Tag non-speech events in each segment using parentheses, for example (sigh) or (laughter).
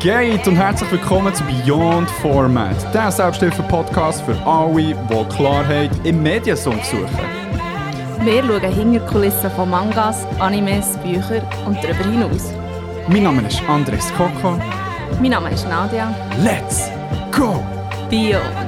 Geht und herzlich willkommen zu Beyond Format, der Selbsthilfe-Podcast für alle, die Klarheit im Mediensong suchen. Wir schauen hinter Kulissen von Mangas, Animes, Büchern und darüber hinaus. Mein Name ist Andres Koko. Mein Name ist Nadia. Let's go! Beyond.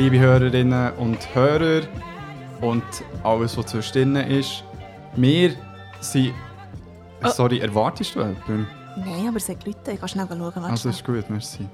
Liebe Hörerinnen und Hörer und alles, was zwischendrin ist. Wir sind. Oh. Sorry, erwartest du jemanden? Nein, aber es sind Leute. Ich kann schnell schauen. Warte Also ist gut, merci.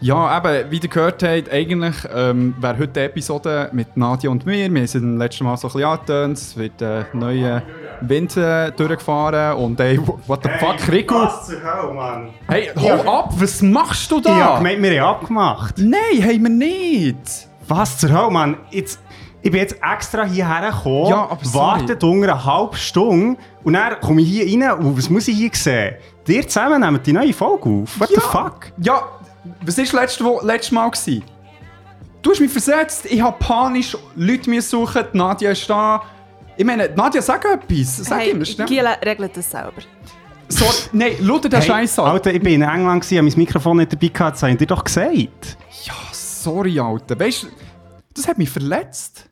Ja, eben, wie ihr gehört habt, eigentlich ähm, wäre heute die Episode mit Nadia und mir. Wir sind das letzte Mal so ein bisschen angetönt. Es wird ein neuer Wind äh, durchgefahren und ey, what the fuck, Rico? Was zur Hölle, Mann? Hey, hol ab, was machst du da? Ich hab gemeint, wir haben abgemacht. Nein, haben wir nicht. Was zur Hölle, Mann? Jetzt, ich bin jetzt extra hierher gekommen, Ja, wartet unter eine halbe Stunde und dann komme ich hier rein und was muss ich hier sehen? Ihr zusammen nehmen die neue Folge auf. What ja. the fuck? Ja, was war letzte, Wo letztes Mal? Gewesen? Du hast mich versetzt, ich habe panisch Leute mir suchen, die Nadia ist da. Ich meine, Nadia, sag etwas. Sag Hey, ihm, stimmt? Giela regelt das selber. So, nein, schau dir den Scheiß an. Alter, ich bin in England, gewesen, habe mein Mikrofon nicht dabei gehabt, das habe ich dir doch gesagt. Ja, sorry, Alter. Weißt du, das hat mich verletzt.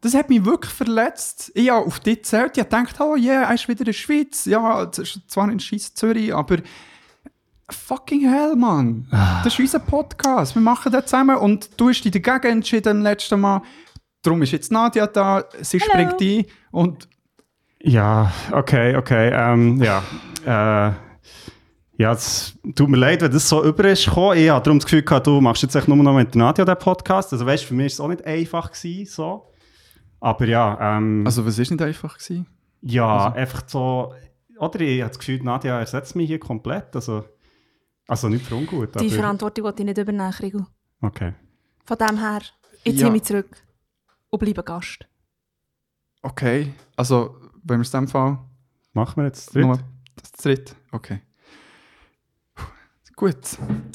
Das hat mich wirklich verletzt. Ich habe auf dich gezählt. Ich habe gedacht, oh yeah, er ist wieder in der Schweiz. Ja, das ist zwar in Scheiß Zürich, aber fucking hell, Mann. Das ist unser Podcast. Wir machen das zusammen und du hast dich dagegen entschieden im letzten Mal. Darum ist jetzt Nadia da. Sie Hallo. springt ein und Ja, okay, okay. Ähm, ja. Äh, ja, es tut mir leid, wenn das so über ist gekommen. Ich hatte darum das Gefühl, gehabt, du machst jetzt echt nur noch mit Nadia den Podcast. Also weißt, für mich war es auch nicht einfach gewesen, so. Aber ja, ähm, also was ist nicht einfach gewesen? ja, einfach so. Oder ich habe das Gefühl, Nadia ersetzt mich hier komplett. Also, also nicht für ungut. Die aber, Verantwortung wollte ich nicht übernehmen, Rigo. Okay. Von dem her, ich Ja. ziehe mich zurück und bleibe Gast. Okay, also wenn wir es in dem Fall Machen wir jetzt das dritte? Nur das dritte? Okay. Gut.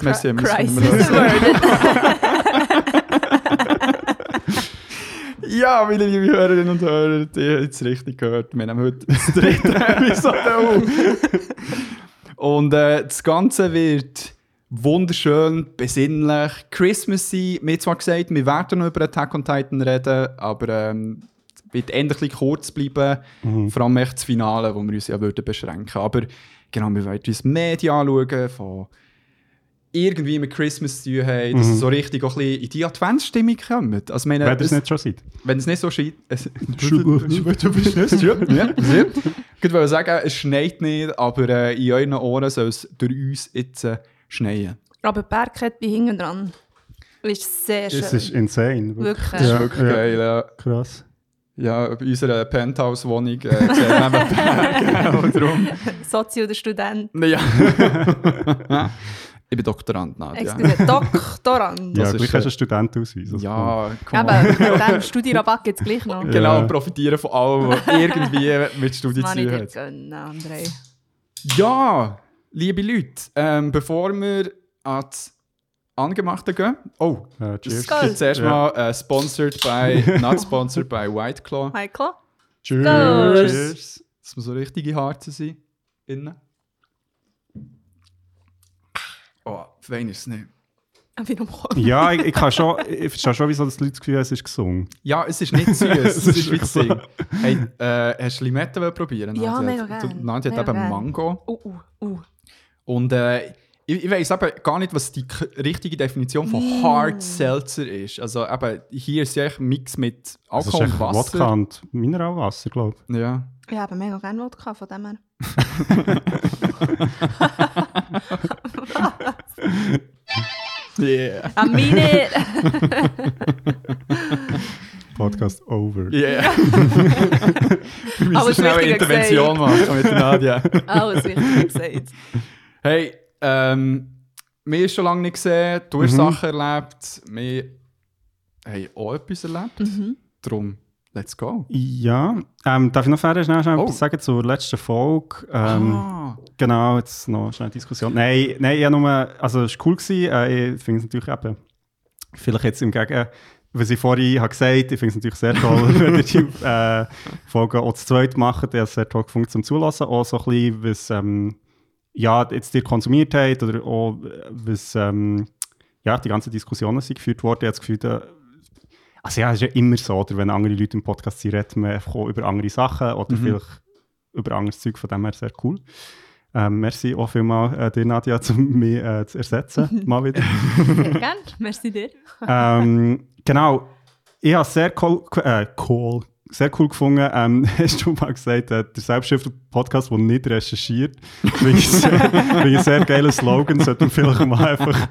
Merci, wir müssen Crisis. (laughs) Ja, meine lieben Hörerinnen und Hörer, die haben jetzt richtig gehört. Wir nehmen heute das dritte (laughs) Episode auf. Und äh, das Ganze wird wunderschön, besinnlich, Christmassy. Wir haben zwar gesagt, wir werden noch über Attack on Titan reden, aber ähm, es wird endlich kurz bleiben. Vor allem echt das Finale, wo wir uns ja würden beschränken Aber genau, wir werden uns Medien anschauen, von irgendwie mit Christmas zu tun haben, dass es so richtig auch ein bisschen in die Adventsstimmung kommt. Also, meine, Wenn das es- nicht schon seid. wenn es nicht so (laughs) (laughs) ja. Ich wollte sagen, es schneit nicht, aber äh, in euren Ohren soll es durch uns jetzt äh, schneien. Aber die Bergkette hinten dran ist sehr schön. Es ist insane. Wirklich. Das ist Ja, wirklich ja. geil. Ja. Krass. Ja, bei unserer Penthouse-Wohnung äh, man eben Berge (laughs) darum. Sozi oder Student. Ja. Ich bin Doktorand, Nadja. Excuse, Doktorand. (laughs) Ja, Das gleich hast du äh, einen Studentenausweis. also Ja, komm Aber on. mit dem Studierabatt gibt es gleich noch. (laughs) Genau, Ja. profitieren von allem, was irgendwie mit Studien Das zu tun hat. gönnen, André. Ja, liebe Leute, ähm, bevor wir ans Angemachte gehen. Oh, das cheers. Skull. zuerst Ja. mal äh, sponsored by, (laughs) not sponsored by White Claw. Michael? Cheers. Cheers. Dass wir so richtige Harzen sind. Innen. Oh, fein ist es nicht. Ja, ich, ich, kann schon, ich verstehe schon, wieso das die Leute das Gefühl haben, es ist gesungen. Ja, es ist nicht süß, (laughs) es Es ist. Sing. Hey, äh, hast du Limette probieren? Ja, mega Du- gern. Nadja hat eben gern. Mango. Uh, uh, uh. Und äh, ich, ich weiß eben gar nicht, was die richtige Definition von Mm. Hard Seltzer ist. Also eben, hier ist ja echt ein Mix mit Alkohol und Wasser. Wodka und Mineralwasser, glaube ich. Ja. Ich habe mega gerne Wodka von dem her. (laughs) (laughs) (laughs) Yeah. Ah, meine... Podcast Podcast over. Ja. (laughs) Wir müssen Alles schnell eine Intervention machen mit Nadia. (laughs) Alles richtig gesagt. Hey, ähm, wir haben schon lange nicht gesehen, du hast Mhm. Sachen erlebt, wir haben auch etwas erlebt. Mhm. Darum, let's go. Ja, ähm, darf ich noch fertig schnell, schnell Oh. etwas sagen zur letzten Folge? Ähm, ah, Genau, jetzt noch schnell eine Diskussion. Nein, nein, ich habe nur, also es war cool, gewesen. Äh, ich finde es natürlich eben, vielleicht jetzt im Gegen, was ich vorhin habe gesagt ich finde es natürlich sehr toll, (laughs) wenn ihr die äh, Folge auch zu zweit macht. Habe es sehr toll gefunden zum Zulassen. Auch so ein bisschen, was ähm, ja, jetzt ihr konsumiert habt oder auch, was ähm, ja, die ganzen Diskussionen sind geführt worden. Ich habe das Gefühl, da, also ja, es ist ja immer so, oder wenn andere Leute im Podcast sind, reden wir einfach auch über andere Sachen oder Mhm. vielleicht über anderes Zeug, von dem her sehr cool. Ähm, merci auch vielmals äh, dir, Nadja, (laughs) um mich äh, zu ersetzen, (laughs) mal wieder. Sehr gerne. Merci dir. (laughs) ähm, genau, ich habe es sehr cool, äh, cool, sehr cool gefunden. Ähm, hast du mal gesagt, äh, der Selbsthilfe-Podcast, der nicht recherchiert, finde ich, sehr- geiler Slogan, sollte man vielleicht mal einfach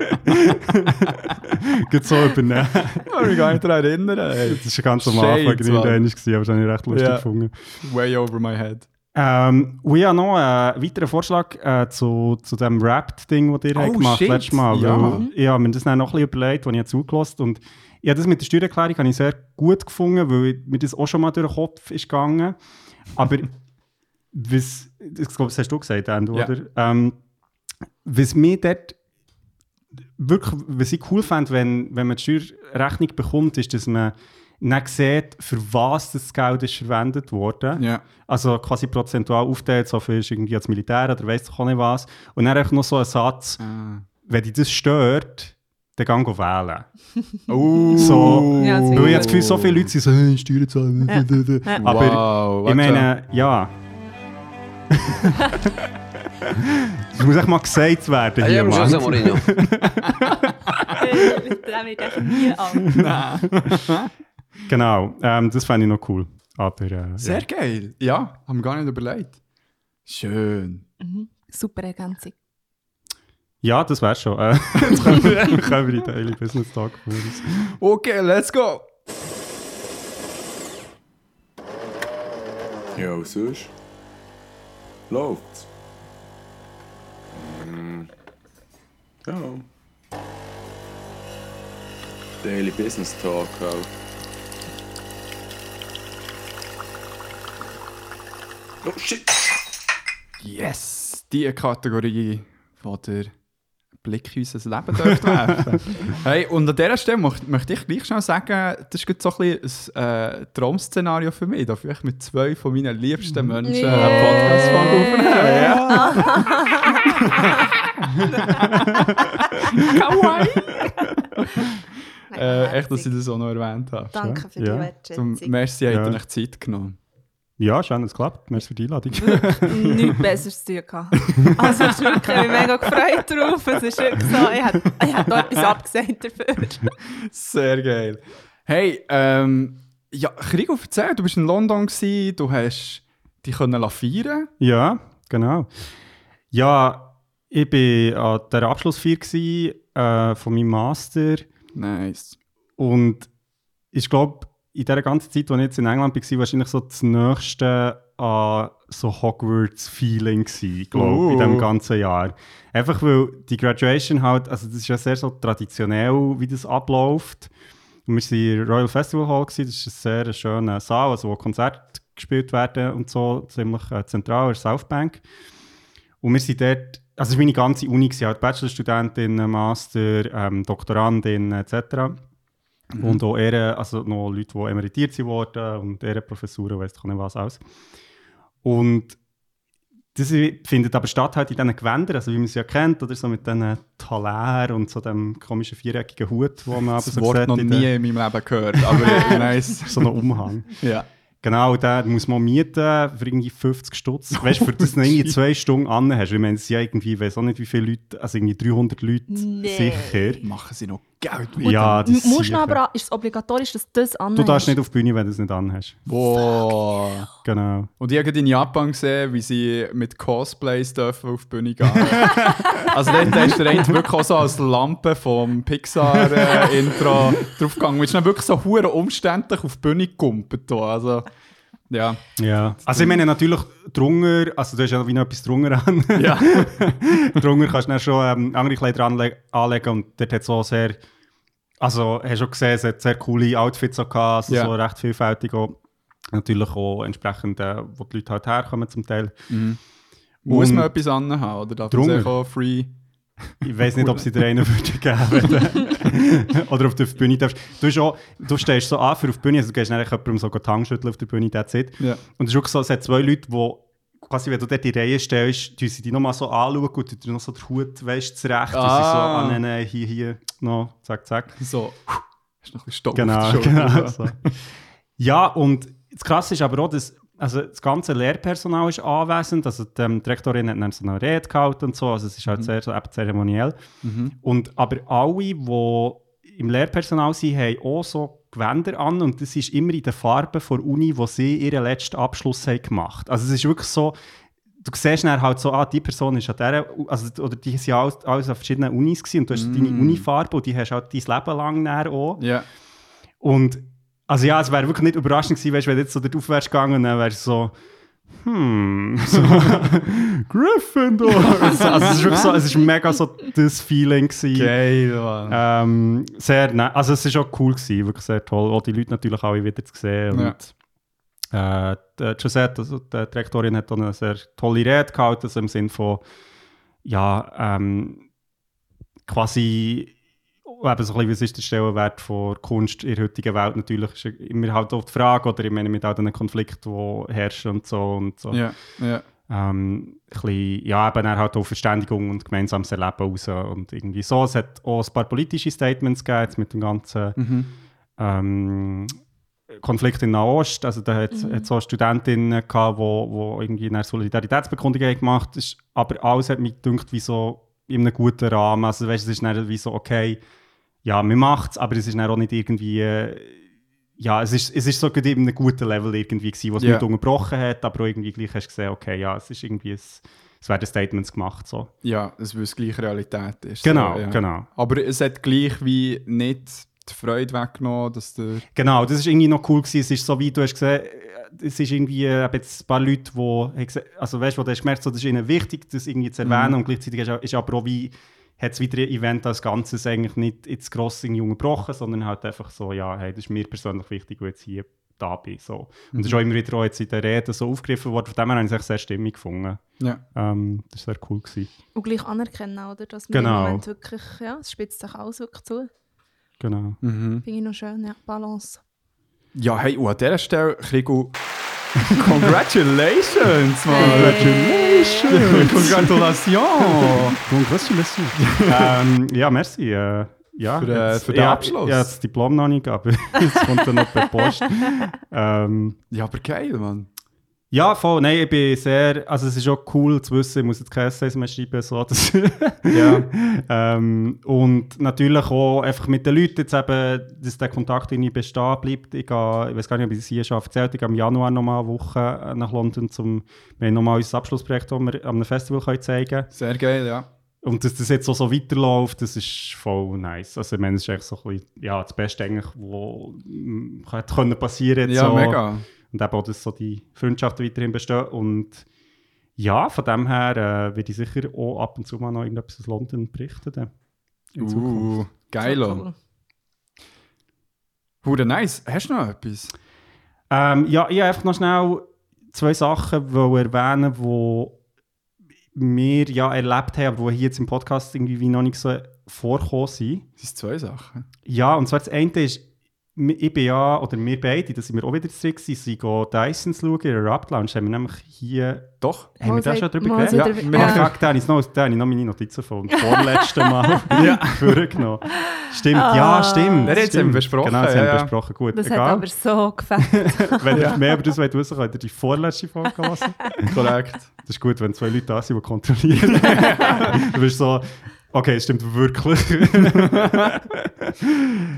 so übernehmen. ich kann mich gar nicht daran erinnern. Ey. Das war ganz am Anfang. Dänisch, gewesen, aber das habe ich recht lustig Ja. gefunden. Way over my head. Ähm, und ich habe noch einen weiteren Vorschlag äh, zu, zu dem Rap-Ding, das ihr Oh, habt gemacht shit. letztes Mal. Ja. Ich habe mir das dann noch ein bisschen überlegt, als ich zugelassen und habe das mit der Steuererklärung habe ich sehr gut gefunden, weil mir das auch schon mal durch den Kopf ist gegangen. Aber was, ich glaube, das hast du gesagt, Andrew, Ja. oder? Ähm, was mir dort wirklich, was ich cool fände, wenn, wenn man die Steuerrechnung bekommt, ist, dass man dann sieht, für was das Geld ist verwendet wurde. Ja. Also quasi prozentual aufteilt, so viel ist irgendwie als Militär oder weiss doch auch nicht was. Und dann einfach noch so ein Satz, Ah. wenn dich das stört, dann geh go wählen. Uh. (laughs) So, Ja, Weil ich das Gefühl, so viele Leute sind so, hey, Steuern zahlen. Ja. (laughs) Aber wow, ich warte meine, ja. Das muss echt mal gesagt werden hier, Ayer José Mann. Mourinho. Das wird einfach nie an. Genau, ähm, das fände ich noch cool. Aber, äh, Sehr geil. Ja, haben wir gar nicht überlegt. Schön. Super Ergänzung. ja. ja, das wäre schon. Äh, jetzt (laughs) (laughs) können wir, können wir in den Daily Business Talk. Okay, let's go. Ja, was sonst? Läuft's? Mm. Ja. Daily Business Talk halt. Oh shit! Yes, die Kategorie, wo der Blick in unser Leben dürfte werfen. (laughs) hey, und an dieser Stelle möcht, möchte ich gleich schnell sagen, das ist gerade so ein, bisschen ein äh, Traum-Szenario für mich, da vielleicht mit zwei von meinen liebsten Menschen Yeah. einen Podcast aufnehmen. Ja. (laughs) Kawaii! Äh, echt, dass ich das auch noch erwähnt habe. Danke für Ja. die Zum Wertschätzung. Merci, habt Ja. ihr euch Zeit genommen. Ja, schön, es klappt. Merci für die Einladung. Nichts Besseres zu tun gehabt. Also ich bin wirklich mega gefreut drauf. Es ist wirklich so, ich ich hätte noch etwas abgesagt dafür. Sehr geil. Hey, ähm, ja, Krigo, erzähl, du bist in London, gewesen, du hast dich können feiern Ja, genau. Ja, ich war an der Abschlussfeier gewesen, äh, von meinem Master Nice. und ich glaube, in dieser ganzen Zeit, als ich jetzt in England war, wahrscheinlich so das nächste an so Hogwarts-Feeling gewesen, glaube in Oh. diesem ganzen Jahr. Einfach weil die Graduation halt, also das ist ja sehr so traditionell, wie das abläuft. Und wir waren in der Royal Festival Hall, gewesen. das ist ein sehr schöner Saal, also wo Konzerte gespielt werden und so, ziemlich äh, zentral, in South Bank. Und wir sind dort, also es war meine ganze Uni, gewesen, halt Bachelorstudentin, Master, ähm, Doktorandin etc. Und auch Ehren, also noch Leute, die emeritiert sind worden und Ehrenprofessuren, weiss ich nicht was aus. Und das findet aber statt halt in diesen Gewändern, also wie man es ja kennt, oder so mit diesen Talär und so dem komischen viereckigen Hut, wo man aber so Wort sieht noch in nie in meinem Leben gehört, aber (laughs) nice. so einen Umhang. ja. Genau, den muss man mieten für irgendwie 50 Stutz. Weißt du, für das du irgendwie zwei Stunden an hast. Ich meine, es sind ja irgendwie, ich weiß auch nicht, wie viele Leute, also irgendwie 300 Leute Nee. sicher. Machen sie noch Geld. Gut, Ja, m- musst du sicher. aber, ist es obligatorisch, dass du das Du anhast? darfst nicht auf die Bühne, wenn du es nicht anhast. Boah. Genau. Und ich habe in Japan gesehen, wie sie mit Cosplays dürfen auf die Bühne gehen. (laughs) also dort ist der eine wirklich auch so als Lampe vom Pixar-Intro draufgegangen. Es ist dann wirklich so hure umständlich auf die Bühne gekumpelt. Also, ja. Ja. Also ich meine natürlich drunter, also du hast ja wie noch etwas drunter an. ja. (laughs) drunter kannst du dann schon ähm, andere Kleider anle anlegen und dort hat es auch sehr, also hast du schon gesehen, es hat sehr coole Outfits auch gehabt, also Ja. so recht vielfältig auch. Natürlich auch entsprechend, äh, wo die Leute halt herkommen zum Teil. Muss Und- man etwas anhaben, oder darf man auch free... Ich weiß nicht, ob sie dir einen würden geben (laughs) Oder ob du auf die Bühne darfst. Du, auch, du stehst so an für auf die Bühne, also du gehst eigentlich jemandem so die Hand schütteln auf der Bühne, that's it. Ja. Und es ist auch so, es hat zwei Leute, die quasi, wenn du dort die Reihe stellst, tun sie dich nochmal so anschauen und dir noch so den Hut weißt, zurecht. Und sie so, Ah. ah, nein, nein, hier, hier, noch, zack, zack. So, hast noch ein bisschen Stopp Genau, der (laughs) genau. So. Ja, und das Krasse ist aber auch, dass also das ganze Lehrpersonal ist anwesend. Also die ähm, Direktorin hat dann so eine Rede gehalten und so. Also es ist halt sehr so, eben zeremoniell. Und aber alle, die im Lehrpersonal sind, haben auch so Gewänder an und das ist immer in den Farben der Uni, wo sie ihren letzten Abschluss haben gemacht. Also es ist wirklich so, du siehst dann halt so, ah, die Person ist an dieser, also, oder die sind alles, alles an verschiedenen Unis gewesen und du hast deine Unifarbe und die hast halt dein Leben lang dann auch. Ja. Und also ja, es wäre wirklich nicht überraschend gewesen, weißt, wenn du jetzt so dort aufwärts gegangen und dann wärst du so, hm, so, (laughs) Gryffindor. (laughs) also, also es ist wirklich so, es ist mega so das Feeling gewesen. Geil, Mann. Ähm, sehr, ne also es ist auch cool gewesen, wirklich sehr toll. Auch die Leute natürlich alle wieder zu sehen. Ja. Und, äh, die Josette, also die Direktorin, hat auch eine sehr tolle Rede gehalten, also im Sinne von, ja, ähm, quasi, eben so ein bisschen, was ist der Stellenwert von Kunst in der heutigen Welt? Natürlich ist immer halt auch die Frage, oder ich meine, mit all den Konflikten, die herrschen und so. Und so. Ja, ja. Ähm, ein bisschen, ja, eben er halt auch Verständigung und gemeinsames Erleben raus und irgendwie so. Es hat auch ein paar politische Statements gegeben, mit dem ganzen Mhm. ähm, Konflikt in Nahost. Also da hat es so Studentinnen gehabt, wo, wo irgendwie eine Solidaritätsbekundung haben gemacht ist, aber alles hat mich gedacht, wie so in einem guten Rahmen. Also weißt, es ist wie so, okay, ja, man macht es, aber es ist dann auch nicht irgendwie, äh, ja, es ist, es ist so gerade in einem guten Level irgendwie gewesen, was Ja. nicht unterbrochen hat, aber auch irgendwie gleich hast du gesehen, okay, ja, es ist irgendwie, ein, es werden Statements gemacht, so. Ja, es weil es gleich Realität ist. Genau, so, ja. genau. Aber es hat gleich wie nicht die Freude weggenommen, dass der... Genau, das ist irgendwie noch cool gewesen. Es ist so wie, du hast gesehen, äh, es ist irgendwie äh, eben jetzt ein paar Leute, die, also weißt du, wo du hast gemerkt, so, das ist ihnen wichtig, das irgendwie zu erwähnen und gleichzeitig ist, ist aber auch wie, hat das weitere Event als Ganzes eigentlich nicht jetzt gross irgendwie unterbrochen, sondern halt einfach so, ja, hey, das ist mir persönlich wichtig, wo ich jetzt hier da bin. So. Und das ist auch immer wieder auch jetzt in der Rede so aufgegriffen worden, von dem her habe ich es sehr stimmig gefunden. Ja. Ähm, das war sehr cool. Gewesen. Und gleich anerkennen, oder? Dass man Genau. im Moment wirklich, ja, es spitzt sich alles wirklich zu. Genau. Mhm. Finde ich noch schön, ja, Balance. Ja, hey, und an dieser Stelle, Krigu, (laughs) congratulations, man! Congratulations! Congratulations! (laughs) Congratulations! ähm, ja, merci. Äh, ja, Für, äh, jetzt- für den ja, Abschluss. Ja, das Diplom noch nicht, aber (laughs) es kommt dann noch per Post. ähm, Ja, aber geil, Mann. Ja, voll. Nein, ich bin sehr. Also, es ist auch cool zu wissen, ich muss jetzt kein Essays mehr schreiben. So, (laughs) das Ja. ähm, und natürlich auch einfach mit den Leuten jetzt eben, dass der Kontakt irgendwie bestehen bleibt. Ich, gehe, ich weiß gar nicht, ob ich es hier schon erzählt habe, ich gehe im Januar nochmal eine Woche äh, nach London, zum, wir haben nochmal unser Abschlussprojekt, das wir einem Festival können zeigen können. Sehr geil, ja. Und dass das jetzt auch so weiterläuft, das ist voll nice. Also ich meine, das ist echt so ein bisschen, ja, das Beste eigentlich, was hätte können passieren Ja, so. mega. Und eben auch, dass so die Freundschaften weiterhin bestehen. Und ja, von dem her äh, werde ich sicher auch ab und zu mal noch irgendetwas aus London berichten. Dann. In Zukunft. Uh, geil. So cool. Hure nice. Hast du noch etwas? Ähm, ja, ich habe einfach noch schnell zwei Sachen wollen erwähnen, die wir ja erlebt haben, aber die hier jetzt im Podcast irgendwie wie noch nicht so vorkommen sind. Das sind zwei Sachen. Ja, und zwar das eine ist, ich bin ja, oder wir beide, da sind wir auch wieder zurück, sind gehen Dysons schauen, in der Rupt Lounge, haben wir nämlich hier, Doch. haben wir da schon drüber geredet? Ja, Ah, Ja. fuck, da habe ich noch, da habe ich noch meine Notizen vom vorletzten Mal (laughs) (laughs) vorgenommen. Stimmt, Ah. ja, stimmt. Ja, jetzt stimmt. haben wir besprochen, Genau, das ja, haben wir ja. besprochen, gut. Das hat egal. aber so gefällt. (laughs) Wenn ihr mehr über das wollt wissen könnt ihr die vorletzte Folge lassen. Korrekt. Das ist gut, wenn zwei Leute da sind, die kontrollieren. du bist so, Okay, (laughs) (laughs) das stimmt wirklich.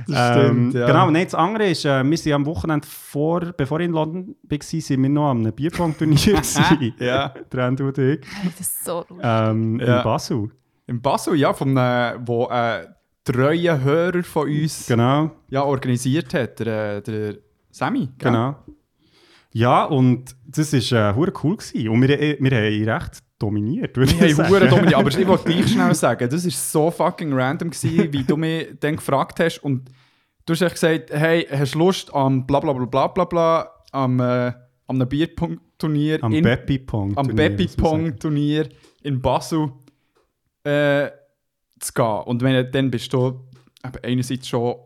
Das ähm, stimmt, ja. Genau, nein, das andere ist, äh, wir sind am Wochenende vor, bevor ich in London war, sind wir noch am Bierpong-Turnier. (laughs) Ja. Der Andi und ich. Das ist so lustig. Ähm, Ja. In Basel. Im Basel, ja, von äh, wo äh, treue Hörer von uns Genau, ja, organisiert hat, der, äh, der Sammy. genau. Ja, und das war äh, cool. Gewesen. Und wir, äh, wir haben recht dominiert, würde ich sagen. Dominiert, aber ich wollte (laughs) gleich schnell sagen, das war so fucking random, gewesen, wie du mich dann gefragt hast und du hast echt gesagt, hey, hast du Lust am bla bla bla bla bla bla, am, äh, am Bierpong-Turnier Am in- Beppi Pong. am Beppi Pong Turnier in Basel äh, zu gehen. Und wenn, dann bist du einerseits schon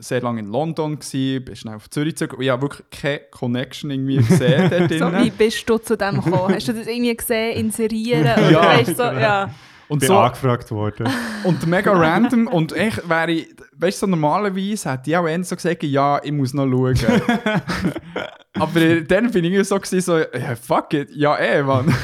sehr lange in London gsi, bist schnell auf Zürich zurück. Und ich habe wirklich keine Connection irgendwie gesehen dort (laughs) So, wie bist du zu dem gekommen? Hast du das irgendwie gesehen, inserieren? Oder Ja, weißt, so, genau. ja. Und bin so, angefragt worden. und mega random. Und ich wäre, ich- weißt du, so normalerweise hätte ich auch eher so gesagt, ja, ich muss noch schauen. (laughs) Aber dann bin ich so, gewesen, so ja, fuck it, ja eh, Mann. (laughs)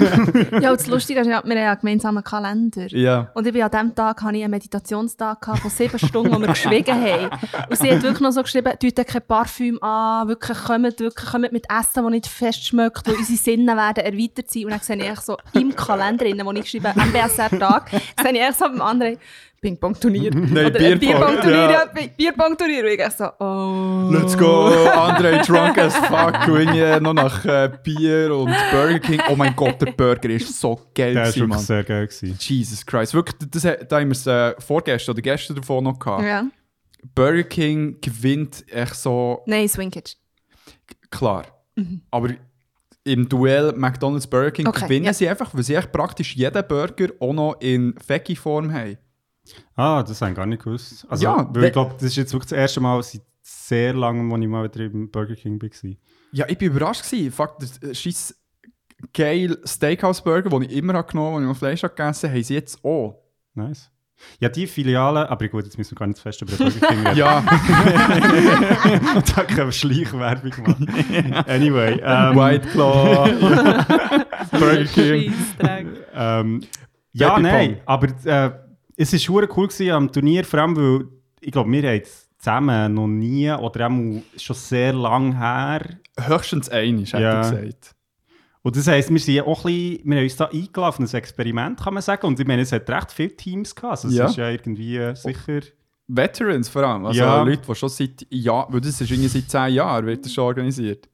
ja, und das Lustige ist, wir haben ja einen gemeinsamen Kalender. ja. Und ich bin an diesem Tag hatte ich einen Meditationstag gehabt von sieben Stunden, wo wir geschwiegen haben. Und sie hat wirklich noch so geschrieben, tut kein Parfüm an, wirklich kommt, wirklich kommt mit Essen, das nicht fest schmeckt, wo unsere Sinne werden erweitert sein. Und dann sehe ich so im Kalender, drin, wo ich geschrieben habe, MBSR-Tag, sehe ich so beim anderen Ping-Pong-Turnier. Nein, Oder ein Bierpong, Bierpong-Turnier, ja. ja, Bi- Bierpong-Turnier. Und ich echt so, oh. Let's go, Andre drunk as fuck. Und irgendwie noch nach äh, Bier und Burger King. Oh mein Gott, der Burger ist so geil, Der war sehr geil. Gewesen. Jesus Christ. Wirklich, das, da haben wir es äh, vorgestern oder gestern davon noch gehabt. Ja. Burger King gewinnt echt so Nein, Swinkage. klar. Aber im Duell McDonald's Burger King Okay, gewinnen ja. sie einfach, weil sie echt praktisch jeden Burger auch noch in Veggie-Form haben. Ah, das habe ich gar nicht gewusst. Also, Ja, weil we- ich glaube, das ist jetzt wirklich das erste Mal seit sehr langem, wo ich mal wieder im Burger King war. Ja, ich bin überrascht gewesen. Fuck, der äh, scheiß geil Steakhouse-Burger, den ich immer habe genommen habe, als ich Fleisch habe gegessen habe, haben sie jetzt auch. Nice. Ja, die Filiale, aber gut, jetzt müssen wir gar nicht zu fest über den Burger King reden. (laughs) Ja, (laughs) da können wir Schleichwerbung machen. (laughs) Anyway. Ähm, White Claw, Burger King. Ähm, ja, nein, aber äh, es war hure cool gewesen am Turnier, vor allem, weil ich glaube, wir haben es zusammen noch nie oder auch schon sehr lang her. Höchstens einig, hätte Ja. ich gesagt. Und das heisst, wir, sind auch ein bisschen, wir haben uns da eingeladen auf ein Experiment, kann man sagen. Und ich meine, es hat recht viele Teams gehabt. Also es Ja. ist ja irgendwie sicher... Veterans vor allem. Also Ja. Leute, die schon seit Jahren, weil das ist irgendwie seit 10 Jahren, wird das schon organisiert.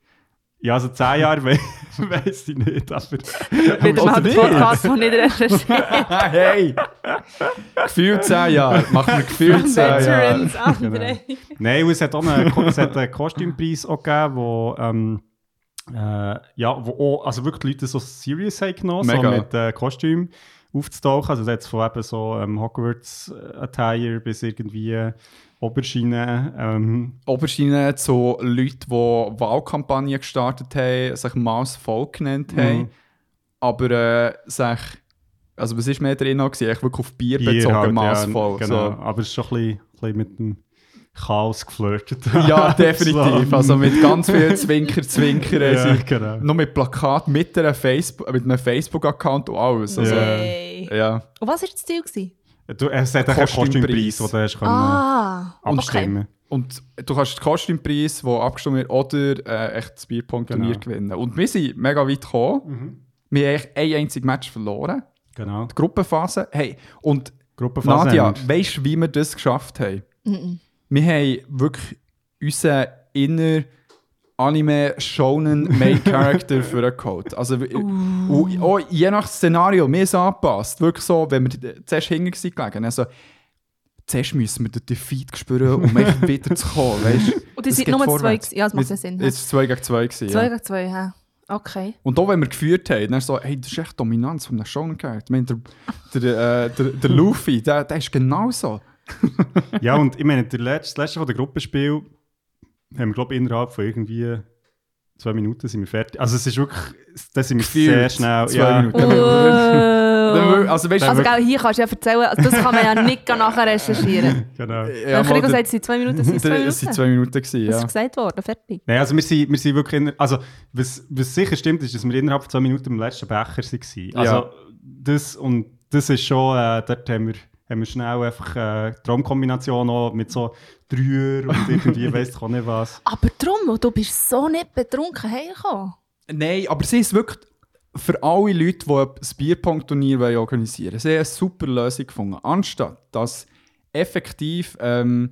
Ja, also zehn Jahre we (laughs) weiß ich nicht, aber... Den nicht? Podcast, den nicht recherchiert. (laughs) hey! Gefühlt 10 Jahre. Machen wir gefühlt 10 Jahre. André. Nein, es hat auch einen, es hat einen Kostümpreis auch gegeben, wo, ähm, äh, ja, wo auch, also wirklich die Leute so serious haben genommen, so mit äh, Kostüm aufzutauchen. Also jetzt von eben so ähm, Hogwarts-Attire bis irgendwie äh, Oberschiene. Ähm, Oberschiene zu Leuten, die Wahlkampagnen gestartet haben, sich Maus Volk genannt haben, Mhm. aber äh, sich, also was ist mehr drin noch gewesen? Eigentlich wirklich auf Bier, Bier bezogen, halt, Maus ja, Volk. Genau, So. aber es ist schon ein bisschen, ein bisschen mit dem Chaos geflirtet. (laughs) Ja, (laughs) definitiv. So. Also mit ganz viel Zwinker, Zwinker. ja, Ja. genau. Noch mit Plakat, mit, einer Facebook, mit einem Facebook-Account und alles. Also, Ja. Hey. ja. Und was war das Ziel? Gewesen? Du, es hat einen Kostümpreis. Den du hast können Ah, abstimmen Und du kannst den Kostümpreis, der abgestimmt wird, oder äh, echt das Bierpong-Turnier Genau. gewinnen. Und wir sind mega weit gekommen. Mhm. Wir haben echt ein einziges Match verloren. Genau. Die Gruppenphase. Hey, und Gruppenphase Nadja, weißt du, wie wir das geschafft haben? Mhm. Wir haben wirklich unseren inner Anime Shonen Main (laughs) Character für einen Code. Also und auch je nach Szenario, mir ist angepasst. Wirklich so, wenn wir zuerst hinten gelegen, also zuerst müssen wir den Defeat spüren, um echt (laughs) wieder zu kommen, weißt Und die Es sind nur zwei vorwärts. gewesen. Ja, das macht ja Sinn. Jetzt war 2 gegen 2 gewesen, Zwei ja. gegen zwei, ja. Okay. Und auch wenn wir geführt haben, dann so, hey, das ist echt Dominanz von einem Shonen Character. Ich meine, der, der, äh, der, der (laughs) Luffy, der, der ist genauso. Ja, und ich meine, der letzte, das letzte von der Gruppenspiel haben wir, glaube ich, innerhalb von irgendwie zwei Minuten sind wir fertig. Also es ist wirklich, da sind wir Gefühlt sehr schnell. zwei ja, Minuten. Oh. Also weißt Also, gell, hier kannst du ja erzählen, also das kann man ja nicht nachher recherchieren. (laughs) genau. Ja, Krigo sagt, es sind zwei Minuten, es sind zwei (laughs) Minuten. Es sind zwei Minuten gewesen, Das ja. ist gesagt worden, fertig. Nein, also wir sind, wir sind wirklich, in, also was, was sicher stimmt, ist, dass wir innerhalb von zwei Minuten im letzten Becher waren. Also Ja. das und das ist schon, äh, dort haben wir, haben wir schnell einfach äh, Traumkombination auch mit so Dreier und (laughs) irgendwie weiss ich auch nicht was. Aber drum, du bist so nicht betrunken heimgekommen. Nein, aber sie ist wirklich für alle Leute, die ein Bierpong-Turnier organisieren wollen, sie haben eine super Lösung gefunden. Anstatt dass effektiv ähm,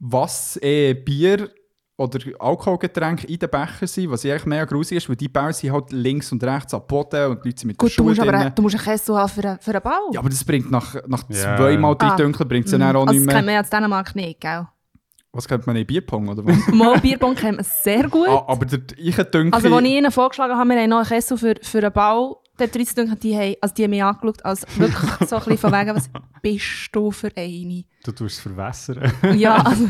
was eh Bier oder Alkoholgetränke in den Becher sind, was eigentlich mega grusig ist, weil die Bälle sind halt links und rechts am Boden und die Leute sind mit den Gut, du Schuhen musst, aber, drinnen. du musst einen Kessel haben für, einen- für einen Ball. Ja, aber das bringt nach, nach Ja. zweimal drei Ah. Dunkel bringt es ja dann auch also nicht das mehr. kennt man ja in Dänemark nicht, gell? Was kennt man in Bierpong oder was? (laughs) Mal Bierbon kennt man sehr gut. ah, aber der ich Dunkel... Also, als ich ihnen vorgeschlagen habe, wir haben noch einen Kessel für, für einen Bau, 30 Dunkel, die haben, also die haben mich angeschaut, als wirklich so ein bisschen von wegen, was bist du für eine? Du tust es verwässern. Ja, also?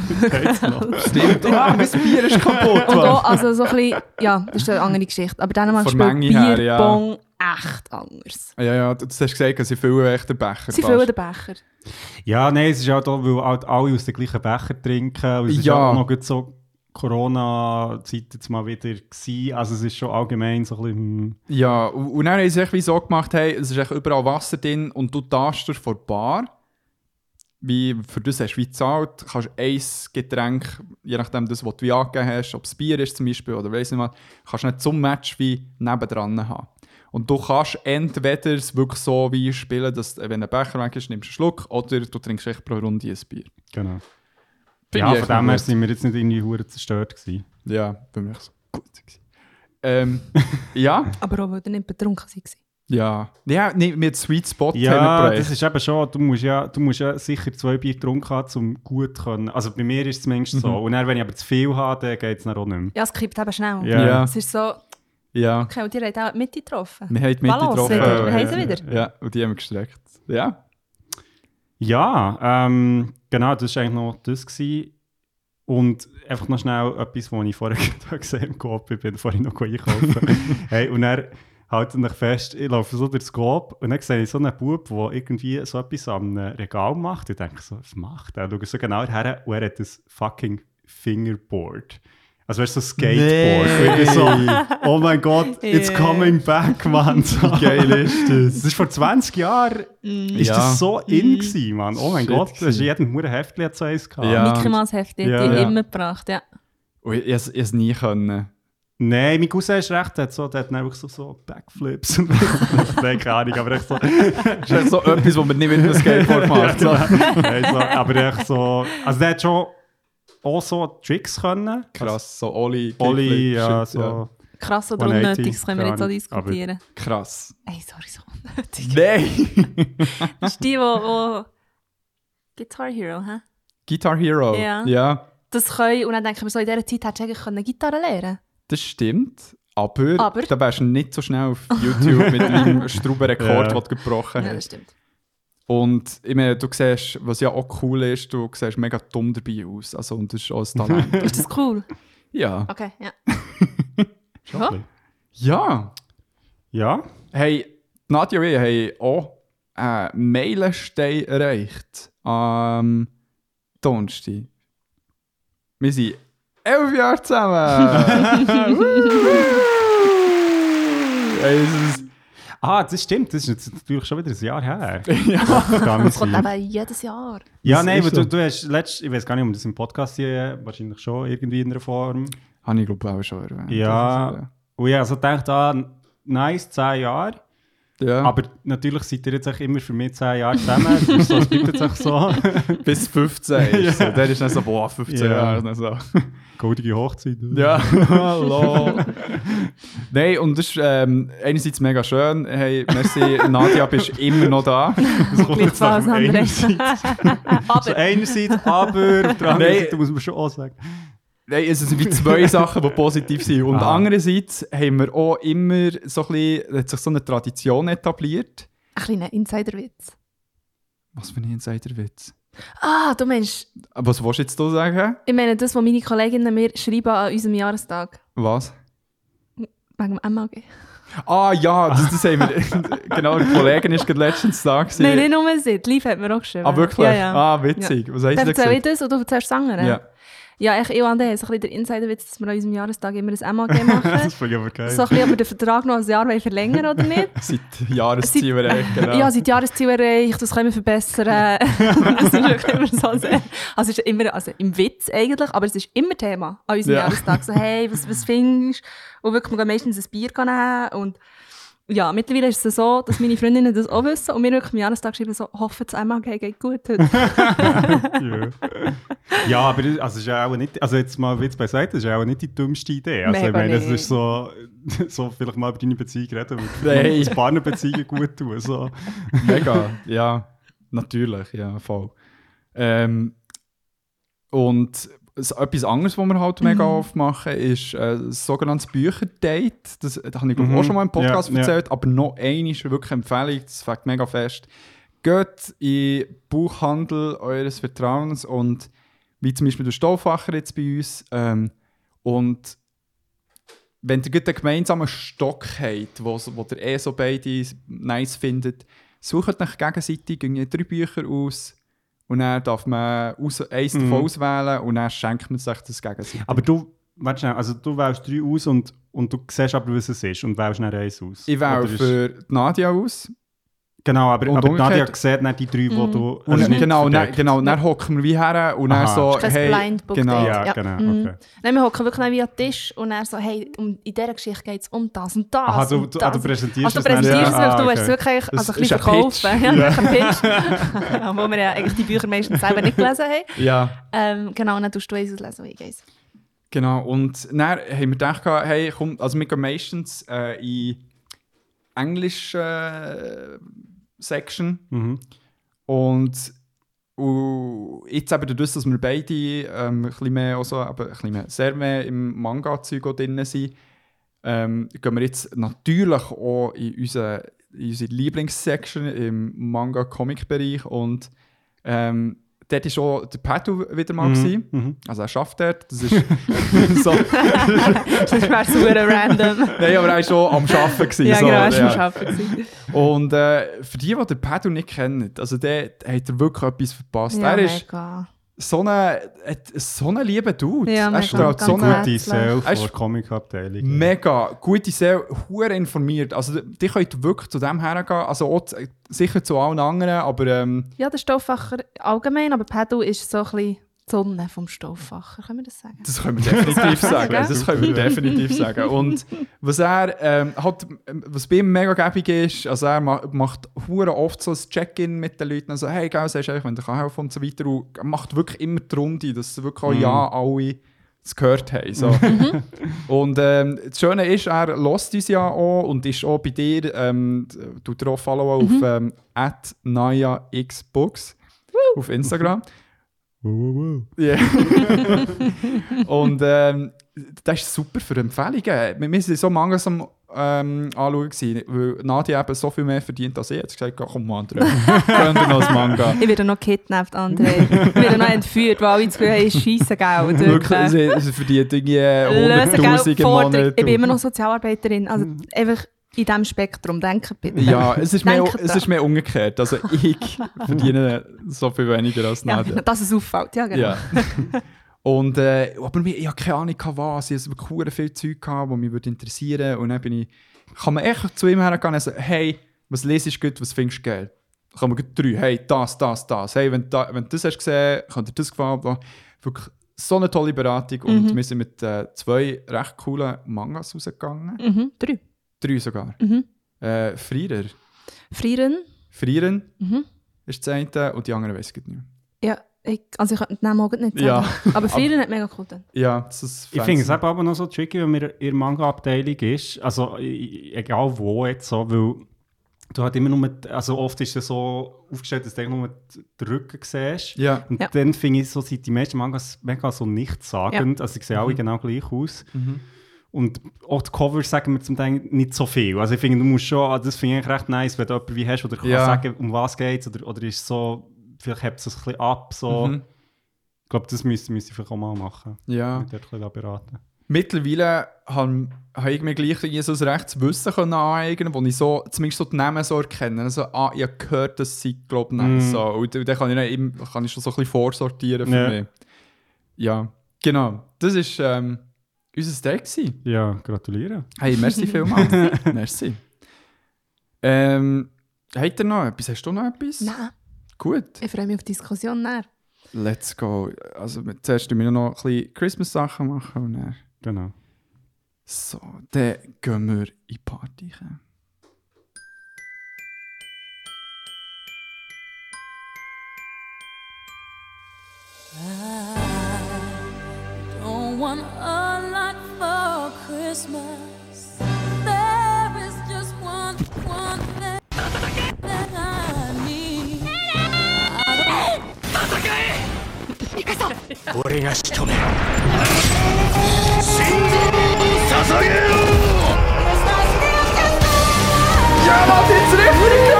Stimmt, ah, mein Bier ist kaputt. und auch, also so ein bisschen, ja, das ist eine andere Geschichte. Aber Von spielt Menge her, ja. Bierbon echt anders. Ja, ja, du hast gesagt, sie füllen echt den Becher. Sie füllen den Becher. Ja, nein, es ist auch, weil halt alle aus dem gleichen Becher trinken. Und es ist Ja. auch noch so Corona-Zeit jetzt mal wieder gewesen. Also es ist schon allgemein so ein bisschen... hm, Ja, und, dann haben sie wie so gemacht, hey, es ist echt überall Wasser drin und du tastest vor der Bar. Wie, für das hast du wie gezahlt, kannst ein Getränk, je nachdem das, was du wie angegeben hast, ob es Bier ist zum Beispiel oder weiss nicht was, kannst du nicht zum Match wie nebendran haben. Und du kannst entweder es wirklich so wie spielen, dass wenn ein Becher weg ist, nimmst du einen Schluck oder du trinkst echt pro Runde ein Bier. Genau. Finde ja, von dem her sind wir jetzt nicht irgendwie hure zerstört gewesen. Ja, bei mir so gut. Ähm, (laughs) ja, Aber auch, weil ihr nicht betrunken seid. ja. Ja, nee, mit Sweet Spot Ja, das ist eben schon, du musst ja, du musst ja sicher zwei Bier getrunken haben, um gut zu können. Also bei mir ist es zumindest so. Und dann, wenn ich aber zu viel habe, dann geht es dann auch nicht mehr. Ja, es kippt eben schnell. Ja. Ja. Es ist so, Ja, okay, und ihr habt auch die Mitte getroffen. wir haben die Mitte Balance getroffen. wieder. Wir haben sie wieder. Ja, und die haben wir gestreckt. Ja. Ja, ähm, genau, das war eigentlich noch das. Gewesen. Und einfach noch schnell etwas, was ich vorher (laughs) gesehen habe im Coop, ich bin vorhin noch einkaufen. (laughs) hey, und er halte mich fest, ich laufe so durchs Coop und dann sehe ich so einen Bub, der irgendwie so etwas am Regal macht. Ich denke so, was macht er? Ich schaue so genau her und er hat ein fucking Fingerboard. Also weißt du, so Skateboard. Nee. So, oh mein Gott, it's Yeah. coming back, man. So. (laughs) Wie geil ist das? Das ist vor 20 Jahren ist Ja. das so in gewesen, Mann. Oh mein Shit Gott, das ist jeden Huren Heftli hat so eins gehabt. Ja. Mickey Mouse Hefte, Ja. die Ja. immer gebracht, ja. Und ich, ich, ich es nie können. Nein, mein Cousin ist recht, der hat, so, der hat einfach so, so Backflips und (laughs) Nein, keine Ahnung, aber echt so. Das ist so etwas, was man nicht mit einem Skateboard (laughs) macht. So. Nein, so aber echt so. Also der hat schon auch so Tricks können. Krass, so Oli. Oli, ja, so. Krass oder 180, unnötig, das können wir jetzt auch diskutieren. Krass. Ey, sorry, so unnötig. Nein! (laughs) Das ist die, wo, wo Guitar Hero, hä? Guitar Hero. Ja. ja, Das können, und dann denken wir so, in dieser Zeit hättest du eigentlich können Gitarre lernen das stimmt. Aber, Aber? da wärst du nicht so schnell auf YouTube mit (laughs) deinem Straubenrekord, Ja. den du gebrochen Ja, das hast. stimmt. Und ich meine, du siehst, was ja auch cool ist, du siehst mega dumm dabei aus. Also, und das ist auch ein Talent. (laughs) Ist das cool? ja. Okay, ja. (laughs) Schon Ja. Ja. Ja, Hey, Nadja und ich haben auch einen Meilenstein erreicht am Donnerstag. Wir sind elf Jahre zusammen. (laughs) hey, es ist, Ah, das stimmt, das ist jetzt natürlich schon wieder ein Jahr her. (laughs) ja. Das kommt eben jedes Jahr. Ja, Das nein, aber so. du, du hast letzt, ich weiß gar nicht, ob das im Podcast hier, wahrscheinlich schon irgendwie in einer Form. Habe ich glaube auch schon erwähnt. Ja. Also, Und ich habe so gedacht, ah, nice, 10 Jahre. Ja. Aber natürlich seid ihr jetzt auch immer für mich 10 Jahre zusammen. (laughs) (laughs) Ist so, es bleibt jetzt auch so. bis 15 ist so. Der ist dann so, boah, 15 Ja. Jahre. Dann so. (laughs) Goldige Hochzeit. Ja, hallo. Nein, und das ist ähm, einerseits mega schön. Hey, merci, Nadja, bist immer noch da. Das kommt was nach einerseits. Aber Also einerseits, aber auf der anderen Nein. Seite muss man schon auch sagen. Nein, es sind wie zwei (laughs) Sachen, die positiv sind. Und Ah. andererseits haben wir auch immer so ein bisschen, hat sich so eine Tradition etabliert. ein kleiner Insiderwitz. Was für ein Insiderwitz. Ah, du meinst, Was willst du jetzt du sagen? ich meine das, was meine Kolleginnen mir schreiben an unserem Jahrestag. Was? Wegen dem MAG. Ah ja, das, das haben wir. (laughs) genau, die Kollegin ist gerade letztens da. Gewesen. Nein, nicht nur sie. Die Liv hat mir auch geschrieben. Ah, wirklich? Ja, ja. Ah, witzig. Was heisst Dann das? erzähle ich das und du erzählst das andere? Ja. Ja, ich, ich und der so ein bisschen der Insiderwitz, dass wir an unserem Jahrestag immer ein MAG (laughs) machen. Das finde ich aber geil. so ein bisschen, ob wir den Vertrag noch ein Jahr verlängern oder nicht. (laughs) Seit Jahresziel erreicht, (laughs) genau. Ja, seit Jahresziel erreicht, das können wir verbessern. das ist wirklich immer so sehr, also es ist immer, also im Witz eigentlich, aber es ist immer Thema an unserem Ja. Jahrestag. So, hey, was, was findest du? Und wirklich, wir gehen meistens ein Bier nehmen und ja, mittlerweile ist es so, dass meine Freundinnen das auch wissen und wir wirklich am Jahrestag schreiben so, hoffen, das MAG geht gut heute. ja. (laughs) ja, aber das- also, ist ja auch nicht, also jetzt mal Witz beiseite, das ist ja auch nicht die dümmste Idee. Also ich Mega meine, es ist so, (laughs) so vielleicht mal über deine Beziehung reden, weil das Partnerbeziehungen gut tun. So. (laughs) Mega, ja, natürlich, ja, voll. Ähm, und etwas anderes, was wir halt mega oft machen, ist äh, das sogenanntes Bücherdate. Das, das habe ich Mhm. auch schon mal im Podcast Ja, ja. erzählt, aber noch eine ist wirklich Empfehlung, das fängt mega fest. Geht in den Buchhandel eures Vertrauens und wie zum Beispiel der Stofffacher jetzt bei uns ähm, und wenn ihr einen gemeinsamen Stock habt, wo, wo ihr eh so beide nice findet, sucht euch gegenseitig drei Bücher aus und dann darf man aus, eins davon Mhm. auswählen und dann schenkt man sich das gegenseitig. Aber du, warte schnell, also du wählst drei aus und, und du siehst aber, was es ist und wählst dann eins aus. ich wähle ist- für die Nadia aus. Genau, aber, und aber Nadia sieht nicht die drei, die du... Und also nicht genau, dann, verdeckt. genau, dann hocken wir wie her und dann so, hey, kein Blind Book genau. Ja, Ja. genau, Mhm. okay. Nein, wir hocken wirklich wie an den Tisch und er so, hey, um, in dieser Geschichte geht es um das und das Aha, du, und du, das. ah, du präsentierst also du präsentierst es, Ja, du ah, willst es okay. wirklich also ein bisschen verkaufen. Ja, wirklich ein Pitch. (laughs) (laughs) Wo wir ja eigentlich die Bücher meistens selber nicht gelesen haben. Ja, Ähm, genau, und dann tust du eins auslesen, wie geht's. genau. Und dann haben wir gedacht, hey, komm, also wir gehen meistens äh, in Englisch äh, Section Mhm. Und, und jetzt eben dadurch, dass wir beide ähm, ein bisschen mehr, also, aber ein bisschen mehr, sehr mehr im Manga-Zeug drin sind, ähm, gehen wir jetzt natürlich auch in unsere, in unsere Lieblingssection im Manga-Comic-Bereich und ähm, dort war auch der Patu wieder mal. Mhm. Also er schafft dort. Das ist (laughs) (laughs) so. Das wäre super random. Nein, aber er war schon am Arbeiten. Gewesen, ja, so, genau, hast du ja. schon arbeiten. Und äh, für die, die den Pedro nicht kennen, also der hat er wirklich etwas verpasst. Ja, er ist mega. So ein hat so einen lieben Dude. Ja, er strahlt so eine Gute Seele vor der Comic-Abteilung. mega gute Seele, hure informiert. Also die könnt wirklich zu dem hergehen. Also auch sicher zu allen anderen, aber ähm, Ja, der Stofffacher allgemein, aber Pedal ist so ein bisschen Sonne vom Stofffacher, können wir das sagen? das können wir definitiv (laughs) sagen. Das können wir definitiv sagen. Und was er ähm, hat, was bei ihm mega gäbig ist, also er ma macht hure oft so ein Check-in mit den Leuten, also hey, gell, sagst du wenn du helfen und so weiter. Und er macht wirklich immer die Runde, dass wirklich auch Mhm. ja alle es gehört haben. So. und ähm, das Schöne ist, er lost uns ja auch und ist auch bei dir, ähm, tut er auch followen auf ähm, @nayaxbooks auf Instagram. (laughs) Ja. (laughs) und ähm, das ist super für Empfehlungen. Wir waren so Mangas am ähm, anschauen, gewesen, weil Nadia eben so viel mehr verdient als ich. Jetzt gesagt, komm mal, André, (laughs) gönn dir noch das Manga. Ich werde noch gekidnappt, André. Ich werde noch entführt, weil alle das Gefühl haben, scheisse Geld. Wirklich, sie, sie verdient irgendwie 100'000 im. Monat. Ich bin immer noch Sozialarbeiterin. Also einfach in diesem Spektrum denken bitte. Ja, es ist, mehr, es ist mehr umgekehrt. Also ich (laughs) verdiene so viel weniger als Ja, Nadia. dass es auffällt. Ja, genau. Ja. (laughs) Und, äh, aber ich hatte keine Ahnung, was. Ich hatte wirklich hure viel Zeug, gehabt, das mich interessieren Und dann bin ich, kann man echt zu ihm hergehen und sagen, hey, was lesest du gut, was findest du geil? Kann man drei, hey, das, das, das. Hey, wenn, da, wenn du das hast gesehen, kann dir das gefallen. Wirklich so eine tolle Beratung. Und Mhm. wir sind mit äh, zwei recht coolen Mangas rausgegangen. Mhm, drei. Drei sogar. Mhm. Äh, Frierer. Frieren. Frieren Mhm. ist das eine und die anderen weiß ich nicht mehr. Ja, ich, also ich könnte den Namen auch nicht sagen. Ja. Aber (laughs) Frieren hat mega cool getan. Ja, das ist Ich finde es aber noch so tricky, wenn man in der Manga-Abteilung ist. Also, egal wo jetzt so, weil du halt immer nur, mit, also oft ist es so aufgestellt, dass du eigentlich nur den Rücken siehst. Ja. Und Ja. dann finde ich, so sind die meisten Mangas mega so nichtssagend. Also, sie sehen alle genau gleich aus. Mhm. Und auch die Covers sagen mir zum Teil nicht so viel. Also, ich finde, du musst schon, also das finde ich recht nice, wenn du jemanden wie hast, oder kann Ja. sagen, um was geht oder, oder ist so, vielleicht hebt es ein bisschen ab. So. Mhm. Ich glaube, das müsste, müsste ich vielleicht auch mal machen. Ja. Mit dort ein bisschen beraten. Mittlerweile habe habe ich mir gleich ein rechtes Wissen können aneignen, wo ich so, zumindest so die Namen so erkenne. Also, ah, ich habe gehört, dass sie, glaube ich, Mm. so. Und, und dann kann ich, dann kann ich schon so ein bisschen vorsortieren für Ja. mich. Ja. Genau, das war ähm, unser Day. gewesen. Ja, gratuliere. Hey, merci vielmals. (laughs) merci. Ähm, habt ihr noch etwas? Hast du noch etwas? Nein, Gut, ich freue mich auf die Diskussion näher. let's go. Also zuerst müssen wir noch ein bisschen Christmas-Sachen machen und dann... Genau. So, dann gehen wir in die Party. Don't want a lot for Christmas. There が仕留め心臓を捧げよヤマテツレフリカ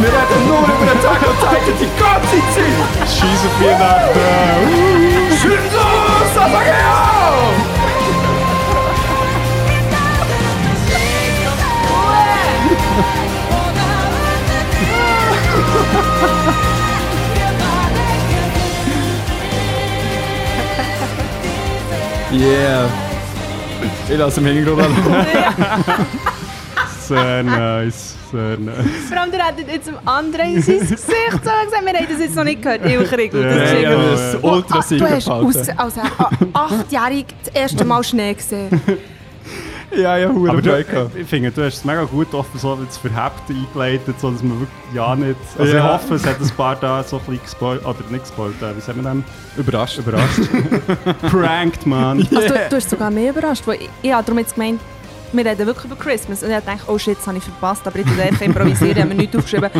狙った能力の高ガチチシーズフーナン 춘수 사상해요! Yeah. I lag som henger, Klodal. (laughs) (laughs) Sehr nice, sehr nice. Vor allem, der hat jetzt dem anderen in sein Gesicht so gesagt, wir haben das jetzt noch nicht gehört. Ich kriege Ja, das ist irgendwie- das ist Oh, ultra ah, Du hast ausgesehen, als achtjährig das erste Mal Schnee gesehen. Ja, ja, hure Aber du, ich finde, du hast es mega gut offen so jetzt verhebt eingeleitet, so dass man wirklich ja nicht... Also Ja. ich hoffe, es hat ein paar da so ein bisschen gespoilt, oder nicht gespoilt, äh, wie sagen wir denn? Überrascht. Überrascht. (laughs) Pranked, man. Also, du, du hast sogar mehr überrascht. Weil ich, ich habe darum jetzt gemeint, wir reden wirklich über Christmas. Und ich dachte, oh shit, das habe ich verpasst. Aber ich habe einfach improvisiert, ich habe mir nichts aufgeschrieben.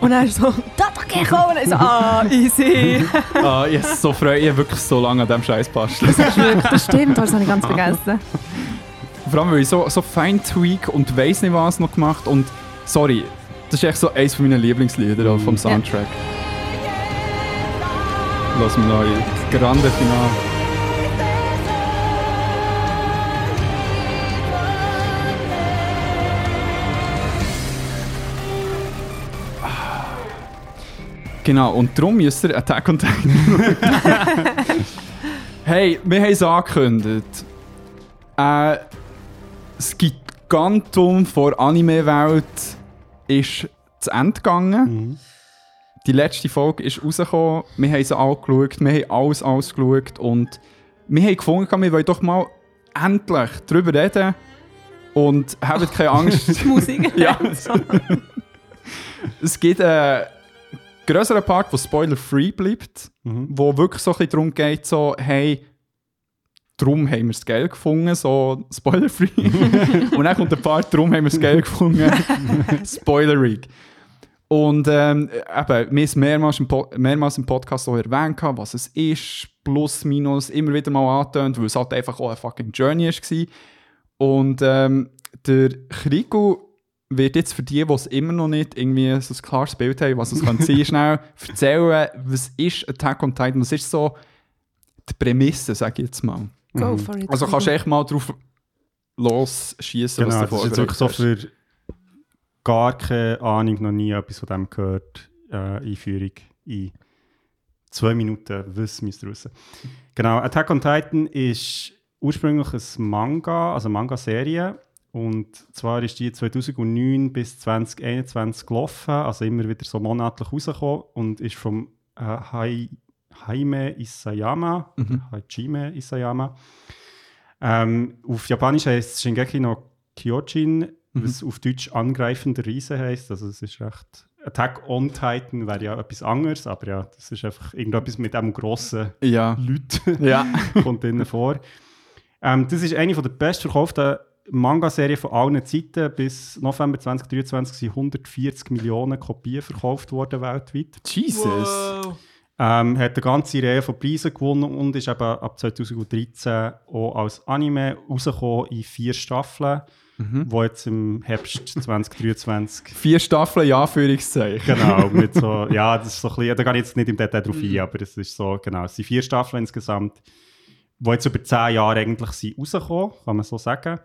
Und dann so, da okay, komm. Und ich so, ah, easy. (laughs) Ah, ich habe so Freude. Ich habe wirklich so lange an diesem Scheiß bastelt. Das, stimmt, das habe ich ganz vergessen. Vor allem, weil ich so, so fein tweak und weiss nicht was noch gemacht und sorry, das ist echt so eins meiner Lieblingslieder auch vom Soundtrack. Lass mich noch in das grande Finale. Genau, und darum müsst ihr Attack on Titan. (laughs) Hey, wir haben es angekündigt. Äh, das Gigantum vor Anime-Welt ist zu Ende gegangen. Die letzte Folge ist rausgekommen. Wir haben sie angeschaut, wir haben alles, alles geschaut und wir haben gefunden, wir wollen doch mal endlich darüber reden und habt keine Angst. (laughs) Musik. ja. es gibt einen größeren Part, der spoiler-free bleibt, wo wirklich so ein bisschen darum geht, so, hey, darum haben wir das Geld gefunden, so spoiler-free. (laughs) und dann kommt der Part, darum haben wir das Geld gefunden, (laughs) spoilerig. Und ähm, eben, wir haben es mehrmals im, po mehrmals im Podcast auch erwähnt, was es ist, plus, minus, immer wieder mal angetönt, weil es halt einfach auch eine fucking Journey war. Und ähm, der Krigo wird jetzt für die, die es immer noch nicht irgendwie so ein klares Bild haben, was es kann sein, (laughs) schnell erzählen, was ist Attack on Titan, was ist so die Prämisse, sage ich jetzt mal. Go for it. Also kannst du echt mal drauf losschießen, Genau, was du ist jetzt wirklich so für gar keine Ahnung, noch nie etwas von dem gehört. Äh, Einführung in zwei Minuten Wissen müsst ihr wissen. Genau, Attack on Titan ist ursprünglich ein Manga, also eine Manga-Serie. Und zwar ist die 2009 bis 2021 gelaufen, also immer wieder so monatlich rausgekommen und ist vom äh, Hai, Haime Isayama, Mhm. Hajime Isayama. Ähm, auf Japanisch heißt es Shingeki no Kyojin, was auf Deutsch angreifender Riese heißt. Also es ist recht. Attack on Titan wäre ja etwas anderes, aber ja, das ist einfach irgendetwas mit einem grossen. Ja. Leuten ja. (laughs) kommt drinnen vor. Ähm, das ist eine der bestverkauften Manga-Serien von allen Zeiten. Bis November 2023 sind 140 Millionen Kopien verkauft worden weltweit. Jesus. Ähm, hat eine ganze Reihe von Preisen gewonnen und ist eben ab 2013 auch als Anime rausgekommen in vier Staffeln, wo jetzt im Herbst 2023 (laughs) Vier Staffeln, ja, Anführungszeichen. Genau, (laughs) mit so, ja, das ist so ein bisschen, da gehe ich jetzt nicht im Detail drauf ein, aber es ist so, genau, es sind vier Staffeln insgesamt, die jetzt über zehn Jahre eigentlich sind rausgekommen, kann man so sagen.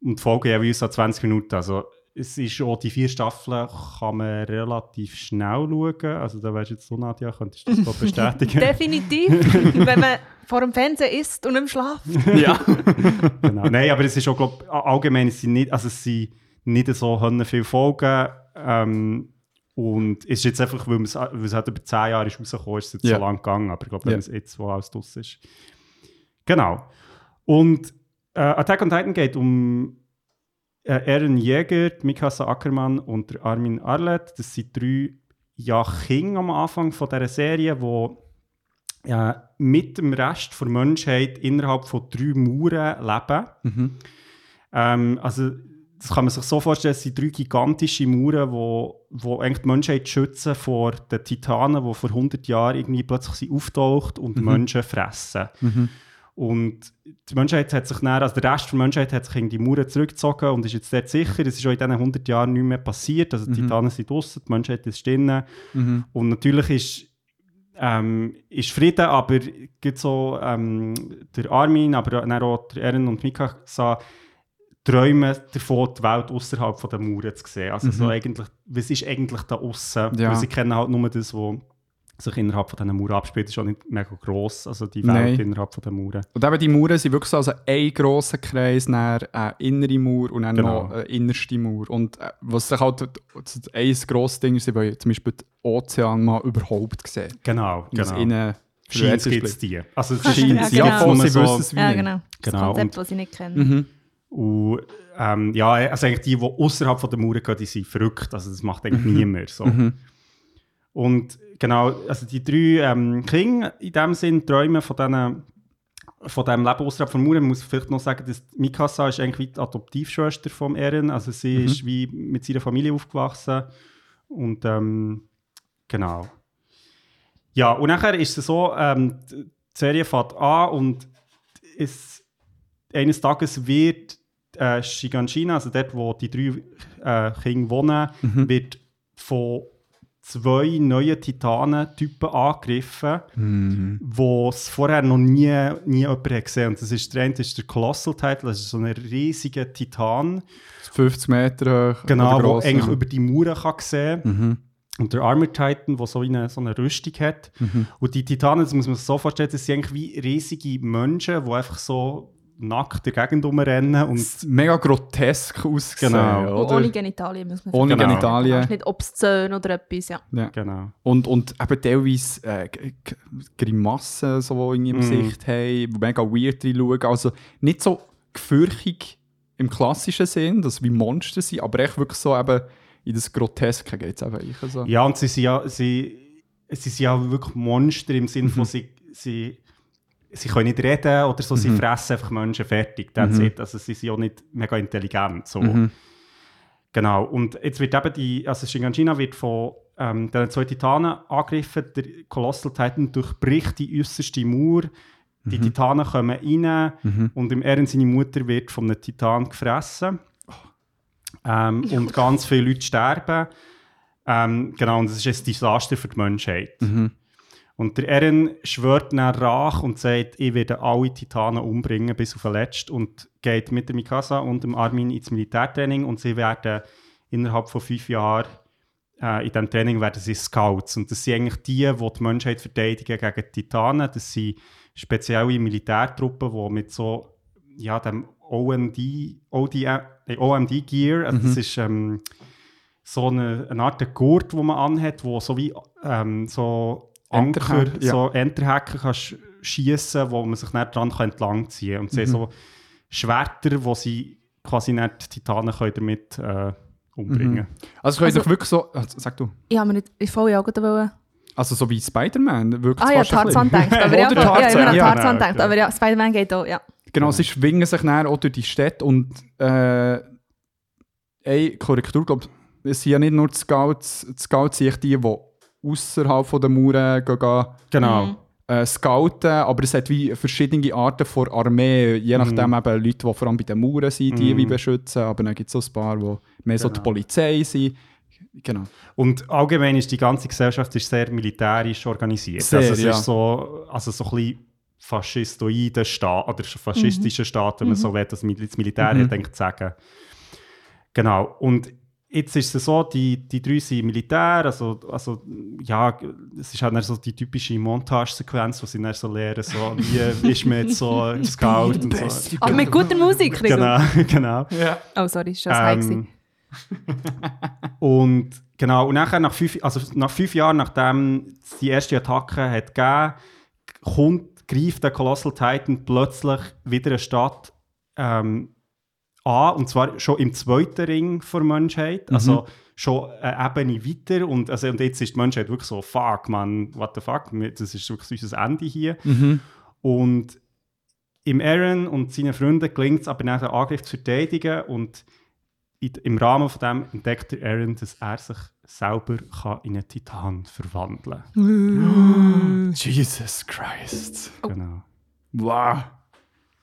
Und die Folge jeweils so 20 Minuten, also es ist auch die vier Staffeln kann man relativ schnell schauen. Also da wärst jetzt du, Nadja, könntest du das so bestätigen. (laughs) (laughs) Definitiv. Wenn man vor dem Fernseher isst und im Schlaf. (laughs) ja. genau. Nein, aber es ist auch, glaub, allgemein, es sind nicht, also es sind nicht so viele Folgen. Ähm, und es ist jetzt einfach, weil, es- weil es halt über 10 Jahre ist rausgekommen ist, es jetzt Ja. so lang gegangen. Aber ich glaube, wenn Ja. es jetzt, wo alles draus ist. Genau. Und äh, Attack on Titan geht um äh, Eren Jäger, Mikasa Ackermann und Armin Arlet. Das sind drei ja, Kinder am Anfang von dieser Serie, die äh, mit dem Rest der Menschheit innerhalb von drei Mauern leben. Mhm. Ähm, also, das kann man sich so vorstellen, es sind drei gigantische Mauern, wo, wo eigentlich die Menschheit schützen vor den Titanen, die vor 100 Jahren irgendwie plötzlich sind auftaucht und die Menschen fressen. Mhm. Und die Menschheit hat sich dann, also der Rest der Menschheit hat sich in die Mauern zurückgezogen und ist jetzt dort sicher, es ist auch in diesen 100 Jahren nicht mehr passiert. Also die Titanen sind draußen, die Menschheit ist drinnen. Mhm. Und natürlich ist, ähm, ist Frieden, aber gibt so ähm, der Armin, aber dann auch der Eren und Mikasa träumen davon, die Welt außerhalb der Mauern zu sehen. Also so eigentlich, was ist eigentlich da außen? Ja. Weil sie kennen halt nur das, was sich innerhalb von diesen Mauern abspielt, ist auch nicht mega gross, also die Welt Nein. innerhalb von den Mauern. Und eben die Mauern sind wirklich so also ein grosser Kreis, dann eine innere Mauer und dann Genau. noch eine innerste Mauer. Und äh, was sich halt das ein grosses Ding ist, sie wollen zum Beispiel den Ozean mal überhaupt sehen. Genau, Und genau. innen Scheint gibt es die. Also es Ja, scheint genau. Ja, voll, nur sie so, wissen es wie Ja, genau. Das Genau, Konzept, und- das ich nicht kenne. Mhm. Und ähm, ja, also eigentlich die, die außerhalb von der Mauern gehen, die sind verrückt. Also das macht eigentlich niemand so. Mhm. Und genau, also die drei ähm, Kinder in dem Sinn träumen von diesen von diesem Leben außerhalb von Mauern. Muss vielleicht noch sagen, dass Mikasa ist eigentlich wie die Adoptivschwester von Eren. Also sie ist wie mit seiner Familie aufgewachsen. Und ähm, genau. Ja, und nachher ist es so, ähm, die Serie fängt an und es, eines Tages wird äh, Shiganshina, also dort, wo die drei äh, Kinder wohnen, wird von zwei neuen Titanentypen angegriffen, Mhm. wo es vorher noch nie, nie jemand hat gesehen Und das ist, der eine ist der Colossal Titan, das ist so ein riesiger Titan, 50 Meter hoch. genau, gross, eigentlich über die Mauern kann sehen Mhm. Und der Armored Titan, der so eine, so eine Rüstung hat. Und die Titanen, das muss man sich so vorstellen, das sind eigentlich wie riesige Menschen, die einfach so nackt in der Gegend rumrennen. Und Mega grotesk aussehen, Genau. oder? Ohne Genitalien muss man Ohne Genau. Genitalien. nicht obszön oder etwas, ja. Ja. genau. Und, und eben teilweise äh, Grimassen, so die irgendwie im Mhm. Gesicht haben, die mega weird reinschauen. Also nicht so gefürchtig im klassischen Sinn, dass wie Monster sind, aber echt wirklich so eben in das Groteske geht es eben eigentlich so. Ja, und sie sind ja, sie, sie sind ja wirklich Monster im Sinne von, sie, sie, sie können nicht reden oder so, sie fressen einfach Menschen fertig. That's it. Also sie sind ja nicht mega intelligent. So. Mhm. Genau. Und jetzt wird eben die, also Shiganshina wird von ähm, den zwei Titanen angegriffen. Der Colossal Titan durchbricht die äußerste Mauer. Die Titanen kommen rein und im Eren seine Mutter wird von einem Titan gefressen. Ähm, und ganz viele Leute sterben. Ähm, genau, und das ist ein Desaster für die Menschheit. Und der Eren schwört dann Rach und sagt, ich werde alle Titanen umbringen, bis auf den letzten. Und geht mit der Mikasa und dem Armin ins Militärtraining und sie werden innerhalb von fünf Jahren äh, in diesem Training werden sie Scouts. Und das sind eigentlich die, die die Menschheit verteidigen gegen die Titanen. Das sind spezielle Militärtruppen, die mit so ja, dem OMD, OD, äh, OMD-Gear, also das ist ähm, so eine, eine Art Gurt, wo man anhat, wo so wie ähm, so Anker, Enterhaken, ja. so Enterhaken kannst schiessen, wo man sich dann dran kann entlang ziehen kann. Und sie haben so Schwerter, wo sie quasi nicht die Titanen können damit äh, umbringen Also könnt Also- euch wirklich so, also, sag du, Ich habe mir nicht in volle Augen wollen. also so wie Spider-Man, wirklich Ah ja, Tarzan denkt. Aber (laughs) ja, Oder ja, Tarzan, an ja. Tarzan Genau, gedacht. Aber ja, Spider-Man geht auch, ja. Genau, sie schwingen sich dann auch durch die Stadt und äh, eine Korrektur, glaube es sind ja nicht nur die Scouts, die Scouts sind die, die außerhalb der Mauern gehen, gehen Genau. Mhm. äh, scouten, aber es hat wie verschiedene Arten von Armee, je nachdem eben Leute, die vor allem bei den Mauern sind, die Mhm. wie beschützen, aber dann gibt es auch ein paar, die mehr so die Genau. Polizei sind. Genau. Und allgemein ist die ganze Gesellschaft ist sehr militärisch organisiert. Sehr, also es ja. ist so, also so ein bisschen faschistoider Staat oder faschistischer Staat, wenn man so will, das Mil- das Militär Mhm. hat, denkt zu sagen. Genau. Und jetzt ist es so, die, die drei sind Militär, also, also ja, es ist halt so die typische Montagesequenz, wo sie dann so lernen, so, wie ist man jetzt so (laughs) Scout und so. Aber mit guter Musik. Genau, (laughs) genau. Ja. Oh, sorry, ist das ähm, Ähm, (laughs) und genau, und nachher nach fünf, also nach fünf Jahren, nachdem es die erste Attacke hat gegeben, kommt, greift der Colossal Titan plötzlich wieder eine Stadt ähm, an, und zwar schon im zweiten Ring der Menschheit, also schon eine Ebene weiter und, also, und jetzt ist die Menschheit wirklich so, fuck man, what the fuck, das ist wirklich unser Ende hier. Und im Aaron und seinen Freunden gelingt es aber nach den Angriff zu verteidigen und in, im Rahmen von dem entdeckt der Aaron, dass er sich selber kann in einen Titan verwandeln kann. (gasps) Jesus Christ. Genau. Wow.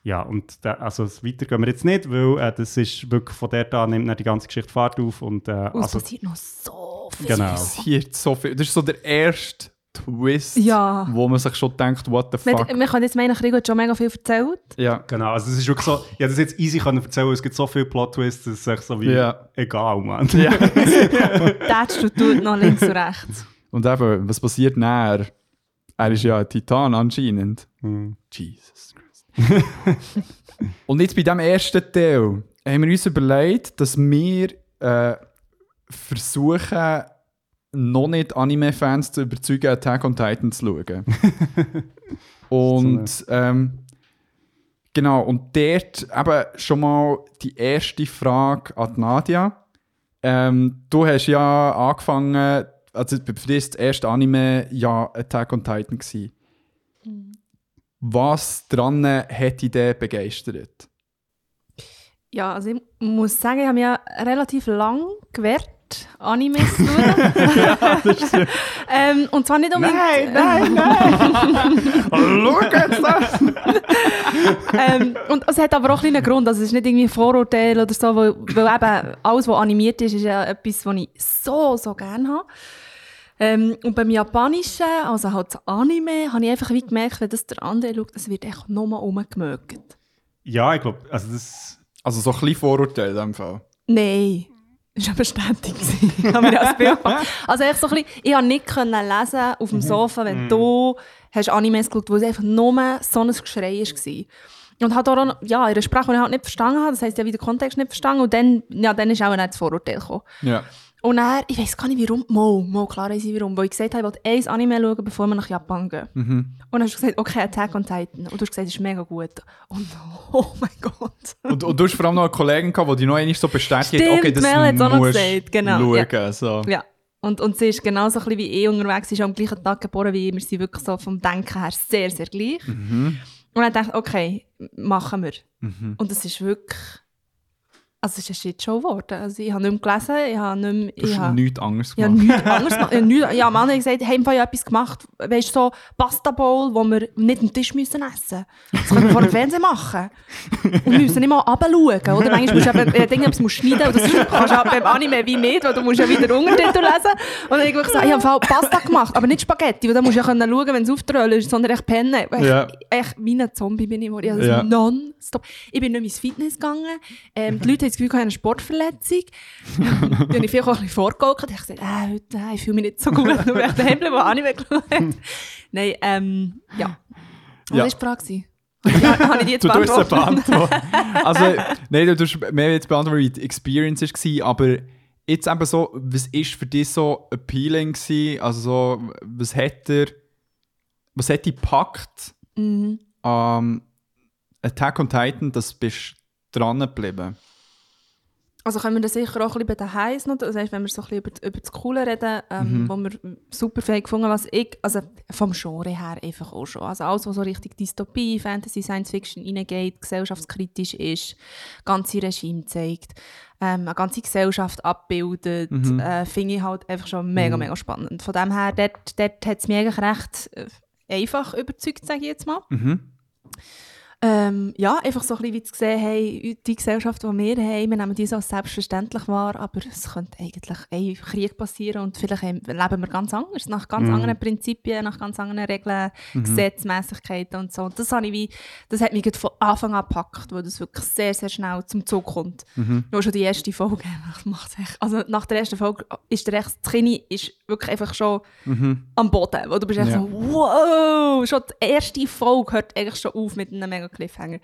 Ja, und da, also das weiter gehen wir jetzt nicht, weil äh, das ist wirklich von der da nimmt dann die ganze Geschichte Fahrt auf und äh, Und es also, passiert noch so viel. genau. Passiert so viel. Das ist so der erste Twist, Ja. wo man sich schon denkt, what the fuck. wir können jetzt meinen, Rico hat schon mega viel erzählt. Ja. Genau, also es ist wirklich so, ich hätte das jetzt easy können erzählen, es gibt so viele Plot-Twists, dass es echt so wie, Ja. egal, Mann. ja. Tätst du tut noch links und rechts. Und eben, was passiert näher? Er ist ja ein Titan anscheinend. Hm. Jesus. (laughs) Und jetzt bei diesem ersten Teil haben wir uns überlegt, dass wir äh, versuchen, noch nicht Anime-Fans zu überzeugen, Attack on Titan zu schauen. (laughs) und ähm, genau, und dort eben schon mal die erste Frage an Nadia. Ähm, du hast ja angefangen, also für dich das erste Anime ja Attack on Titan gewesen. Was dran hat dich begeistert? Ja, also ich muss sagen, ich habe mich ja relativ lang gewehrt, Animes zu schauen. (laughs) (laughs) ähm, und zwar nicht unbedingt... nein, nein! (laughs) Schau jetzt das! ähm, und es hat aber auch ein kleinen Grund, also es ist nicht irgendwie ein Vorurteil oder so, weil, weil eben alles, was animiert ist, ist ja etwas, was ich so, so gerne habe. Ähm, und beim Japanischen, also halt das Anime, habe ich einfach wie gemerkt, wenn das der andere schaut, es wird echt nochmal rumgemögt. Ja, ich glaube, also das, Also so ein bisschen Vorurteil in dem Fall. Nein, das war eine Bestätigung. Ich (laughs) habe mir das Bild gemacht. Also echt so ein bisschen, ich konnte nicht können lesen auf dem Sofa, wenn du hast Animes geschaut, wo es einfach nur so ein Geschrei war. Und hat auch, noch- ja, ihre Sprache, die ich halt nicht verstanden habe, das heisst, ich habe den Kontext nicht verstanden und dann, ja, dann ist auch nicht das Vorurteil gekommen. Ja. Und dann, ich weiß gar nicht warum, mal, mal, klar weiss ich warum, weil ich gesagt habe, ich wollte eins Anime schauen, bevor wir nach Japan gehen. Und dann hast du gesagt, okay, Attack on Titan. Und du hast gesagt, es ist mega gut. Und (laughs) oh mein Gott. Und, und du hast vor allem noch eine Kollegin gehabt, die dich noch einmal so bestätigt Stimmt, okay, das Mel hat's auch noch musst gesagt, genau, schauen. So. Ja. Und, und sie ist genauso ein bisschen wie ich unterwegs. Sie ist am gleichen Tag geboren wie ich. Wir sind wirklich so vom Denken her sehr, sehr gleich. Und dann dachte ich, okay, machen wir. Und es ist wirklich... Also es ist eine Shitshow geworden. Also ich habe nicht mehr gelesen, ich habe nicht mehr... Du Ich hast habe, nichts anderes ich habe gemacht. nichts anderes gemacht. Ich habe nichts- Ja, Mann hat gesagt, haben wir ja etwas gemacht, weißt du, so Pasta Bowl, wo wir nicht am Tisch müssen essen Das können wir vor dem Fernsehen machen. Und wir müssen nicht mal runterschauen, oder? Manchmal musst du eben, irgendetwas musst du schneiden, und das kannst du auch beim Anime wie nicht, weil du musst ja wieder Untertitel lesen. Und dann habe ich gesagt, ich habe Pasta gemacht, aber nicht Spaghetti, weil dann musst du ja können schauen, wenn es auftrollen ist, sondern echt pennen. Echt, Ja. echt wie ein Zombie bin ich geworden. Ich habe das Ja. nonstop. Ich bin nicht mehr ins Fitness gegangen. Ähm, die Leute das Gefühl, ich habe eine Sportverletzung. (laughs) Dann habe ich vielleicht auch ein bisschen vorgegaukelt. Ich habe gesagt, äh, heute, äh, ich fühle mich nicht so gut. (laughs) Dann bin ich daheim geblieben, habe Anime geschaut. Nein, ähm, ja. Was Ja. war die Frage? (laughs) Ja, habe ich die jetzt Du beantwortet? also, nein, du tust mehr jetzt beantworten, wie die Experience war, aber jetzt eben so, was ist für dich so appealing gewesen? Also, so, was hat er, was hat dich gepackt Mhm. am Attack on Titan, dass du bist dran geblieben? Also können wir das sicher auch ein bisschen bei den Highs noch, das heisst, wenn wir so ein bisschen über, über das Coole reden, ähm, wo wir super fähig gefunden was ich, also vom Genre her einfach auch schon, also alles, was so richtig Dystopie, Fantasy, Science Fiction reingeht, gesellschaftskritisch ist, ganze Regime zeigt, ähm, eine ganze Gesellschaft abbildet, äh, finde ich halt einfach schon mega, mega spannend. Von dem her, dort, dort hat es mich eigentlich recht äh, einfach überzeugt, sage ich jetzt mal. Mhm. Ähm, ja, einfach so ein bisschen, wie zu sehen, hey, die Gesellschaft, die wir haben, wir nehmen die so als selbstverständlich wahr, aber es könnte eigentlich ein Krieg passieren und vielleicht leben wir ganz anders, nach ganz anderen Prinzipien, nach ganz anderen Regeln, Gesetzmäßigkeiten und so. Und das, habe ich wie, das hat mich von Anfang an gepackt, weil das wirklich sehr, sehr schnell zum Zug kommt. Nur schon die erste Folge, (laughs) echt, also nach der ersten Folge ist der rechts, ist wirklich einfach schon am Boden, wo du bist echt Ja. so, wow, schon die erste Folge hört eigentlich schon auf mit einem mega Cliffhanger.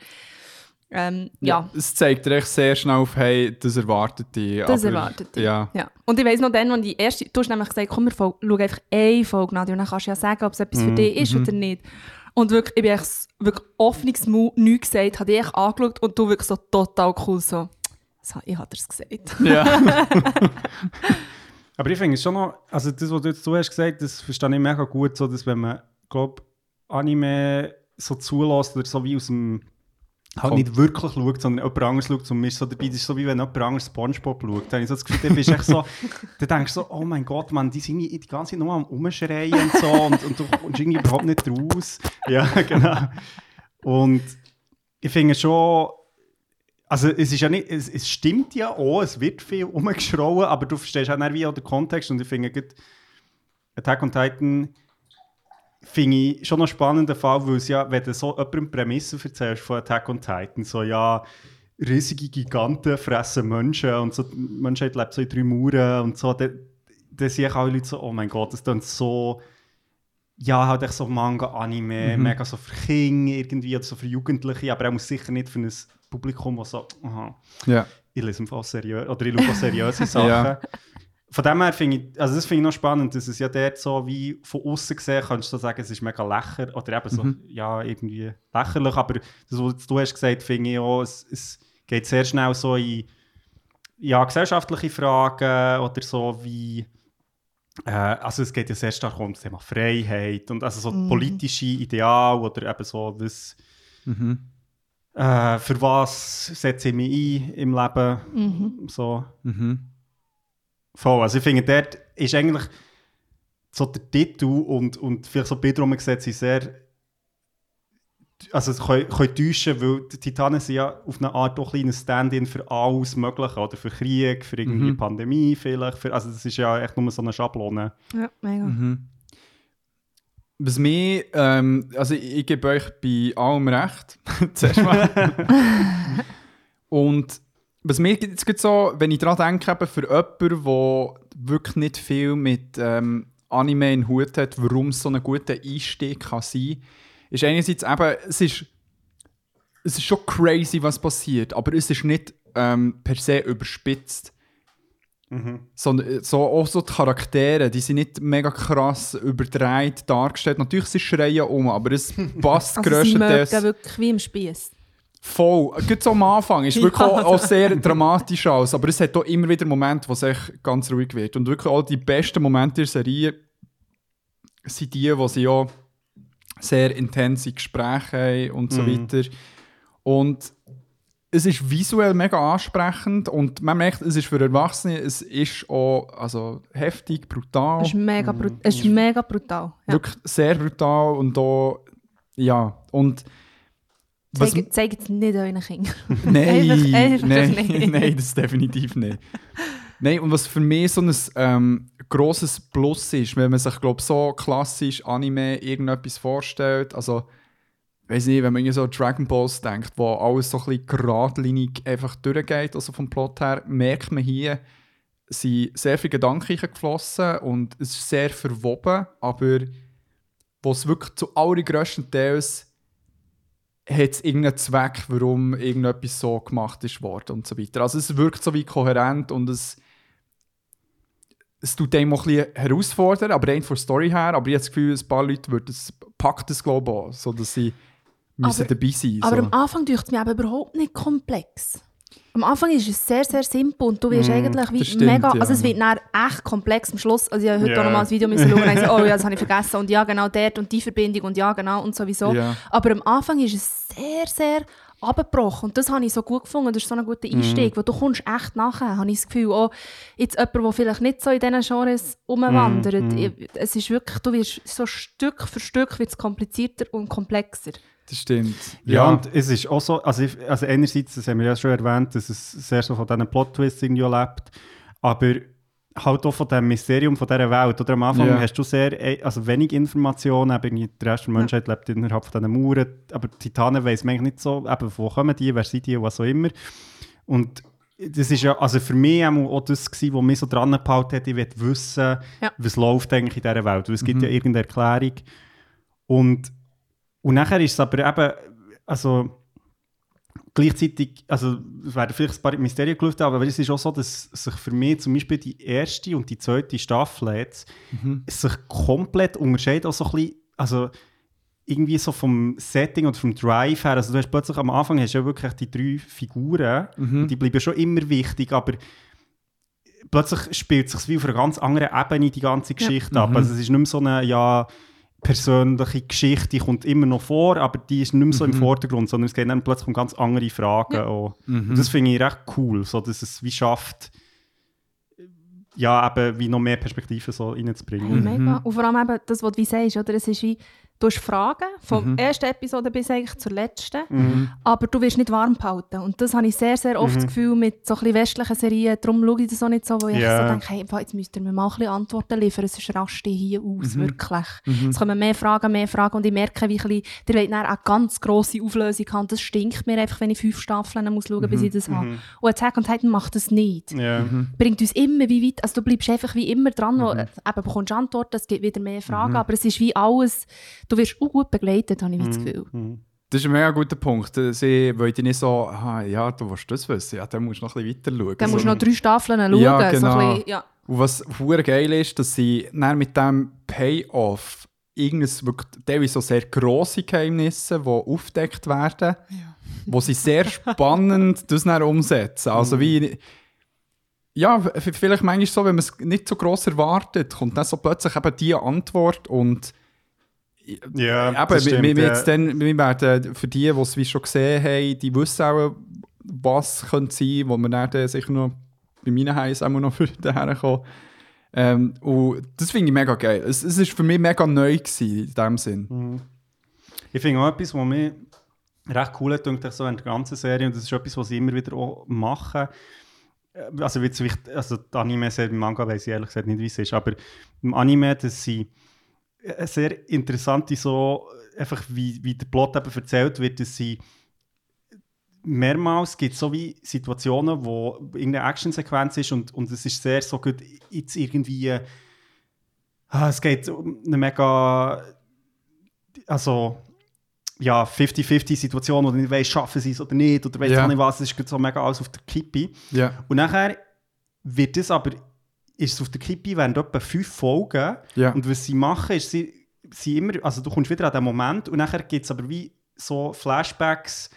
Ähm, ja. Es zeigt dir echt sehr schnell auf, hey, das erwartet dich. Das aber, erwartet dich. Ja. Ja. Und ich weiss noch dann, als die erste, du hast nämlich gesagt, komm, wir schau einfach eine Folge nach und dann kannst du ja sagen, ob es etwas für dich ist oder nicht. Und wirklich, ich bin echt wirklich Offnungsmut, nichts gesagt, habe dich echt angeschaut und du wirklich so total cool so, so ich habe dir's gesagt. ja. (laughs) (laughs) Aber ich finde es schon noch, also das, was du jetzt du hast gesagt, das verstehe ich mega gut, so, dass wenn man, glaube Anime so zulässt oder so wie aus dem, halt nicht wirklich schaut, sondern jemand anderes schaut und ist so dabei, das ist so wie wenn jemand anderes Spongebob schaut. Dann habe ich so das Gefühl, dann bist echt so, (laughs) dann denkst du so, oh mein Gott, man, die sind die ganze Zeit nur am Umschreien und so und, und du kommst irgendwie überhaupt nicht raus. Ja, (laughs) genau. Und ich finde schon, also es ist ja nicht, es, es stimmt ja auch, es wird viel umgeschrauen, aber du verstehst auch nicht wie auch den Kontext und ich finde Attack on Titan finde ich schon einen spannenden Fall, weil es ja, wenn du so jemandem Prämissen erzählst von Attack on Titan, so ja, riesige Giganten fressen Menschen und so, die Menschheit lebt so in drei Mauern und so, dann, dann sehe ich alle Leute so, oh mein Gott, das klingt so, ja, halt echt so Manga, Anime, mega so für Kinder irgendwie, oder so für Jugendliche, aber auch sicher nicht für ein Publikum, das so, aha, ja. ich lese im Fall seriös, oder ich schaue auch seriöse (laughs) Sachen. Ja. Von dem her finde ich, also das finde ich noch spannend, dass es ja dort so wie von außen gesehen, kannst du so sagen, es ist mega lächerlich, oder eben so, ja, irgendwie lächerlich, aber das, was du hast gesagt, finde ich auch, es, es geht sehr schnell so in, ja, gesellschaftliche Fragen, oder so wie, äh, also es geht ja sehr stark um das Thema Freiheit, und also so politische Ideal, oder eben so, was, Mhm. äh, für was setze ich mich ein im Leben, so. Mhm. Voll, also ich finde, dort ist eigentlich so der Titel und, und vielleicht so Bilder umgesetzt sind sehr also es können, können täuschen, weil die Titanen sind ja auf eine Art auch ein Stand-in für alles Mögliche, oder für Krieg, für irgendwie Mhm. Pandemie vielleicht, für, also das ist ja echt nur so eine Schablone. Ja, mega. Mhm. Was mir, ähm, also ich, ich gebe euch bei allem recht, (laughs) zuerst mal. (laughs) Und was mir jetzt gerade so, wenn ich daran denke, eben für jemanden, der wirklich nicht viel mit ähm, Anime in Hut hat, warum es so ein guter Einstieg kann sein, ist einerseits eben, es ist, es ist schon crazy, was passiert, aber es ist nicht ähm, per se überspitzt sondern äh, so, auch so die Charaktere, die sind nicht mega krass überdreht dargestellt. Natürlich sie schreien um, aber es (laughs) passt Also sie mögen grösstenteils wirklich wie im Spieß. Voll. Gerade so am Anfang ist Ja. wirklich auch, auch sehr dramatisch aus, aber es hat auch immer wieder Momente, wo es echt ganz ruhig wird. Und wirklich all die besten Momente der Serie sind die, wo sie auch sehr intense Gespräche haben und so weiter. Und es ist visuell mega ansprechend und man merkt, es ist für Erwachsene, es ist auch also, heftig, brutal, Es ist mega, brut es ist mega brutal. Ja. wirklich sehr brutal und auch, ja, und was, Zeigt es nicht euren Kindern. (laughs) (laughs) nein, Einfach- einfach nein, nein, das definitiv nicht. Nein, und was für mich so ein ähm, grosses Plus ist, wenn man sich, glaube so klassisch Anime irgendetwas vorstellt, also, weiß nicht, wenn man so Dragon Balls denkt, wo alles so ein bisschen geradlinig einfach durchgeht, also vom Plot her, merkt man hier, sind sehr viele Gedanken geflossen und es ist sehr verwoben, aber wo es wirklich zu allergrößten Teils hat es irgendeinen Zweck, warum irgendetwas so gemacht ist worden und so weiter. Also es wirkt so wie kohärent und es es tut einem auch ein bisschen herausfordern, aber rein von der Story her, aber ich habe das Gefühl, ein paar Leute würden es, packt das glaube ich auch, so dass sie müssen Aber- dabei sein Aber so. am Anfang dünkt es mir aber überhaupt nicht komplex. Am Anfang ist es sehr, sehr simpel und du wirst eigentlich wie stimmt, mega... Also es wird dann echt komplex am Schluss. Also ich habe heute Ja. auch noch mal ein Video müssen schauen und so, (laughs) oh ja, das habe ich vergessen und ja, genau dort und die Verbindung und ja, genau und sowieso. Ja. Aber am Anfang ist es sehr, sehr abgebrochen und das habe ich so gut gefunden. Das ist so ein guter Mhm. Einstieg, weil du kommst echt nachher, habe ich das Gefühl. Auch jetzt jemand, der vielleicht nicht so in diesen Genres rumwandert, Mhm. ich- es ist wirklich, du wirst so Stück für Stück wird's komplizierter und komplexer. Das stimmt. Ja, und es ist auch so, also, ich, also einerseits, das haben wir ja schon erwähnt, dass es sehr so von diesen Plot-Twists irgendwie auch lebt, aber halt auch von dem Mysterium von dieser Welt. Oder am Anfang Ja. hast du sehr, eh, also wenig Informationen, eben irgendwie der Rest der Menschheit lebt innerhalb von diesen Mauern, aber die Titanen weiss man eigentlich nicht so, eben, wo kommen die, wer sind die, was auch immer. Und das ist ja, also für mich auch, auch das gewesen, was mich so dran gehalten hat, ich will wissen, Ja. was läuft eigentlich in dieser Welt, weil es gibt ja irgendeine Erklärung. Und, und nachher ist es aber eben, also gleichzeitig, also es werden vielleicht ein paar Mysterien gelüftet, aber es ist auch so, dass sich für mich zum Beispiel die erste und die zweite Staffel jetzt sich komplett unterscheiden, auch so ein bisschen, also irgendwie so vom Setting und vom Drive her, also du hast plötzlich am Anfang hast du ja wirklich die drei Figuren, und die bleiben schon immer wichtig, aber plötzlich spielt es sich wie auf einer ganz anderen Ebene die ganze Geschichte ab. Also es ist nicht mehr so eine, ja, persönliche Geschichte, die kommt immer noch vor, aber die ist nicht mehr so im Vordergrund, sondern es geht dann plötzlich um ganz andere Fragen. auch. Und das finde ich recht cool, so dass es wie schafft, ja, eben wie noch mehr Perspektiven so reinzubringen. mega. Und vor allem eben das, was du wie sagst, oder? Es ist wie, du hast Fragen, vom Mhm. ersten Episode bis eigentlich zur letzten, aber du wirst nicht warm behalten. Und das habe ich sehr, sehr oft das Gefühl mit so ein westlichen Serien, darum schaue ich das auch nicht so, wo ich so denke, hey, jetzt müsst ihr mir mal ein bisschen Antworten liefern, sonst raste ich hier aus, wirklich. Es kommen mehr Fragen, mehr Fragen. Und ich merke, wie ein bisschen, ihr wollt eine ganz grosse Auflösung haben. Das stinkt mir einfach, wenn ich fünf Staffeln muss schauen, bis ich das habe. Und Attack on Titan macht das nicht. Ja. bringt uns immer wie weit, also du bleibst einfach wie immer dran, wo, Mhm. äh, eben bekommst Antworten, es gibt wieder mehr Fragen, aber es ist wie alles, du wirst auch gut begleitet, habe ich wie das Mhm. Gefühl. Das ist ein mega guter Punkt. Sie wollen nicht so, ah, ja, du willst das wissen, ja, dann musst du noch ein bisschen weiter schauen. Dann musst du So- noch drei Staffeln schauen. Ja, so ein genau. bisschen, ja. Und was hure geil ist, dass sie dann mit dem Payoff irgendein wirklich teilweise so sehr grosse Geheimnisse, die aufgedeckt werden, wo sie sehr (laughs) spannend das dann umsetzen. Also wie ja, vielleicht manchmal so, wenn man es nicht so gross erwartet, kommt dann so plötzlich eben die Antwort und Ja, das wir, stimmt, wir, wir ja. jetzt dann, wir werden für die, die es wie schon gesehen haben, die wissen auch, was könnte sein, wo wir dann sicher noch bei meinen Heißen auch noch (laughs) für daher kommen. Ähm, und das finde ich mega geil. Es, es ist für mich mega neu gewesen, in dem Sinn. Ich finde auch etwas, was mir recht cool hat, denke ich, so in der ganzen Serie, und das ist etwas, was sie immer wieder auch machen. Äh, Also, wie es wichtig, also die Anime-Serie, im Manga weiß ich ehrlich gesagt nicht, wie es ist, aber im Anime, dass sie sehr interessante, so, einfach wie, wie der Plot eben erzählt wird, dass sie mehrmals gibt es so wie Situationen, wo irgendeine Actionsequenz ist und, und es ist sehr so gut, jetzt irgendwie, ah, es geht um eine mega, also ja, 50-50-Situation, wo du nicht weißt, schaffen sie es oder nicht, oder weißt Ja. auch nicht was, es ist so mega alles auf der Kippe. Ja. Und nachher wird es aber, ist es auf der Kippe während etwa fünf Folgen. Ja. Und was sie machen, ist, sie, sie immer, also du kommst wieder an den Moment und nachher gibt es aber wie so Flashbacks.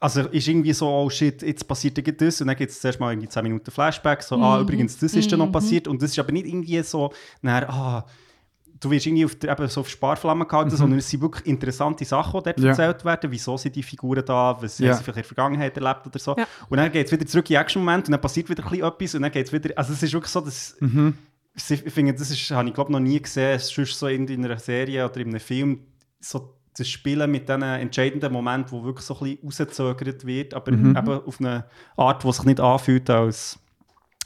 Also ist irgendwie so, oh shit, jetzt passiert das und dann gibt es zuerst mal irgendwie 10 Minuten Flashback, so, ah, übrigens, das ist dann noch passiert und das ist aber nicht irgendwie so, nachher, ah, du wirst irgendwie auf, eben so auf Sparflamme gehalten, sondern es sind wirklich interessante Sachen, die dort Ja. erzählt werden, wieso sind die Figuren da, was Ja. haben sie vielleicht in der Vergangenheit erlebt oder so. Ja. Und dann geht es wieder zurück in den Action-Moment und dann passiert wieder ein bisschen etwas und dann geht es wieder, also es ist wirklich so, dass, ich finde, das ist, habe ich glaube noch nie gesehen, es ist sonst so in, in einer Serie oder in einem Film, so das Spielen mit diesen entscheidenden Momenten, wo wirklich so ein bisschen rausgezögert wird, aber eben auf eine Art, die sich nicht anfühlt, als,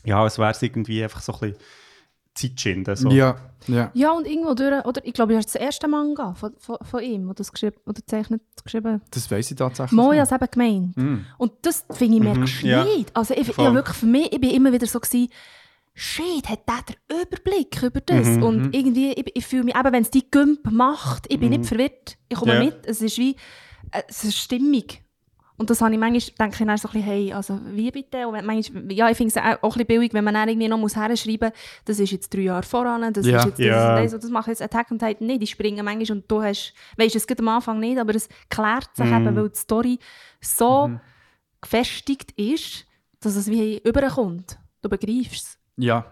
ja, als wäre es irgendwie einfach so ein bisschen Zeitschinden. So. Ja. Ja. Ja, und irgendwo durch, oder ich glaube, das ist das erste Manga von, von, von ihm, der das geschrieben, oder zeichnet, geschrieben Das weiß ich tatsächlich. Moja hat eben gemeint. Und das finde ich merkst du ja. nicht. Also ich, ich Voll. hab wirklich für mich, ich bin immer wieder so gewesen, shit, hat der den Überblick über das? Und irgendwie, ich, ich fühle mich, eben wenn es die Gümp macht, ich bin nicht verwirrt. Ich komme Ja. mit, es ist wie, äh, es ist stimmig. Und das habe ich manchmal, denke ich dann so ein bisschen, hey, also wie bitte? Und manchmal, ja, ich finde es auch auch ein bisschen billig, wenn man dann irgendwie noch muss herschreiben muss, das ist jetzt drei Jahre voran, das Ja. ist jetzt das, Ja. und das, und das macht jetzt Attack on Titan nicht. Die springen manchmal und du hast, weißt es geht am Anfang nicht, aber es klärt sich eben, weil die Story so gefestigt ist, dass es wie überkommt. Du begreifst es. Ja.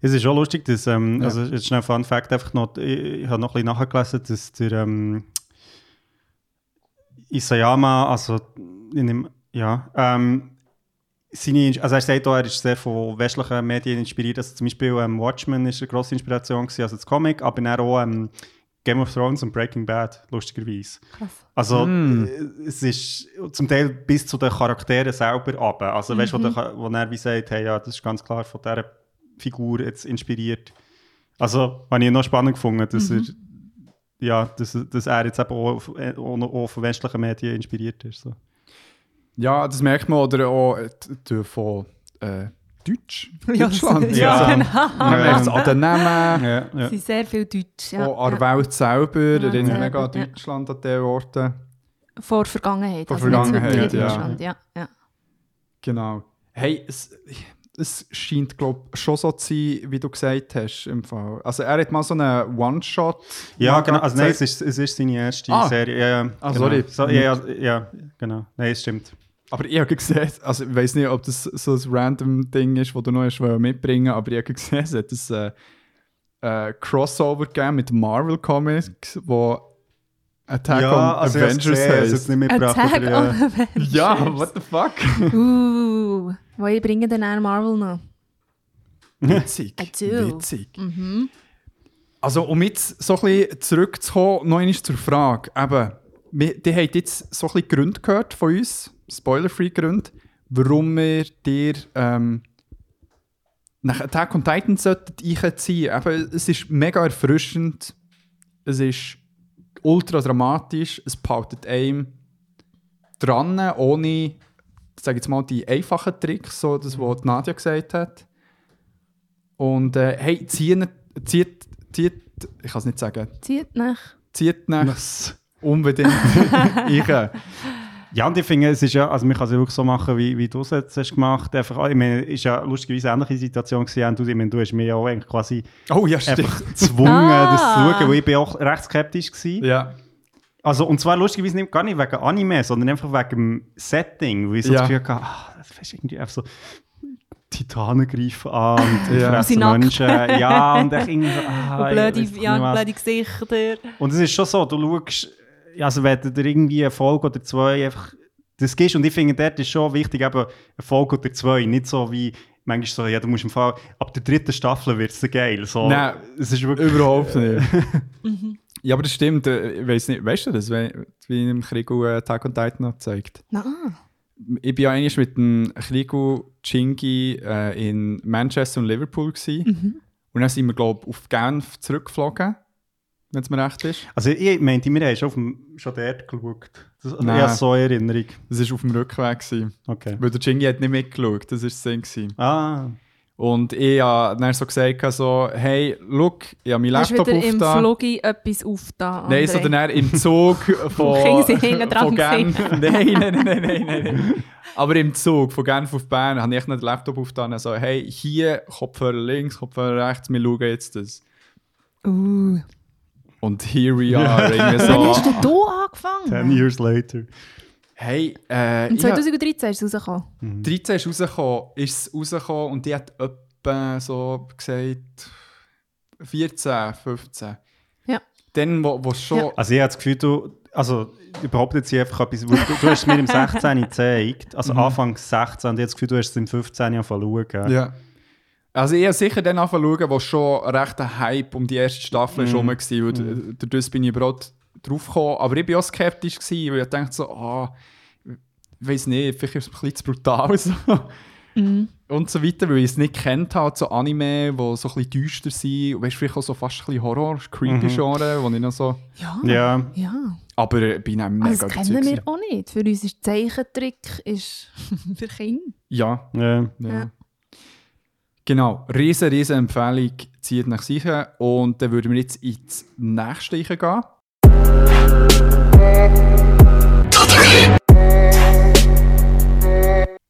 Es ist auch lustig, dass, ähm, Ja. also jetzt schnell Fun Fact, einfach noch, ich, ich habe noch ein bisschen nachgelesen, dass der ähm, Isayama, also in dem, ja, ähm, seine, also er sagt auch, er ist sehr von westlichen Medien inspiriert, also zum Beispiel ähm, Watchmen ist eine grosse Inspiration gewesen, also das Comic, aber dann auch ähm, Game of Thrones und Breaking Bad, lustigerweise. Krass. Also, Mm. es ist zum Teil bis zu den Charakteren selber runter. Also, weißt du, wo, der- wo er wie sagt, hey, ja, das ist ganz klar von dieser Figur jetzt inspiriert. Also, habe ich noch spannend gefunden, dass, er, ja, dass, dass er jetzt eben auch, äh, auch, auch von westlichen Medien inspiriert ist. So. Ja, das merkt man. Oder auch äh, von äh, Deutsch. (laughs) Ja, Deutschland. (laughs) ja, Also, genau. Man merkt es an den Namen. Ja, ja. Es sind sehr viel Deutsch. Ja. auch an der ja. Welt selber. erinnert selber, mega an ja. Deutschland an diesen Orten. Vor Vergangenheit. Vor also Vergangenheit, ja. Ja. ja. Genau. Hey, es, es scheint, glaube ich, schon so zu sein, wie du gesagt hast. Im Fall. Also, er hat mal so einen One-Shot. Ja, genau. Also, nein, es ist, es ist seine erste Ah. Serie. Ja, ja, Ah, genau. sorry. So, ja, ja, ja, genau. Nein, es stimmt. Aber ich habe gesehen, also ich weiß nicht, ob das so ein random Ding ist, das du noch hast mitbringen aber ich habe gesehen, es hat ein äh, äh, Crossover gegeben mit Marvel Comics, wo Attack on ich hab's Avengers gesehen, es heisst. hat's nicht mitgebracht. Attack aber, ja. on Avengers. Ja, what the fuck? (laughs) Uh, wo ich bringe dann auch Marvel noch. Witzig. I do. Witzig. Mhm. Also, um jetzt so ein bisschen zurückzukommen, noch einmal zur Frage. Eben, wir, die haben jetzt so ein bisschen Gründe gehört von uns, spoiler-free Gründe, warum wir dir ähm, nach Attack on Titan sollten einziehen. Eben, es ist mega erfrischend, es ist ultra dramatisch, es behaltet einem dran, ohne, sag jetzt mal, die einfachen Tricks, so das, was die Nadja gesagt hat. Und äh, hey, zieht, zieht, zieht, ich kann es nicht sagen, Zieht nach. zieht nach unbedingt (laughs) ich. Ja, und ich finde, es ist ja, also man kann es ja wirklich so machen, wie, wie du es jetzt hast gemacht. Einfach, ich meine, es ist ja lustigerweise eine ähnliche Situation gewesen. Und Du, ich meine, du hast mich ja auch eigentlich quasi Oh ja, einfach gezwungen, Ah. das zu schauen, weil ich bin auch recht skeptisch war. Ja. Also, und zwar lustigerweise nicht, gar nicht wegen Anime, sondern einfach wegen dem Setting, wo ich so Ja. das Gefühl hatte, ah, das ist irgendwie einfach so Titanen greifen an und Ja. fressen. Menschen. Ja, und ich (laughs) irgendwie so, ah, Und blöde, ja, blöde Gesichter. Und es ist schon so, du schaust, also wenn du dir irgendwie eine Folge oder zwei einfach das gibst, und ich finde, dort ist schon wichtig, eben eine Folge oder zwei, nicht so wie manchmal so, ja, du musst im Fall, ab der dritten Staffel wird es geil. So, Nein, es ist wirklich... Überhaupt nicht. (laughs) ja, aber das stimmt. äh, Ich weiß nicht, weißt du das, wie, wie im Krieg äh, Attack on Titan hat gezeigt? Na, Ich war ja eigentlich mit dem Krigo Chingi äh, in Manchester und Liverpool. Gewesen. Und dann sind wir, glaube ich, auf Genf zurückgeflogen, wenn es mir recht ist. Also ich meinte, wir haben schon, auf dem, schon dort geschaut. Das, ich Nein. habe so eine Erinnerung. Das war auf dem Rückweg. Gewesen. Okay. Weil der Chingi hat nicht mitgeschaut, das war das. Gewesen. Ah, Und ich habe dann so gesagt, so, hey, look, ich habe meinen Laptop wieder im. Flogi etwas aufgetan? Nein, sondern dann im Zug (laughs) von, von Genf. (laughs) Nein, nein, nein, nein, nein. Aber im Zug von Genf auf Bern habe ich noch den Laptop aufgetan und so, hey, hier Kopfhörer links, Kopfhörer rechts, wir schauen jetzt das. Uh. Und here we are. Wann hast so, denn du angefangen? 10 years later. hey, äh, hab- 2013 ist es rausgekommen. 13 ist rausgekommen, ist es rausgekommen und die hat etwa so gesagt 14, 15. Ja. Dann, wo, wo schon... Ja. Also ich habe das Gefühl, du, also ich behaupte jetzt hier einfach etwas, weil du, du hast es mir im 16 gezeigt, also Anfang 16, und ich habe das Gefühl, du hast es im 15 angefangen zu schauen. Ja. Also ich habe sicher dann angefangen wo schon recht ein Hype um die erste Staffel Mhm. mm. war. Und dadurch bin ich überhaupt drauf gekommen. Aber ich war auch skeptisch, gewesen, weil ich dachte so, ah, ich weiß nicht, vielleicht ist es ein bisschen zu brutal. (laughs) So. Mhm. Und so weiter, weil ich es nicht kennt habe, so Anime, die so ein bisschen düster sind. Und weißt, vielleicht auch so fast ein bisschen Horror, creepy Genre, wo ich noch so... Ja. Ja. ja. Aber ich bin auch mega Also, das kennen wir auch nicht. Für uns ist Zeichentrick ist (laughs) für Kinder. Ja, Ja. Ja. Ja. Genau, riesen, riesen Empfehlung, zieht nach sicher. Und dann würden wir jetzt ins nächste gehen.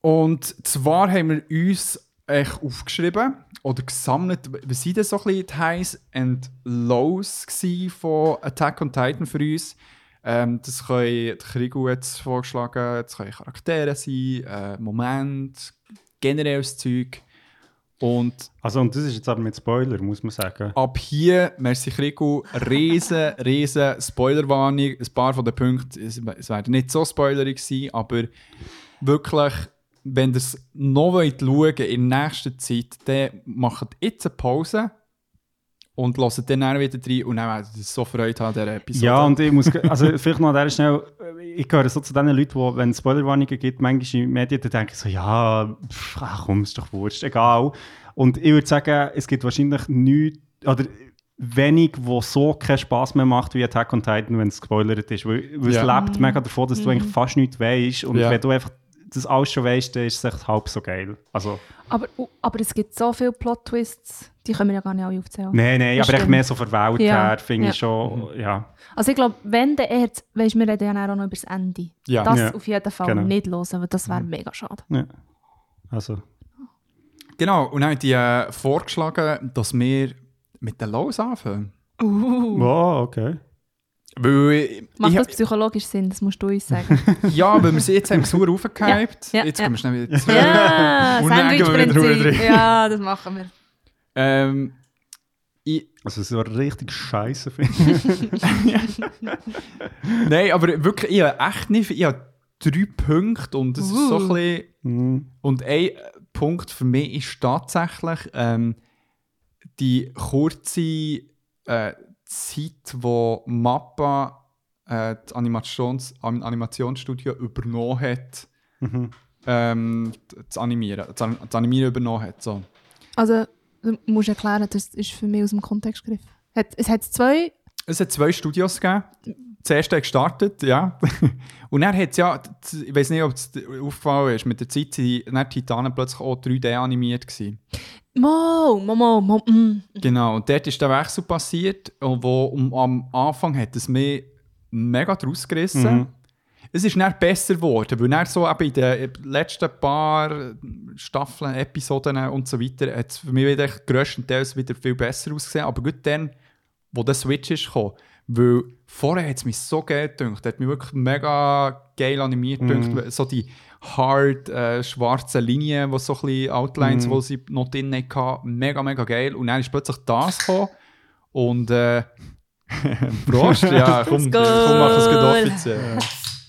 Und zwar haben wir uns echt aufgeschrieben oder gesammelt, was sind denn so ein bisschen die Highs and Lows von Attack on Titan für uns. Ähm, das können, Krigu jetzt vorgeschlagen, das können Charaktere sein, äh, Moment, generelles Zeug. Und Also und das ist jetzt aber mit Spoiler, muss man sagen. ab hier, merci Krigu, riesen, riesen Spoilerwarnung. Ein paar von den Punkten, es, es werden nicht so spoilerig sein, aber wirklich, wenn ihr es noch wollt schauen in nächster Zeit, dann macht jetzt eine Pause und hören dann auch wieder rein und dann werden sie so Freude an dieser Episode. Ja, und ich muss, also vielleicht noch an dieser schnell, ich gehöre so zu den Leuten, die, wenn es Spoilerwarnungen gibt, manchmal in Medien, dann denke ich so, ja, pff, ach komm, ist doch wurscht, egal. Und ich würde sagen, es gibt wahrscheinlich nichts, oder wenig, wo so keinen Spass mehr macht wie Attack on Titan, wenn es gespoilert ist. Weil, weil Ja. es lebt mega davon, dass du eigentlich fast nichts weißt. Und Ja. wenn du einfach das alles schon weißt, dann ist es echt halb so geil. Also, Aber, aber es gibt so viele Plot-Twists, die können wir ja gar nicht alle aufzählen. nein, nein, aber echt mehr so Welt Ja. her, finde ich Ja. schon, ja. Also ich glaube, wenn der eher, weißt, wir reden ja auch noch über das Ende. Ja. Das Ja. auf jeden Fall Genau. nicht hören, weil das wäre mega schade. ja. Also, Genau, und dann haben die äh, vorgeschlagen, dass wir mit den Lows anfangen. Uh. wow, okay. Weil Macht das psychologisch Sinn? Das musst du uns sagen. (laughs) Ja, weil wir sie jetzt haben sauer (laughs) aufgehypt. Ja, ja, jetzt ja. kommen wir schnell wieder zurück. ja, Sandwich-Prinzip. Ja, das machen wir. Ähm, ich, Also, so richtig scheiße finde ich. (laughs) nein, aber wirklich, ich habe echt nicht, ich habe drei Punkte und das ist so ein Uh. bisschen, Mhm. und ein Punkt für mich ist tatsächlich ähm, die kurze äh, Zeit, wo Mappa äh, das Animations An- Animationsstudio übernommen hat, Mhm. ähm, zu animieren, das Animieren übernommen hat. So. Also, du musst erklären, das ist für mich aus dem Kontext gegriffen. Hat, es hat zwei... Es hat zwei Studios gegeben. Das erste hat gestartet, ja. (laughs) Und dann hat es ja, ich weiß nicht, ob es dir aufgefallen ist, mit der Zeit die Titanen plötzlich auch 3D animiert gewesen. Mo, mo, mo, mo, mm. Genau, und dort ist der Wechsel passiert, und wo um, am Anfang hat es mich mega draus gerissen. Mhm. Es ist dann besser geworden, weil dann so in den letzten paar Staffeln, Episoden und so weiter, hat es für mich wieder grösstenteils wieder viel besser ausgesehen. Aber gut dann, wo der Switch ist gekommen, weil vorher hat es mich so geil gedacht, hat mich wirklich mega geil animiert gedacht, so die hard äh, schwarzen Linien, wo so ein bisschen Outlines, wo sie noch drin hatten, mega, mega geil. Und dann ist plötzlich das gekommen. Und äh, (laughs) Prost, (laughs) ja, komm, komm, mach es offiziell.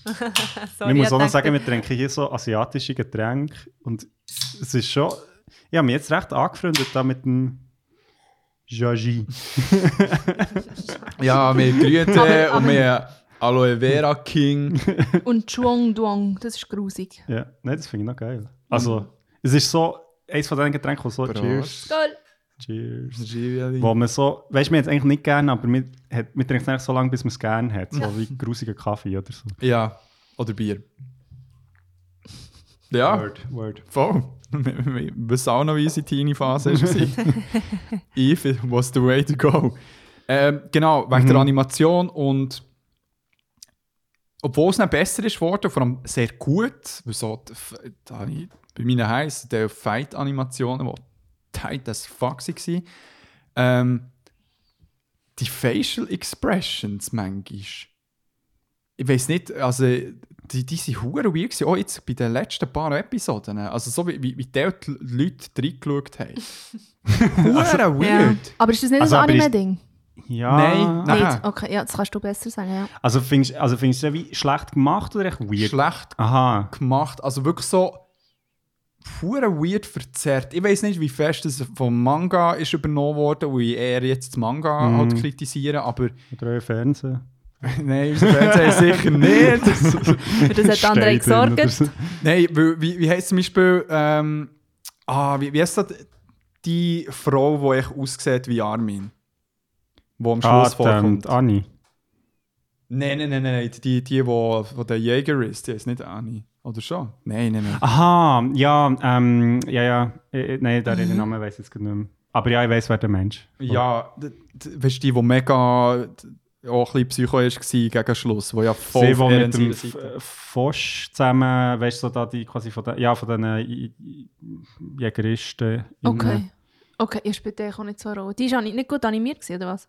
(laughs) Sorry, ich muss auch noch sagen, wir trinken hier so asiatische Getränke. Und es ist schon, ich habe mich jetzt recht angefreundet da mit dem Jaji. Ja, wir Grüte Aber- aber- und wir Aloe Vera King. (laughs) Und Chuang Duong, das ist grusig. Ja, nein, das finde ich noch geil. Also, es ist so, eins von diesen Getränken, wo so Prost. Cheers, Geil. Cheers, wo man so, weißt du, wir jetzt eigentlich nicht gerne, aber wir, hat, trinken es eigentlich so lange, bis man es gerne hat. So wie grusiger Kaffee oder so. Ja, oder Bier. Ja, Word, word. voll. (laughs) Wissen auch noch, wie unsere Teenie-Phase war. (laughs) Eve was the way to go. Ähm, genau, wegen der Animation und obwohl es dann besser ist geworden, vor allem sehr gut, weil so, die ich bei meinen heißen der Fight-Animationen, die tight as fuck waren, ähm, die Facial Expressions manchmal, ich weiß nicht, also die, die sind hure weird gewesen, auch jetzt bei den letzten paar Episoden, also so wie, wie, wie die Leute reingeschaut haben. (laughs) Hure Ja. weird. Aber ist das nicht Also, ein Anime-Ding? Ja. Nein, nein. Nicht? Okay, ja, das kannst du besser sagen, ja. Also findest du also findest du es wie schlecht gemacht oder echt weird? Schlecht Aha. gemacht. Also wirklich so hure weird verzerrt. Ich weiß nicht, wie fest das vom Manga ist übernommen worden, wo ich eher jetzt das Manga Mhm. halt kritisiere, aber Oder euer Fernsehen. (laughs) nein, unser Fernseher sicher nicht. (laughs) Für das hat andere gesorgt. so. nein, wie, wie heisst zum Beispiel, ähm, ah, wie, wie heisst das, die Frau, die echt aussieht wie Armin? Die am Ah, Schluss die, vorkommt. die Anni. Nein, nein, nein, nein, die, die, die, wo, wo der Jäger ist, die ist nicht Annie. Oder schon? Nein, nein, nein. Aha, ja, ähm, ja, ja. Äh, äh, Nein, der den Namen weiß ich jetzt gerade nicht mehr. Aber ja, ich weiß, wer der Mensch Ja, d- d- weißt du, die, die mega auch ein bisschen psycho ist, war gegen Schluss, wo ja voll Sie, ihrer mit dem F- Fosch zusammen, weißt du, so da die quasi von den, ja, von den äh, Jägeristen. Okay. Okay, ihr spielt eigentlich auch nicht so eine Rolle. Die war nicht, nicht gut animiert, gewesen, oder was?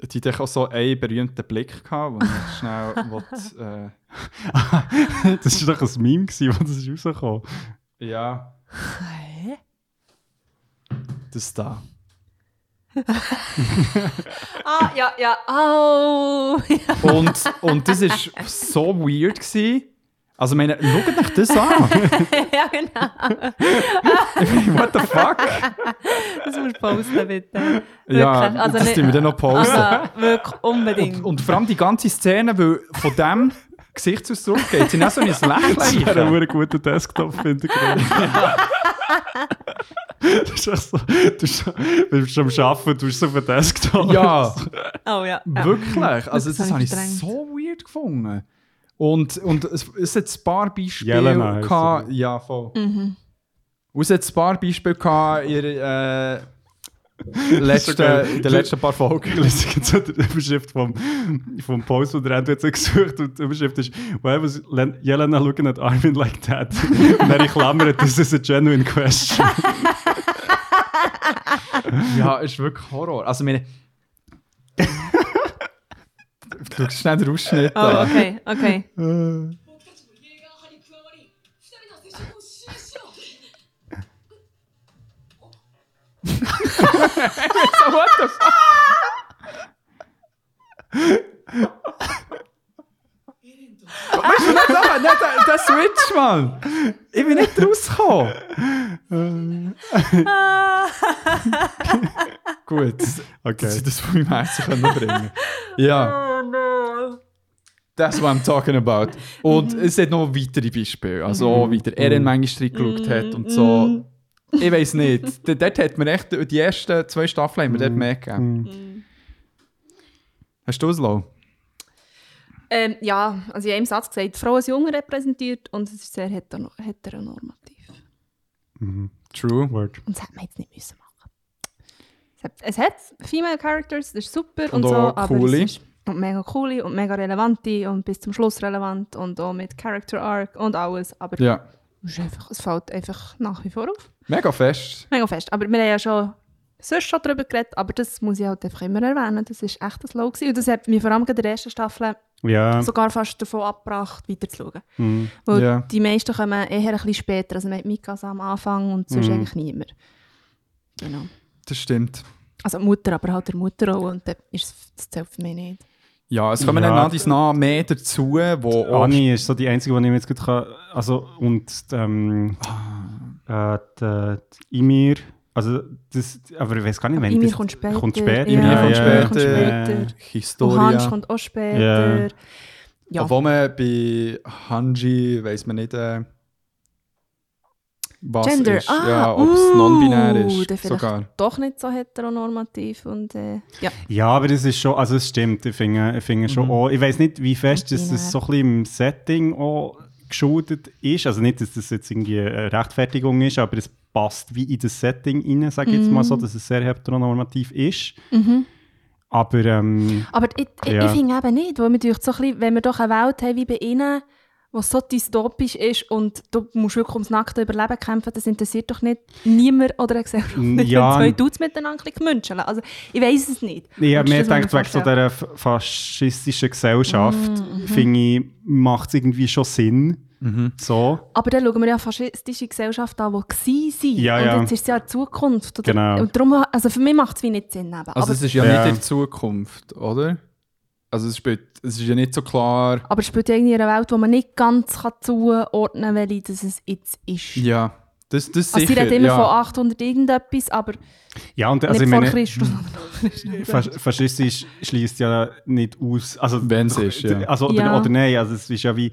Die hat auch so einen berühmten Blick gehabt, wo ich schnell (laughs) will, (laughs) das war doch ein Meme, gewesen, wo das ist rausgekommen äh, Ja, Hä? das da. (laughs) Ah, ja, ja. Oh. Und, und das war so weird, gewesen, Also, ich meine, schaut euch das an. (laughs) ja, genau. (laughs) What the fuck? Das musst du posten, bitte. Wirklich. Ja, also das tun wir dann noch posten. Also, wirklich unbedingt. Und, und vor allem die ganze Szene, weil von dem Gesichtsausdruck geht, sind auch so ein Das wäre ein Lächeln. verdammt guter Desktop-Hintergrund. (laughs) Das ist so, du bist bist am Arbeiten, du bist so auf dem Desktop. Ja, Oh ja. ja. wirklich. Also, Das das habe ich so weird gefunden. Und, und es, es hat ein paar Beispiele Jelena gehabt. Ja, voll. Mhm. Und es hat ein paar Beispiele gehabt in, äh, (laughs) in den letzten paar Folgen. Ich lese jetzt so die Überschrift vom, vom Post, den der Andrew jetzt gesucht und die Überschrift ist «Why was Len- Jelena looking at Armin like that?» (laughs) Und dann in Klammern «This is a genuine question». (laughs) Ja, ist wirklich Horror. Also, meine. Ik snel de Oh, oké, oké. (laughs) Okay, (laughs) okay. Weißt du, nicht, aber nicht der, der Switch, Mann! Ich bin nicht rausgekommen! (laughs) Gut, Okay. dass ich das von meinem Herzen können bringen Ja, Oh no. that's what I'm talking about. Und es hat noch weitere Beispiele. Also, auch wie der Eren manchmal reingeschaut hat und so. Ich weiß nicht. D- Dort hat man echt, die ersten zwei Staffeln haben wir dort mehr gegeben. Hast du es, Lau? Ähm, ja, also in einem Satz gesagt, die Frau als Junge repräsentiert und es ist sehr heter heteronormativ. True. Word. Und das hätte man jetzt nicht müssen machen. Es hat, es hat Female Characters, das ist super Und und, so, aber coole. es ist und mega coole und mega relevante und bis zum Schluss relevant und auch mit Character Arc und alles, aber Ja. es, ist einfach, es fällt einfach nach wie vor auf. Mega fest. Mega fest. Aber wir haben ja schon sonst schon darüber geredet, aber das muss ich halt einfach immer erwähnen. Das ist echt ein Low gewesen. Und das hat mich vor allem in der ersten Staffel Ja. sogar fast davon abgebracht, weiterzuschauen. Mhm. Weil Ja. die meisten kommen eher ein bisschen später. Also man hat Mikasa am Anfang und sonst Mhm. eigentlich niemand. Genau. Das stimmt. Also Mutter, aber halt der Mutter auch. Und dann ist es- das zählt für mich nicht. Ja, es kommen Ja. dann nach dies nach mehr dazu, wo Anni ist so die einzige, die ich mir jetzt gut kann. Also, und ähm, äh, die, die Imir. Also, das, aber ich weiß gar nicht, wenn das kommt später. Kommt später. Ja, ja, kommt ja, später, kommt später. Und Historia. Hans kommt auch später. Ja. Ja. Obwohl man bei Hanji weiß man nicht, äh, was Gender. ist. Ah, ja, ob es uh, non-binär dann ist. Sogar. Doch nicht so heteronormativ. Und, äh, ja. Ja, aber das ist schon, also es stimmt, ich finde, ich finde schon Mhm. auch, ich weiß nicht, wie fest dass Binär. das so ein bisschen im Setting auch geschuldet ist, also nicht, dass das jetzt irgendwie eine Rechtfertigung ist, aber es passt wie in das Setting rein, sage ich jetzt mal so, dass es sehr heteronormativ ist. Mhm. Aber ähm, Aber ich, ich, Ja. ich finde eben nicht, weil wir so ein bisschen, wenn wir doch eine Welt haben wie bei ihnen, die so dystopisch ist und du musst wirklich ums nackte Überleben kämpfen, das interessiert doch nicht niemand oder eine Gesellschaft nicht, Ja. zwei Dudes miteinander gemünscheln. Also ich weiß es nicht. du mir gedacht, wegen so dieser faschistischen Gesellschaft, Mhm, finde ich, macht es irgendwie schon Sinn. Mhm. So. Aber dann schauen wir ja eine faschistische Gesellschaft an, die gsi sind. Ja, und ja. jetzt ist es ja die Zukunft. Oder? Genau. Und darum, also für mich macht es wie nicht Sinn. Eben. Also aber, es ist ja, Ja. nicht in Zukunft, oder? Also es, spielt, es ist ja nicht so klar. aber es spielt ja irgendwie in einer Welt, wo man nicht ganz kann zuordnen kann, welche das es jetzt ist. Ja, das, das Also sie sicher. reden immer ja. von 800 irgendetwas, aber Ja, und also nicht ich vor meine, Christus. (laughs) faschistisch schließt ja nicht aus. Also, Wenn's ist, ja. Also, oder, Ja. oder nein, also es ist ja wie.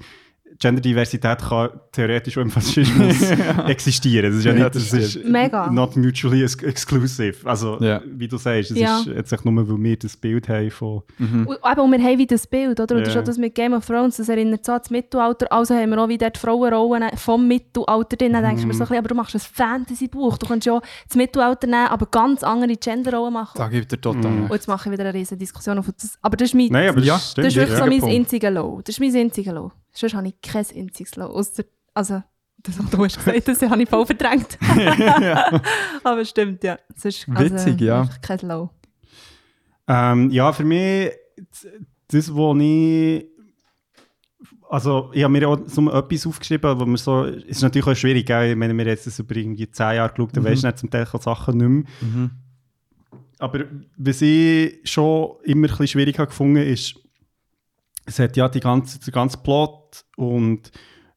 Genderdiversität kann theoretisch auch im Faschismus (laughs) existieren. Das ist ja, Ja, nicht, das das ist. Mega. not mutually ex exclusive. Also, Ja. wie du sagst, es Ja. ist jetzt echt nur, weil wir das Bild haben von. Mhm. Und, eben, und wir haben wie das Bild, oder? Und das ist Ja. auch das mit Game of Thrones, das erinnert so an das Mittelalter. Also haben wir auch wieder die Frauenrollen vom Mittelalter drin. Dann denkst du mir so ein bisschen, aber du machst ein Fantasy-Buch. Du kannst ja das Mittelalter nehmen, aber ganz andere Genderrollen machen. Da gibt er total Mhm. Und jetzt mache ich wieder eine riesige Diskussion auf das. Aber das ist mein, Nein, aber Ja, das stimmt. das ist wirklich ja. so mein einziger Low. Das ist mein einziger Low. Sonst habe ich kein einziges. Ausser, also, das was du hast gesagt, das habe ich voll verdrängt. (laughs) (laughs) aber stimmt, ja. Sonst, also, Witzig, ja. Kein Low. Ähm, ja, für mich, das, was ich. Also, ich habe mir auch so etwas aufgeschrieben, wo man so. Es ist natürlich auch schwierig, gell? ich meine, wir jetzt das über irgendwie 10 Jahre geschaut, dann Mhm. weisst du nicht zum Teil Sachen nicht mehr. Mhm. Aber was ich schon immer ein bisschen schwierig habe gefunden ist, es hat ja die ganze, den ganzen Plot und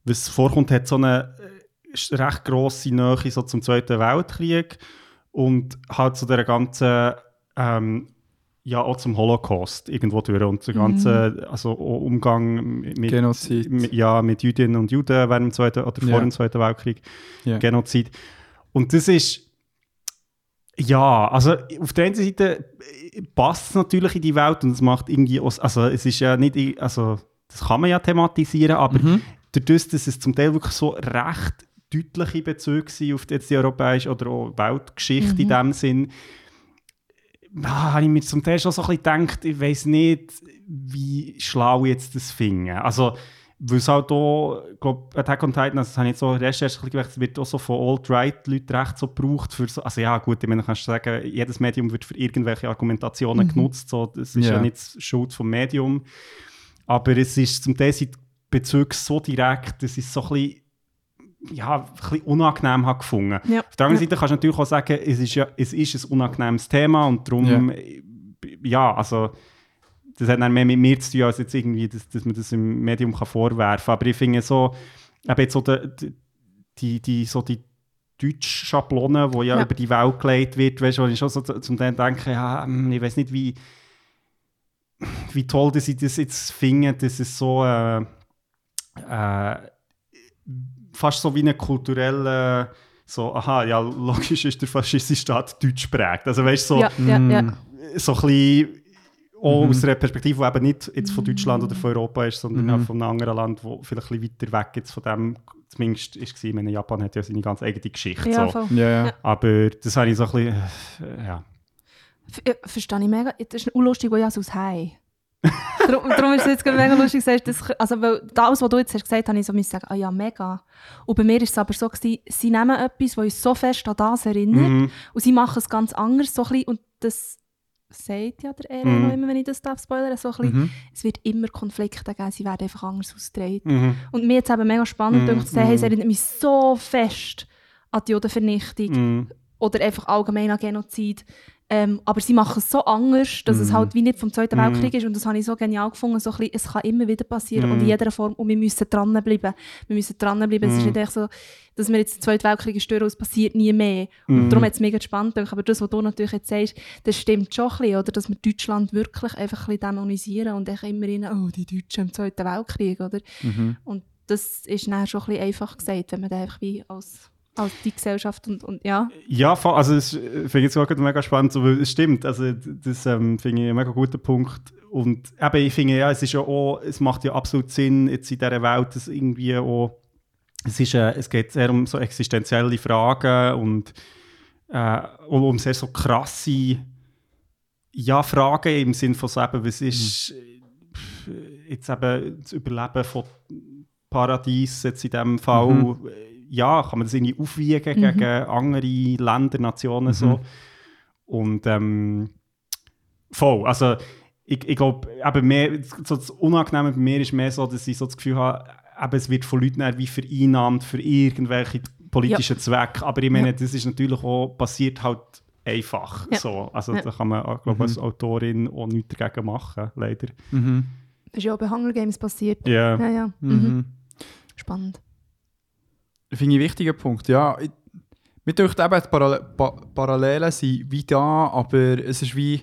was vorkommt, hat so eine äh, recht grosse Nähe so zum Zweiten Weltkrieg und halt zu der ganzen, ähm, ja auch zum Holocaust irgendwo durch und der ganze, also auch Umgang mit, Genozid. mit, ja, mit Jüdinnen und Juden während dem Zweiten oder vor Ja. dem Zweiten Weltkrieg, Ja. Genozid. Und das ist, ja, also auf der einen Seite äh, passt es natürlich in die Welt und es macht irgendwie, also es ist ja nicht, also das kann man ja thematisieren, aber Mhm. dadurch, dass es zum Teil wirklich so recht deutliche Bezüge sind auf jetzt die europäische oder auch Weltgeschichte in dem Sinn, ah, habe ich mir zum Teil schon so ein bisschen gedacht, ich weiß nicht, wie schlau ich jetzt das finde. Also, weil es halt auch, ich glaube, Attack on Titan, also das habe ich jetzt so gemacht, es wird auch so von Alt-Right-Leuten recht so gebraucht für so, also ja gut, ich meine, kannst du sagen, jedes Medium wird für irgendwelche Argumentationen genutzt, so, das ist ja, Ja. nicht Schuld vom Medium, aber es ist zum Teil sind Bezüge so direkt, das ist so ein bisschen ja, ein bisschen unangenehm habe gefunden. Ja. Auf der anderen Ja. Seite kannst du natürlich auch sagen, es ist, ja, es ist ein unangenehmes Thema und darum, ja, also das hat dann mehr mit mir zu tun, als jetzt irgendwie, dass, dass man das im Medium kann vorwerfen kann. Aber ich finde so, eben jetzt so die, die, die, so die deutsche Schablone, die ja, Ja. über die Welt gelegt wird, weißt du, wo ich schon so zu- zum Teil denke, ja, hm, ich weiß nicht, wie, wie toll dass ich das jetzt finde, dass es so äh, äh, fast so wie eine kulturelle so, aha, ja, logisch ist der faschistische Staat deutsch geprägt. Also weißt du, so, Ja, ja, so ein bisschen auch Mhm. aus einer Perspektive, die eben nicht jetzt von Deutschland oder von Europa ist, sondern Mhm. auch von einem anderen Land, wo vielleicht ein bisschen weiter weg jetzt von dem zumindest ist gewesen. Ich meine, Japan hat ja seine ganz eigene Geschichte. ja so. Ja, ja. Aber das habe ich so ein bisschen, äh, ja. Verstehe ich mega. Das ist unlustig, weil ich aus Hei. (laughs) darum, darum ist es jetzt gerade mega lustig, dass das, also weil das, was du jetzt hast gesagt hast, habe ich so müssen sagen, ah ja, mega. Und bei mir ist es aber so gewesen, sie nehmen etwas, was uns so fest an das erinnert Mhm. und sie machen es ganz anders, so ein bisschen, und das sagt ja der Eren Mhm. noch immer, wenn ich das darf spoilern, so ein bisschen, Mhm. es wird immer Konflikte geben, sie werden einfach anders ausgetragen. Mhm. Und mir jetzt eben mega spannend, Mhm. zu sehen, hey, es Mhm. erinnert mich so fest an die Judenvernichtung Mhm. oder einfach allgemein an Genozid. Ähm, aber sie machen es so anders, dass es Mhm. halt wie nicht vom Zweiten Mhm. Weltkrieg ist. Und das habe ich so genial gefunden. So ein bisschen, es kann immer wieder passieren und Mhm. in jeder Form. Und wir müssen dranbleiben. Wir müssen dranbleiben. Es ist Mhm. nicht echt so, dass wir jetzt den Zweiten Weltkrieg stören und es passiert nie mehr. Mhm. Und darum hat es mega spannend. Aber das, was du natürlich jetzt sagst, das stimmt schon ein bisschen, oder? Dass wir Deutschland wirklich einfach ein bisschen dämonisieren und echt immer in, oh, die Deutschen im Zweiten Weltkrieg, oder? Mhm. Und das ist dann schon ein bisschen einfach gesagt, wenn man da einfach wie als, als die Gesellschaft und, und ja. Ja, also das äh, finde ich jetzt auch gerade mega spannend, so, weil es stimmt, also das ähm, finde ich einen mega guten Punkt und eben, ich finde ja, es ist ja auch, es macht ja absolut Sinn jetzt in dieser Welt, dass irgendwie auch, es, ist, äh, es geht sehr um so existenzielle Fragen und äh, um, um sehr so krasse ja, Fragen im Sinne von so eben, was ist äh, jetzt eben das Überleben von Paradies jetzt in diesem Fall, Mhm. Ja, kann man das irgendwie aufwiegen Mhm. gegen andere Länder, Nationen so. Und ähm, voll, also ich, ich glaube, eben mehr, so das Unangenehme bei mir ist mehr so, dass ich so das Gefühl habe, eben, es wird von Leuten wie vereinnahmt für irgendwelche politischen Zwecke. Aber ich meine, Ja. das ist natürlich auch, passiert halt einfach Ja. so. Also Ja. da kann man, glaube ich, als Autorin auch nichts dagegen machen, leider. Mhm. Das ist ja auch bei Hunger Games passiert. Ja. Ja, ja. Mhm. Mhm. Spannend. Finde ich einen wichtigen Punkt. Ja, ich, mir denkt eben, die Paral pa Parallelen sind wie da, aber es ist wie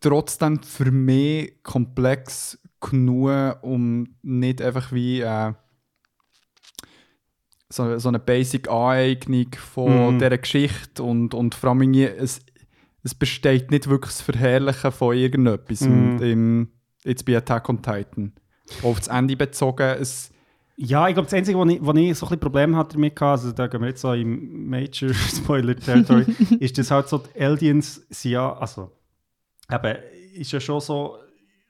trotzdem für mich komplex genug, um nicht einfach wie äh, so, so eine basic Aneignung von Mhm. dieser Geschichte und, und vor allem es, es besteht nicht wirklich das Verherrlichen von irgendetwas. Mhm. Im, jetzt bei Attack on Titan. Auf das Ende bezogen, es, Ja, ich glaube, das Einzige, wo ich, wo ich so ein bisschen Probleme hatte damit, also da gehen wir jetzt so im Major-Spoiler-Territory, (laughs) (laughs) ist, dass halt so die Aliens sind ja, also, eben, ist ja schon so,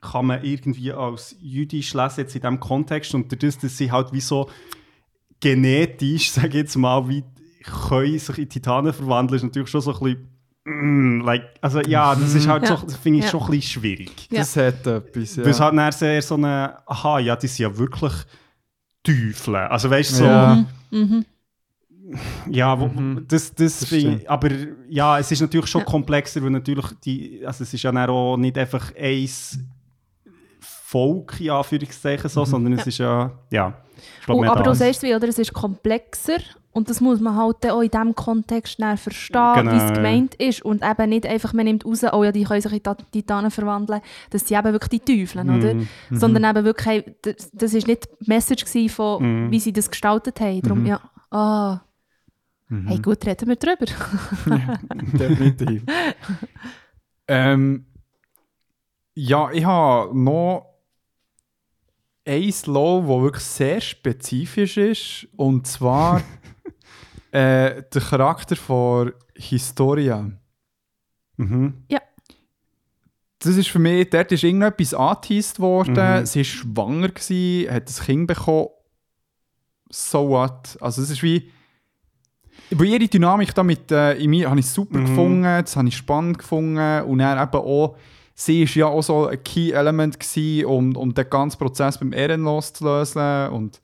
kann man irgendwie als jüdisch lesen jetzt in diesem Kontext und dadurch, dass sie halt wie so genetisch, (laughs) sage ich jetzt mal, wie können sich in Titanen verwandeln, ist natürlich schon so ein bisschen, mm, like, also ja, das ist halt Ja. so, das finde ich Ja. schon ein bisschen schwierig. Ja. das hat etwas. Ja. Es halt dann sehr so eine, aha, ja, die sind ja wirklich Teufel. Also weißt du, so, Ja. ja, Mhm. wo, Mhm. das, das, Das ich, aber ja, es ist natürlich schon Ja. komplexer, weil natürlich die, also es ist ja auch nicht einfach ein Volk, in Anführungszeichen, so, sondern es Ja. ist ja, ja, Ich glaub, Oh, aber du sagst wie, oder? Es ist komplexer und das muss man halt auch in diesem Kontext verstehen, Genau, wie es ja. gemeint ist und eben nicht einfach, man nimmt raus, oh ja, die können sich in Ta- Titanen verwandeln, das sind eben wirklich die Teufel, oder? Mhm. Sondern eben wirklich, hey, das, das ist nicht die Message von, Mhm. wie sie das gestaltet haben. Darum, ja, ah, hey, gut, reden wir drüber. (laughs) Definitiv. ähm, ja, ich habe noch ein Slow, das wirklich sehr spezifisch ist. Und zwar (laughs) äh, der Charakter von Historia. Mhm. Das ist für mich, dort ist irgendetwas angeteased worden. Mhm. Sie war schwanger, gewesen, hat ein Kind bekommen. So what? Also es ist wie... Aber ihre Dynamik damit äh, in mir habe ich super Mhm. gefunden, das habe ich spannend gefunden und dann eben auch, sie ist ja auch so ein Key-Element gewesen, um, um den ganzen Prozess beim Ehren loszulösen und,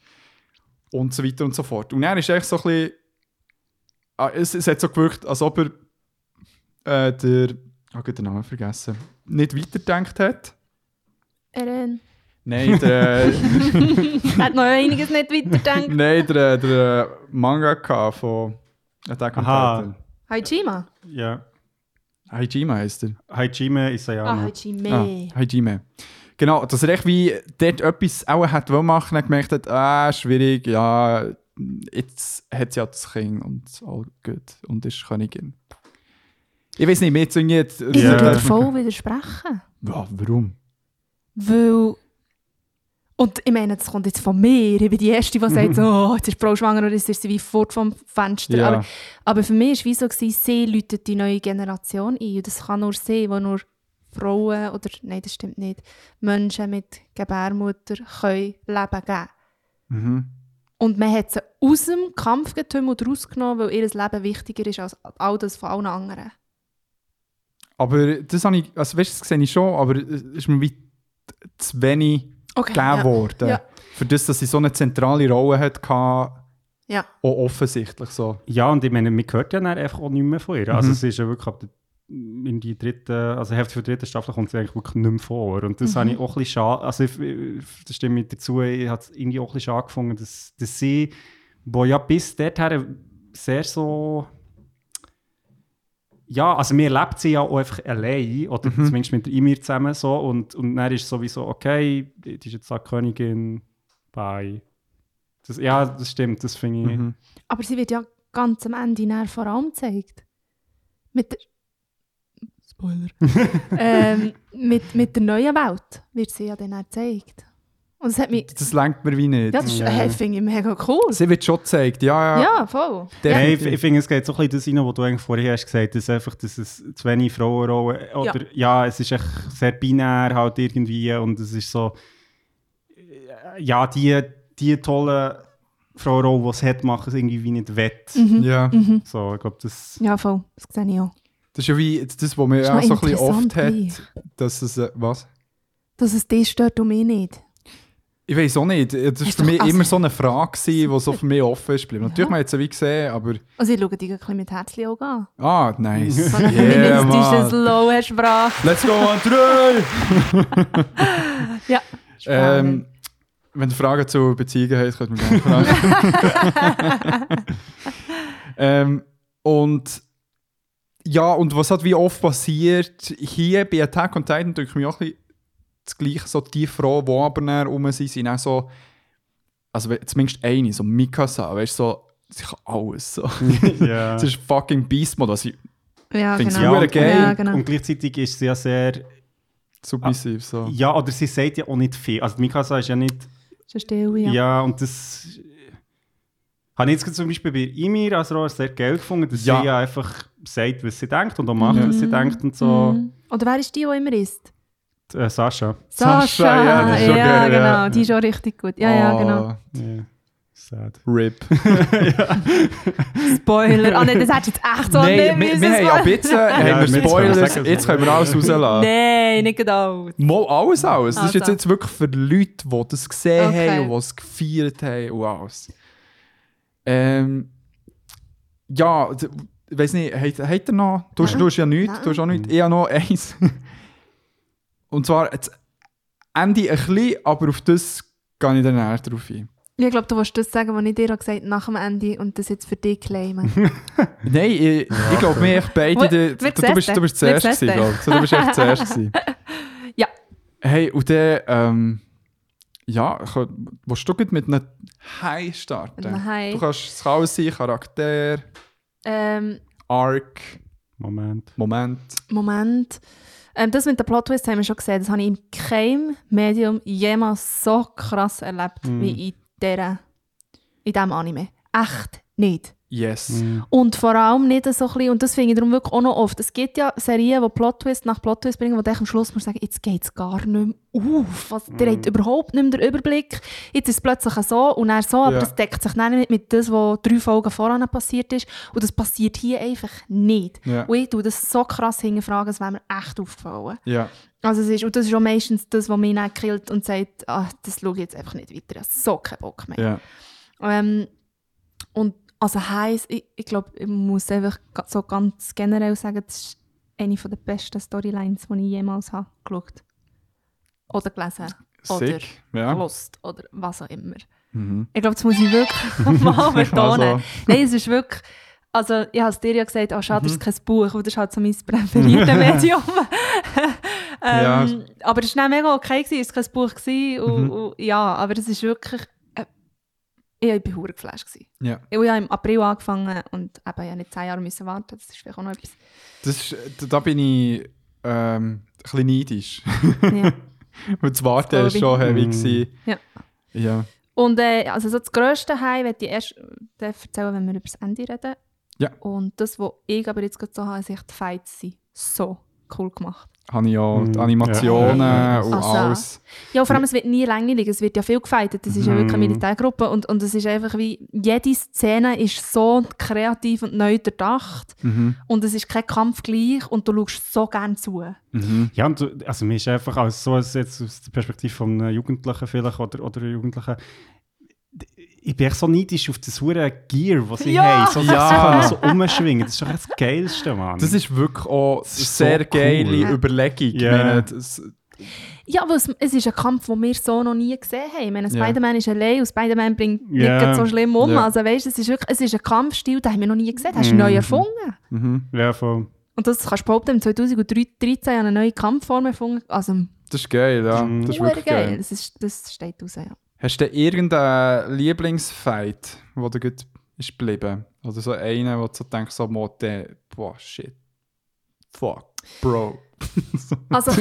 und so weiter und so fort. Und dann ist echt so ein bisschen, es, es hat so gewirkt, als ob er äh, der, ich habe den Namen vergessen, nicht weitergedacht hat. Eren Nein, der, (laughs) (laughs) hat noch einiges nicht weitergedacht. nein, der, der Mangaka von Attack on. Titan. Hajima? Ja. Hajime heisst er. Hajime Ah, Isayama. Hajime. Ah, Hajime. Genau, dass er echt wie dort etwas auch hat wollen machen, hat gemerkt hat, ah, schwierig, ja, jetzt hat sie ja das Kind und all gut und ist Königin. Ich weiß nicht, mir jetzt irgendwie... Ich Ja. würde voll widersprechen. Ja, warum? Weil. Und ich meine, das kommt jetzt von mir. Ich bin die Erste, die sagt, (laughs) oh, jetzt ist die Frau schwanger oder jetzt ist sie wie fort vom Fenster. Ja. Aber, aber für mich war es wie so, gewesen, sie läutet die neue Generation ein. Und das kann nur sie, die nur Frauen oder, nein, das stimmt nicht, Menschen mit Gebärmutter können Leben geben Mhm. Und man hat sie aus dem Kampfgetümmel rausgenommen, weil ihr Leben wichtiger ist als all das von allen anderen. Aber das habe ich, also weißt du, das sehe ich schon, aber es ist mir wie zu wenig Okay. gegeben worden. Ja. Für das, dass sie so eine zentrale Rolle hatte, Ja. auch offensichtlich so. Ja, und ich meine, man hört ja dann einfach auch nicht mehr von ihr. Also Mhm. es ist ja wirklich ab der, in die dritte, also Hälfte der dritten Staffel kommt sie eigentlich wirklich nicht mehr vor. Und das Mhm. habe ich auch ein bisschen schade, also ich, das stimmt mir dazu, ich habe es irgendwie auch ein bisschen schade gefunden, dass, dass sie, wo ja bis dorthin sehr so ja, also mir lebt sie ja auch einfach allein, oder Mhm. zumindest mit mir zusammen so, und, und dann ist es sowieso, okay, die ist jetzt auch Königin, bye. Das, ja, das stimmt, das finde ich. Mhm. Aber sie wird ja ganz am Ende vor allem gezeigt. Mit der Spoiler. (laughs) ähm, mit, mit der neuen Welt wird sie ja dann auch gezeigt. Und das hat mich... Das lenkt mir wie nicht. Ja, das Ja. hey, finde ich mega cool. Sie wird schon gezeigt, ja, ja. Ja, voll. Nein, ich, ich finde, es geht so ein bisschen das rein, was du eigentlich vorher hast gesagt hast, dass, einfach, dass es zu wenig Frauenrollen oder ja. es ist echt sehr binär halt irgendwie und es ist so äh, ja, die, die tollen Frauenrollen, die es hat, machen es irgendwie wie nicht wett. Mhm. Ja. Mhm. So, ich glaube, das Ja, voll. Das sehe ich auch. Das ist ja wie das, was man ja noch so ein bisschen oft hat, dass es, äh, was? Dass es dich stört und mich nicht. Ich weiß auch nicht. Das war für mich also- immer so eine Frage, die so für mich offen ist. geblieben. Natürlich, man hat sie wie gesehen, aber... Also ich schaue dich ein bisschen mit Herzli auch an. Ah, nice. So ein (laughs) yeah, feministisches man. Low Sprache. Let's go on three! (laughs) Ja. ähm, wenn ihr Fragen zu Beziehungen habt, könnt ihr mich gerne fragen. (laughs) ähm, und ja, und was hat wie oft passiert, hier bei Attack on Titan drückt mich auch ein bisschen das Gleiche, so die Frauen, die aber näher rum sind, sind auch so, also zumindest eine, so Mikasa, weißt du, so, sie kann alles. So. (laughs) ja. (laughs) Das ist fucking Beast Mode, was ich Ja, Find's genau. und, geil. Ja, genau. und gleichzeitig ist sie ja sehr submissiv so. ja, oder sie sagt ja auch nicht viel. Also Mikasa ist ja nicht Schon still, Ja, ja. und das habe ich jetzt zum Beispiel bei Imir als Rohr sehr geil gefunden, dass Ja. sie ja einfach sagt, was sie denkt und auch macht, was sie denkt und so. Mhm. Oder wer ist die, die immer isst? Äh, Sascha. Sascha, ja, das ist schon ja geil, genau. ja. Die ist auch richtig gut. Ja, ja, genau. Ah, Ja, sad. RIP. (laughs) (laughs) Spoiler. Ah, nein, das hättest du jetzt echt so Nein, wir, müssen wir haben ja spoilern. bitte (laughs) haben Ja, wir jetzt können wir Spoilers, sagen, jetzt können wir alles rauslassen. Nein, nicht genau. Mal alles, alles. Das ist jetzt, Also. jetzt wirklich für Leute, die das gesehen Okay. haben und die es gefeiert haben und alles. Ähm, ja, ich weiß nicht, hat, hat er noch? Du, hast- du hast ja nichts, Nein. du hast auch nichts. Ich habe noch eins. (laughs) Und zwar, das Ende ein bisschen, aber auf das gehe ich dann näher drauf ein. Ich glaube, du willst das sagen, was ich dir gesagt habe, nach dem Ende und das jetzt für dich claimen. (laughs) Nein, ich, ich glaube, wir echt beide. Wer du, du, bist, zuerst? du bist zuerst, gewesen, glaub ich. Du bist echt zuerst. gewesen. (laughs) Ja. Hey, und dann, ähm, ja, willst du mit einem High starten? Mit einem High. Du kannst, es kann alles sein, Charakter, ähm, Arc, Moment. Moment. Moment. Ähm, das mit der Plot Twist haben wir schon gesehen. Das habe ich in keinem Medium jemals so krass erlebt wie in, dieser, in diesem Anime. Echt nicht. Yes. Mhm. Und vor allem nicht so ein bisschen, und das finde ich darum wirklich auch noch oft, es gibt ja Serien, die Plot Twist nach Plot Twist bringen, wo du echt am Schluss musst sagen, jetzt geht es gar nicht mehr auf. Was, Der hat überhaupt nicht mehr den Überblick. Jetzt ist es plötzlich so und dann so, aber Ja. das deckt sich dann nicht mit dem, was drei Folgen voran passiert ist. Und das passiert hier einfach nicht. Ja. Und ich tue das so krass hinterfragen, das wäre mir echt aufgefallen. Ja. Also es ist, und das ist auch meistens das, was mich dann killt und sagt, ah, das schaue ich jetzt einfach nicht weiter, ich habe so keinen Bock mehr. Ja. Ähm, und also heisst, ich, ich glaube, ich muss einfach so ganz generell sagen, das ist eine der besten Storylines, die ich jemals habe geschaut Oder gelesen oder Sick. Ja. gelost oder was auch immer. Mhm. Ich glaube, das muss ich wirklich (laughs) (laughs) mal betonen. Also. Nein, es ist wirklich... Also, ich habe es dir ja gesagt, oh, schade, Mhm. das ist kein Buch, weil das ist halt so mein präferiertes (laughs) Medium. Ja. ähm, Aber es war mega okay, gewesen, es war kein Buch. Gewesen, und, Mhm. und, ja, aber es ist wirklich... Äh, ich war verdammt geflasht. gewesen. Ja. Ich habe im April angefangen und eben ja nicht zehn Jahre müssen warten. Das ist vielleicht auch noch etwas. Das ist, da bin ich ähm, ein bisschen neidisch. Ja. (laughs) Weil das Warten war ich. schon heavy. Mhm. gewesen. Ja. Ja. Und äh, also so das grösste High werde ich erst äh, erzählen, wenn wir über das Ende reden. Ja. Und das, was ich aber jetzt gerade so habe, ist echt die Fights sind so cool gemacht. Habe ich auch die Mhm. Animationen Ja. und Also, alles. Ja, vor allem, es wird nie langweilig, es wird ja viel gefightet. Das ist ja wirklich eine Mhm. Militärgruppe und, und es ist einfach wie, jede Szene ist so kreativ und neu durchdacht Mhm. und es ist kein Kampf gleich und du schaust so gerne zu. Mhm. Ja, und du- also mir ist einfach als so als jetzt aus der Perspektive von Jugendlichen vielleicht oder, oder Jugendlichen, ich bin echt so neidisch auf das hure Gear, was sie Ja! haben. So, Ja! so, so umschwingen. Das ist doch das Geilste, Mann. Das ist wirklich auch Das ist sehr so geile cool. Überlegung. Ich Ja. meine, das, Ja, aber es, es ist ein Kampf, den wir so noch nie gesehen haben. Ich meine. Spider-Man ist allein und Spider-Man bringt Ja. nicht so schlimm um. Ja. Also weißt, es ist wirklich, es ist ein Kampfstil, den haben wir noch nie gesehen. Den hast du Mhm. neu erfunden. mhm. ja, voll. Und das kannst du behaupten, im 2013 haben eine neue Kampfform erfunden. Also, das ist geil, ja. Mhm. Das ist wirklich geil. geil. Das, ist, das steht raus, ja. Hast du irgendeinen Lieblingsfight, wo du gut ist geblieben? Oder so einen, wo du so denkst, so, mo, der, boah, shit. Fuck, Bro. (laughs) Also (laughs)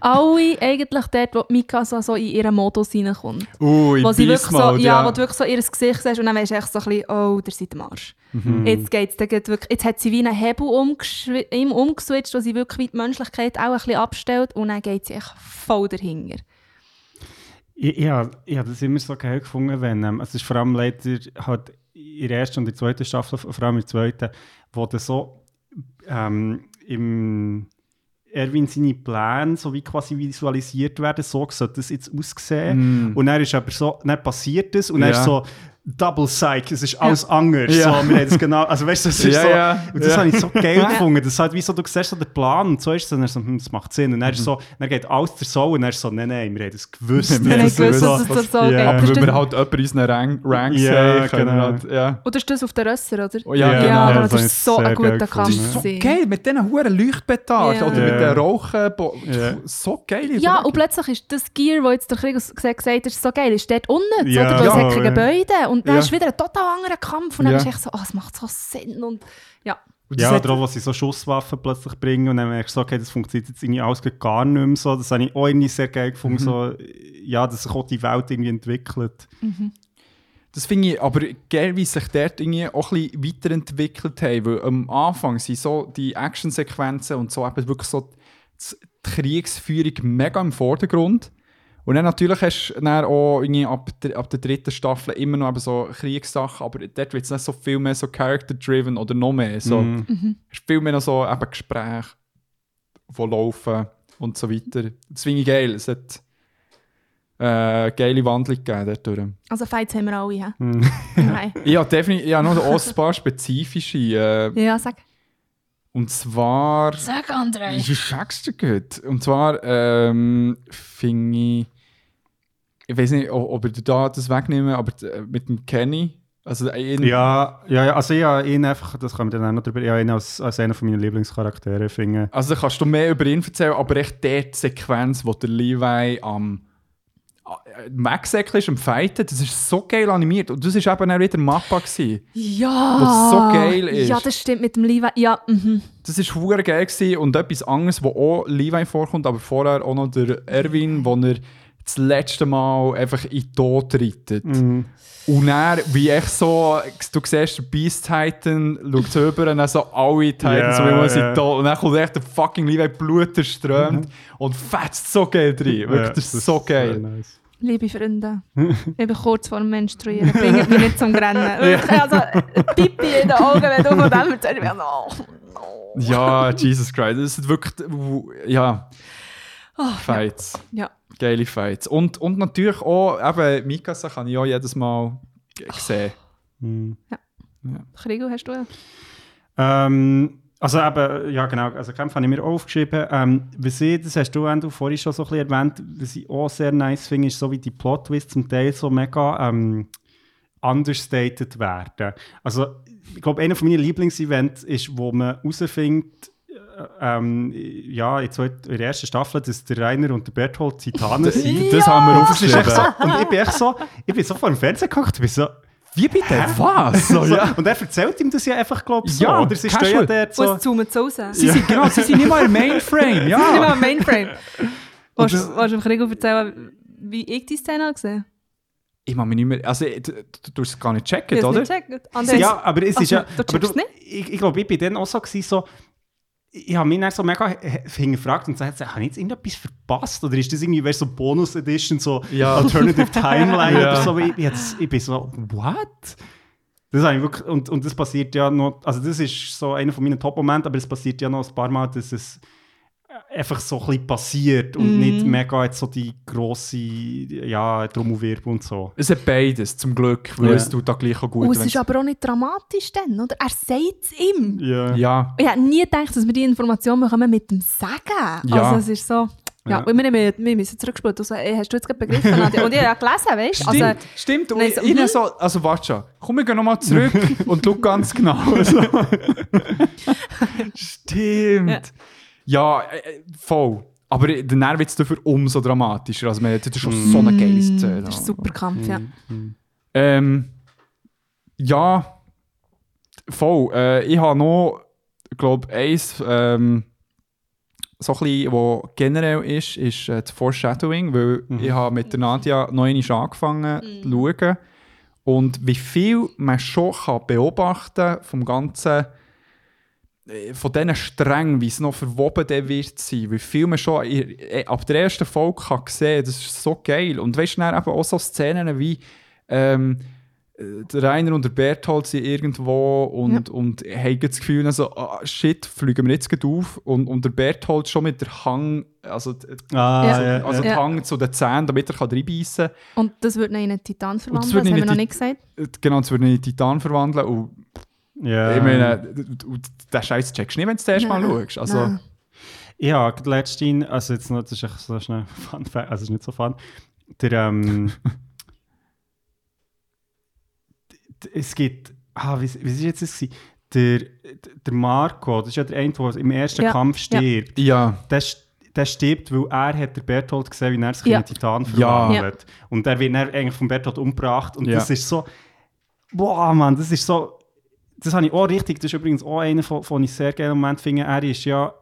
alle eigentlich dort, wo die Mikasa so in ihren Modus reinkommt. In Wo sie wirklich so, Mode, ja, wo du wirklich so ihr Gesicht siehst und dann weisst du echt so ein bisschen, oh, der seid am Arsch. Mhm. Jetzt geht's, wirklich, jetzt hat sie wie einen Hebel umgeswitcht, wo sie wirklich die Menschlichkeit auch ein bisschen abstellt und dann geht sie echt voll dahinter. Ich, ich, habe, ich habe das immer so geil gefunden, wenn, ähm, es ist vor allem leider halt in der ersten und der zweiten Staffel, vor allem in der zweiten, wo dann so ähm, im Erwin seine Pläne so wie quasi visualisiert werden, so sollte das jetzt aussehen. Mm. Und dann ist aber so, dann passiert es und dann Ja. ist so Double Psych, es ist alles anders. Ja. So, wir haben das genau, also weißt du, das ist Ja, so, ja, und das ja. habe ich so geil (laughs) gefunden. Das ist halt wie so, du siehst so den Plan und so ist es, und dann so, hm, das macht Sinn. Und dann, ist so, dann geht alles der Soul und dann ist so, nein, nein, wir haben das gewusst. Wir haben das gewusst, so- dass es das so Ja. geht. Aber Das ist weil das- wir halt jemanden in unseren Rank Ranks Ja, haben, genau. halt, ja. Oder ist das auf der Rösser, oder? Oh, ja, ja, genau. aber das das ist so ein guter Das Kampf. gefunden. ist so geil, mit diesen hohen Leuchtpetarden Ja. oder mit Ja. den Rauchen. Ja. So geil. Ja, und plötzlich ist das Gear, das jetzt der Krieg gesagt hat, ist so geil, ist dort unten, Ja. oder? Weil es Ja. hat keine Ja. Gebäude. Und dann Ja. ist wieder ein total anderer Kampf. Und dann Ja. ist echt so, oh, es macht so Sinn. Und ja, Und Ja, oder auch, was sie so Schusswaffen plötzlich bringen und dann merkst du, so, okay, das funktioniert jetzt irgendwie alles gar nicht mehr so. Das habe ich auch irgendwie sehr geil gefunden, so, ja, dass sich auch die Welt irgendwie entwickelt. Das finde ich aber geil, wie sich dort irgendwie auch ein bisschen weiterentwickelt haben. Weil am Anfang sind so die Actionsequenzen und so eben wirklich so die Kriegsführung mega im Vordergrund. Und dann natürlich hast du dann auch irgendwie ab, der- ab der dritten Staffel immer noch eben so Kriegssachen, aber dort wird es nicht so viel mehr so character-driven oder noch mehr. So. Mhm. Es ist viel mehr noch so eben Gespräche, die laufen und so weiter. Das finde ich geil. Es hat äh, geile Wandlung gegeben dort durch. also Fights haben wir alle, ja. Mhm. Nein. (laughs) Ja, definitiv. Ja, noch ein paar spezifische. Äh, Ja, sag. Und zwar. Sag, André. Wie sagst du gut? Und zwar ähm, finde ich. ich weiß nicht, ob ich da das wegnehme, aber äh, mit dem Kenny, also ihn, Ja, ja, ja, also ja, ihn einfach, das kann man dann auch noch drüber, ja, ihn als, als einer von meinen Lieblingscharaktere finden. Also kannst du mehr über ihn erzählen, aber echt die Sequenz, wo der Levi am äh, Wegsäckeln ist, am Fighten, das ist so geil animiert. Und das war eben auch wieder Mappa. Gewesen. Ja! Was so geil ist. Ja, das stimmt mit dem Levi. Ja, mhm. Das war hure geil. Gewesen. Und etwas anderes, wo auch Levi vorkommt, aber vorher auch noch der Erwin, wo er das letzte Mal einfach in den Tod reitet. Mhm. Und dann, wie echt so, du siehst, der Beast Titan schaut rüber und dann so alle Titans, Ja, so wie man sie ja. tot. Und dann kommt echt der fucking Levi, Blut strömt und fetzt so geil rein. Wirklich, Ja, das ist so geil. nice. Liebe Freunde, (laughs) ich bin kurz vor dem Menstruieren. Bringt mich nicht zum Rennen. (laughs) Wirklich, also, Pipi in den Augen, wenn du von dem erzählst. Ich bin so, oh, no. Ja, Jesus Christ, das ist wirklich, ja, Fights. Ja. Geile Fights. Und, und natürlich auch, eben, Mikasa kann ich auch jedes Mal sehen. Mhm. Krigo, hast du ja? Ähm, also eben, ja genau, also Kämpfe habe ich mir auch aufgeschrieben. Ähm, was ich, das hast du, Andrew, vorhin schon so ein bisschen erwähnt, was ich auch sehr nice finde, ist so wie die Plot-Twists zum Teil so mega ähm, understated werden. Also ich glaube, einer von meinen Lieblingsevents ist, wo man herausfindet, ähm, ja, in, zwei, in der ersten Staffel, dass der Rainer und der Berthold Titanen sind. Das haben wir aufgeschrieben. so, und ich bin echt so, ich bin so vor dem Fernseher geguckt, ich bin so, Wie bitte? Was? (laughs) So, ja. Und er erzählt ihm das ja einfach, glaube ich, so. Ja, oder sie stehen ja dort so. es zoomt so raus. Sie sind, genau, sie sind nicht mal im Mainframe, (laughs) Nicht ja. mal am Mainframe. (laughs) Willst du du dem Krigo erzählen, wie ich die Szene habe gesehen Ich mache mich nicht mehr, also du, du, du hast es gar nicht habe? checken, Ich habe oder? es nicht. Andreas, Ja, aber es ist so, ja. du aber nicht? Ich, ich glaube, ich bin dann auch so, gewesen, so ich habe mich dann so mega hingefragt und gesagt, habe ich jetzt irgendetwas verpasst? Oder ist das irgendwie weißt, so Bonus Edition, so Ja. Alternative (laughs) Timeline Ja. oder so? Ich bin, jetzt, ich bin so, what? Das habe ich wirklich, und, und das passiert ja noch, also das ist so einer von meinen Top-Momenten, aber es passiert ja noch ein paar Mal, dass es einfach so ein bisschen passiert und Mhm. nicht mega jetzt so die grosse, ja, Trommelwirbel und so. Es hat beides, zum Glück, weil Ja. es tut da gleich auch gut. Und es ist aber auch nicht dramatisch dann, oder? Er sagt es ihm. Ja. ja, Ich hätte nie gedacht, dass wir die Information bekommen mit dem Sagen. Ja. Also es ist so... Ja, Ja. wir, wir, wir müssen zurückspielen. Also, ey, hast du jetzt gerade begriffen? Und ich habe ja gelesen, weißt du? Stimmt, Also, stimmt. Und ich, so, ich mhm. so, also warte schon, komm, wir gehen nochmal zurück (laughs) und schau ganz genau. (laughs) Also. (laughs) stimmt. Ja, äh, äh, voll. Aber der Nerv wird es dafür umso dramatischer. Also, man, das ist schon so eine geile Szene. das ist ein super Kampf, ja. Ähm, ja, voll. Äh, ich habe noch, glaube eins, ähm, so ein bisschen, wo generell ist, ist äh, das Foreshadowing, weil ich habe mit der Nadia noch einmal angefangen zu schauen. Und wie viel man schon kann beobachten vom ganzen, äh, von diesen Strängen, wie es noch verwoben dann wird sein, wie viel man schon in- äh, ab der ersten Folge kann sehen, das ist so geil. Und weißt du, dann eben auch so Szenen wie ähm, äh, der Rainer und der Berthold sind irgendwo und, und haben das Gefühl, also, ah, shit, fliegen wir jetzt gerade auf. Und, und der Berthold schon mit der Hang, also, Ah, Ja. ja, also Ja. die Hang zu den Zähnen, damit er kann reinbeissen kann. Und das würde ihn in einen Titan verwandeln, das haben wir noch einen nicht gesagt. Äh, Genau, das würde ihn in Titan verwandeln. Und ja. ich meine, den Scheiß checkst du nicht, wenn du das erste Mal schaust. Also, Nein. Ja, letztens, also jetzt noch, das ist echt so schnell (laughs) fun, Fact, also es ist nicht so fun. Der, ähm, es gibt, ah, wie, wie ist jetzt das gewesen? Der, der Marco, das ist ja der eine, der im ersten Ja, Kampf ja. stirbt. ja, Der, der stirbt, weil er hat der Berthold gesehen, wie er sich Ja. in Titan Ja. verwandelt. Und er wird dann eigentlich vom Berthold umgebracht. Und Ja. das ist so, boah, Mann, das ist so, das habe ich auch richtig, das ist übrigens auch einer, von, von ich sehr gerne im Moment finde, er ist ja,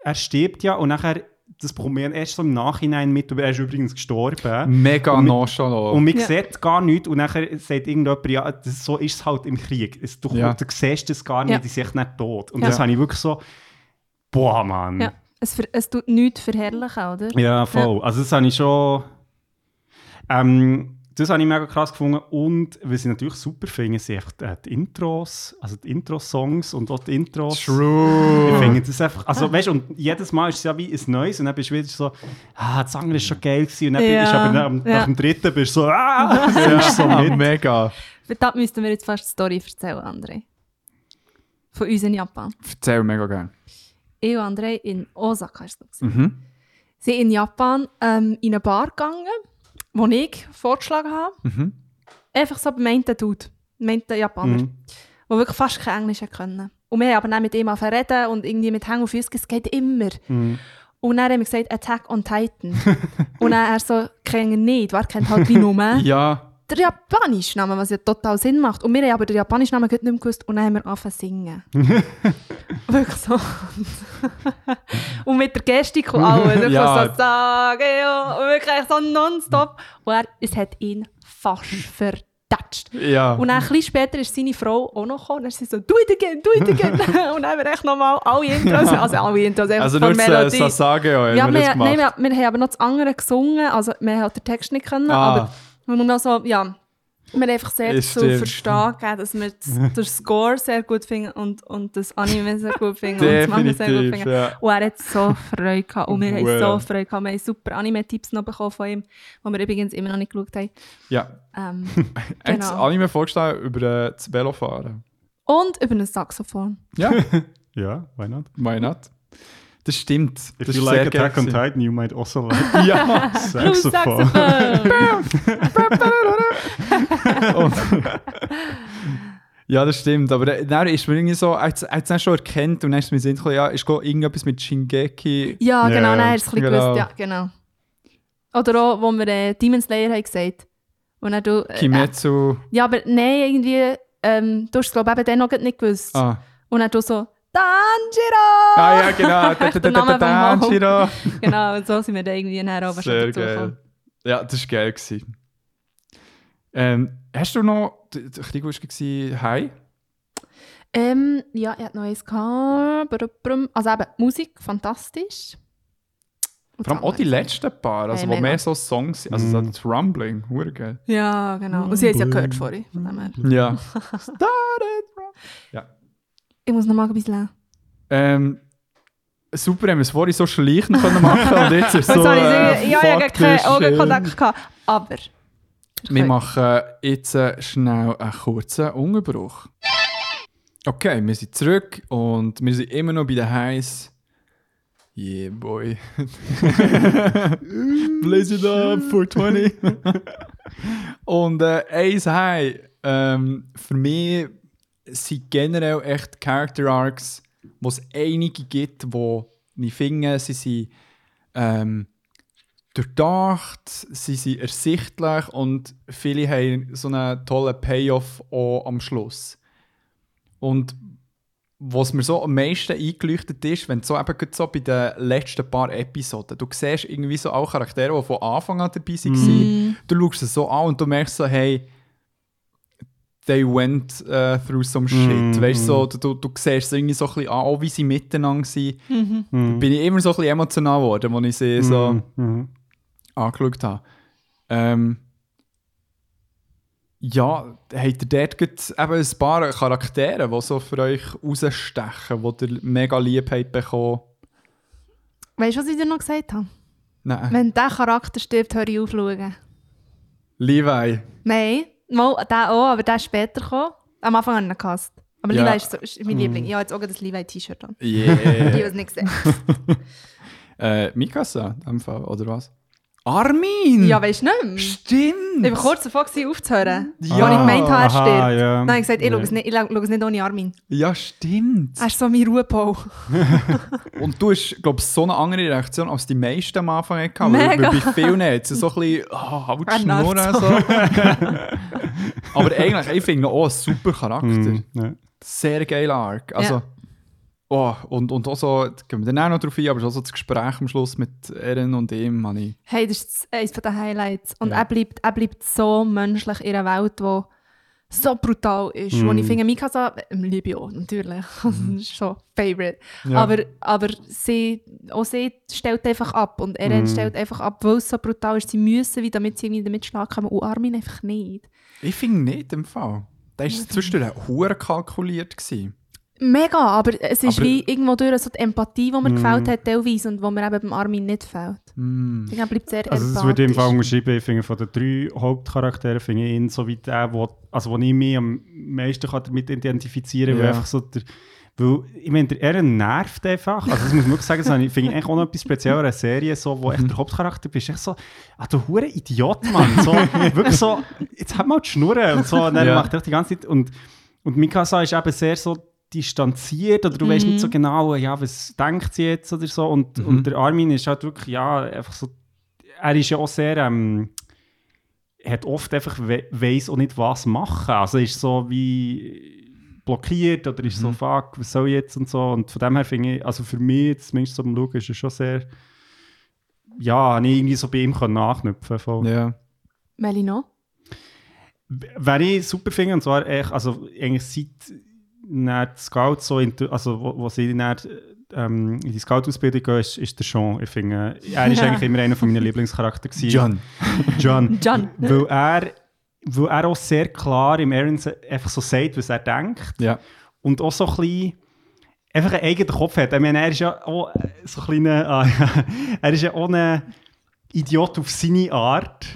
er stirbt ja und nachher, das bekommt man erst so im Nachhinein mit, er ist übrigens gestorben. mega Und mit- nonchalant. Und man Ja. sieht gar nichts und nachher sagt irgendjemand, ja, das, so ist es halt im Krieg. Es, du, Ja. du siehst das gar nicht, Ja. die sind echt nicht tot. Und Ja. das habe ich wirklich so, boah, Mann. Ja. Es, ver es tut nichts verherrlichen, oder? Ja, voll. Also das habe ich schon... Ähm, das habe ich mega krass gefunden. Und was ich natürlich super finde, sind echt äh, die Intros, also die Intro-Songs und auch die Intros. Ich True. finde das einfach... Also weißt du, und jedes Mal ist es ja wie ein Neues und dann bist du wieder so, ah, das andere ist schon geil gewesen. Und dann Ja, bist du aber nach, dem- ja. dem dritten bist du so, ah, (laughs) das ist so mit. mega. Da müssten wir jetzt fast die Story erzählen, André. Von uns in Japan. Erzähl mega gerne. Ich und André in Osaka ist das. Mhm. Sie sind in Japan ähm, in eine Bar gegangen, den ich vorgeschlagen habe. Mhm. Einfach so einen Dude, einen Japaner, Mhm. der wirklich fast kein Englisch können. Und wir haben aber dann mit ihm reden und irgendwie mit Hängen und Füßen, es geht immer. Mhm. Und dann haben wir gesagt, Attack on Titan. (laughs) und dann er so, kennt er nicht, wer kennt halt wie (laughs) nur Ja, der japanische Name, was ja total Sinn macht. Und wir haben aber den japanischen Namen nicht mehr gewusst und dann haben wir angefangen zu singen. (laughs) Wirklich so. und mit der Gestik und. (laughs) Wirklich Ja. so, sage ja. Und wirklich so nonstop. Und er, es hat ihn fast verdatscht. ja. Und dann ein bisschen später ist seine Frau auch noch gekommen. Und dann ist sie so, do it again, do it again. (laughs) und dann haben wir echt nochmal alle Intros, also alle Intros, einfach also von nur das äh, Melodie. Sasage ja, wir das nein, gemacht. wir, wir haben aber noch das andere gesungen. Also, wir haben den Text nicht können, Ah. aber wir haben noch so, ja, wir haben einfach sehr Es zu stimmt. verstehen gegeben, dass wir das, (laughs) den Score sehr gut finden und, und das Anime sehr gut finden und das Manga sehr gut finden. ja. Und er hat so Freude gehabt. Und wir haben Well. so Freude gehabt. Wir haben super Anime-Tipps noch bekommen von ihm, die wir übrigens immer noch nicht geschaut haben. Ja. Ähm, Er (laughs) hat das Genau. Anime vorgestellt über äh, das Velofahren. und über ein Saxophon. Ja, (laughs) Ja, why not? why not? Das stimmt. If das you ist like Attack on. Titan, you might also like (laughs) Ja, Saxophone. und, (laughs) ja, das stimmt. Aber äh, dann ist mir irgendwie so, er hat es schon erkannt und dann ist mir Sinn gekommen, ja, ist go- irgendetwas mit Shingeki. Ja, Ja, genau, dann hast du es ein bisschen genau. gewusst. Ja, genau. Oder auch, wo wir äh, Demon Slayer haben gesagt. Und dann du, äh, Kimetsu. Ja, aber nein, irgendwie, ähm, du hast es glaube ich eben dann noch nicht gewusst. Ah. Und dann du so, Tanjiro! ah, ja, genau. (laughs) Da, da, Der da, Name da. Tanjiro. (laughs) Genau, und so sind wir dann irgendwie nachher schon Sehr geil. Ja, das war geil. Gewesen. Ähm, hast du noch, du warst Hi? Ähm, ja, ich hatte noch eins gehabt. Also eben, Musik, fantastisch. Und Vor allem auch die letzten paar, also Hey, wo mega. mehr so Songs sind. Also so das Rumbling, hure geil. Ja, genau. Und sie haben es ja gehört vorhin. Von dem her. Ja. (laughs) Started Ja. Ich muss noch mal ein bisschen lernen. Ähm, super, haben wir es vorhin so schleichend können machen und jetzt ist es (laughs) So, so. Sorry, äh, ich, hatte keinen faktisch, Augenkontakt. gehabt. Aber. Wir machen jetzt äh, schnell einen kurzen Unterbruch. Okay, wir sind zurück und wir sind immer noch bei den Highs. Yeah, boy. (laughs) Blaze it up for 20. (laughs) und äh, eins High, ähm, für mich sind generell echt Character Arcs, wo es einige gibt, wo ich finde, sie sind ähm, durchdacht, sie sind ersichtlich und viele haben so einen tollen Payoff auch am Schluss. Und was mir so am meisten eingeleuchtet ist, wenn so eben so bei den letzten paar Episoden, du siehst irgendwie so auch Charaktere, die von Anfang an dabei waren, du schaust es so an und du merkst so, hey, they went äh, through some shit. Mhm. Weißt du, so, du, du, du siehst es irgendwie so ein bisschen an, auch wie sie miteinander sind. Mhm. Bin ich immer so ein bisschen emotional geworden, als ich sie so Mhm. Mhm. angeschaut habe. Ähm, ja, habt ihr dort eben ein paar Charaktere, die so für euch rausstechen, die ihr mega lieb habt bekommen? Weißt du, was ich dir noch gesagt habe? Nein. Wenn dieser Charakter stirbt, höre ich auf schauen. Levi. Nein, mal, der auch, aber der ist später gekommen. Am Anfang ich ihn gehasst. Aber Ja. Levi ist, so, ist mein Liebling. Ich habe jetzt auch das Levi-T-Shirt an. Die, Yeah. (laughs) die es nicht gesehen (laughs) äh, Mikasa, in dem Fall, oder was? Armin! Ja, weißt du nicht mehr? Stimmt! Ich war kurz davor, gewesen, aufzuhören. Ja. Als ich gemeint habe, er Aha, stirbt. ja. Nein, ich gesagt, ich Ja. schaue es nicht, ich schaue es nicht ohne Armin. Ja, stimmt. Er ist so mein Ruhepol. (laughs) Und du hast, glaube ich, so eine andere Reaktion als die meisten am Anfang hatten. Weil, weil Mega. bei vielen jetzt so ein bisschen, oh, halt die Schnur nervt so. (laughs) Aber eigentlich, ich finde ihn auch ein super Charakter. Mhm. Ja. Sehr geiler Arc. Also, Ja. Oh, und, und auch so, da gehen wir dann auch noch drauf ein, aber auch so das Gespräch am Schluss mit Eren und ihm, habe ich. Hey, das ist eines der Highlights. Und Ja. er, bleibt, er bleibt so menschlich in einer Welt, die so brutal ist. Mm. ich finde, Mikasa, ähm, liebe ich auch, natürlich. (laughs) Das ist schon Favorite. Ja. Aber, aber sie, auch sie stellt einfach ab. Und Eren Mm. stellt einfach ab, weil es so brutal ist. Sie müssen, wie damit sie irgendwie damit schlagen können. Und Armin einfach nicht. Ich finde nicht im Fall. Der war zwischendurch hure kalkuliert. Gewesen. Mega, aber es ist Aber- wie irgendwo durch so die Empathie, die mir Mm. gefällt hat, teilweise, und wo mir eben beim Armin nicht fehlt. Mm. Ich glaube, er bleibt sehr Also das würde ich im Fall empathisch. unterschreiben. Ich finde, von den drei Hauptcharakteren finde ich ihn so wie der, wo, also wo ich mich am meisten kann damit identifizieren kann, Ja. weil einfach so der, Weil, ich meine, der Eren nervt einfach. Also, das muss man wirklich sagen, das finde ich eigentlich auch noch etwas speziell an einer Serie, so, wo echt der Hauptcharakter bist. Echt so, ah, du hure Idiot, Mann. So, wirklich so, jetzt hat mal die Schnurren und so. Und dann Ja. macht er die ganze Zeit. Und, und Mikasa ist eben sehr so distanziert oder du weißt nicht so genau, ja, was denkt sie jetzt oder so. Und, und der Armin ist halt wirklich, ja, einfach so, er ist ja auch sehr, ähm, hat oft einfach we weiss auch nicht, was machen. Also ist so wie blockiert oder ist so, fuck, was soll ich jetzt und so. Und von dem her finde ich, also für mich, zumindest so beim Schauen, ist es schon sehr, ja, habe ich irgendwie so bei ihm können nachknüpfen voll. Ja. Melino? Wer ich super finde, und zwar echt, also eigentlich seit dann die Scouts so, in, also wo, wo sie dann, ähm, in die Scout-Ausbildung gehen, ist, ist der Sean. Ich finde, er ist eigentlich (laughs) immer einer von meinen Lieblingscharakter gewesen. John. (laughs) John. John. Weil er, weil er auch sehr klar im Aaron einfach so sagt, was er denkt. Ja. Und auch so ein bisschen einfach einen eigenen Kopf hat. Ich meine, er ist ja auch so ein kleiner, ah, (laughs) ja, er ist ja auch ein Idiot auf seine Art.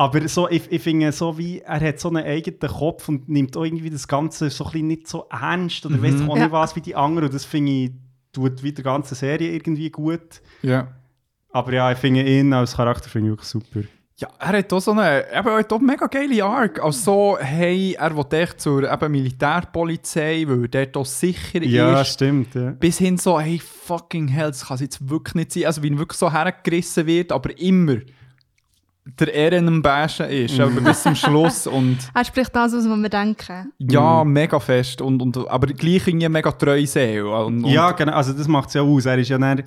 Aber so, ich, ich finde, so wie, er hat so einen eigenen Kopf und nimmt auch irgendwie das Ganze so ein bisschen nicht so ernst oder weiss auch Ja. nicht was wie die anderen. Und das finde ich, tut wie die ganze Serie irgendwie gut. Ja. Aber ja, ich finde ihn als Charakter finde ich wirklich super. Ja, er hat auch so eine, eben, er hat auch mega geile Arc. Also so, hey, er will echt zur eben, Militärpolizei, weil er dort auch sicher Ja, ist. stimmt. Ja. Bis hin so, hey, fucking hell, das kann es jetzt wirklich nicht sein. Also wie er wirklich so hergerissen wird, aber immer der Ehren am Bashen ist, aber bis zum Schluss. (laughs) Und Er spricht das aus, was wir denken. ja, mega fest. Und, und, aber gleich irgendwie mega treu. Und, und, Ja, genau. Also das macht es ja aus. Er ist ja dann,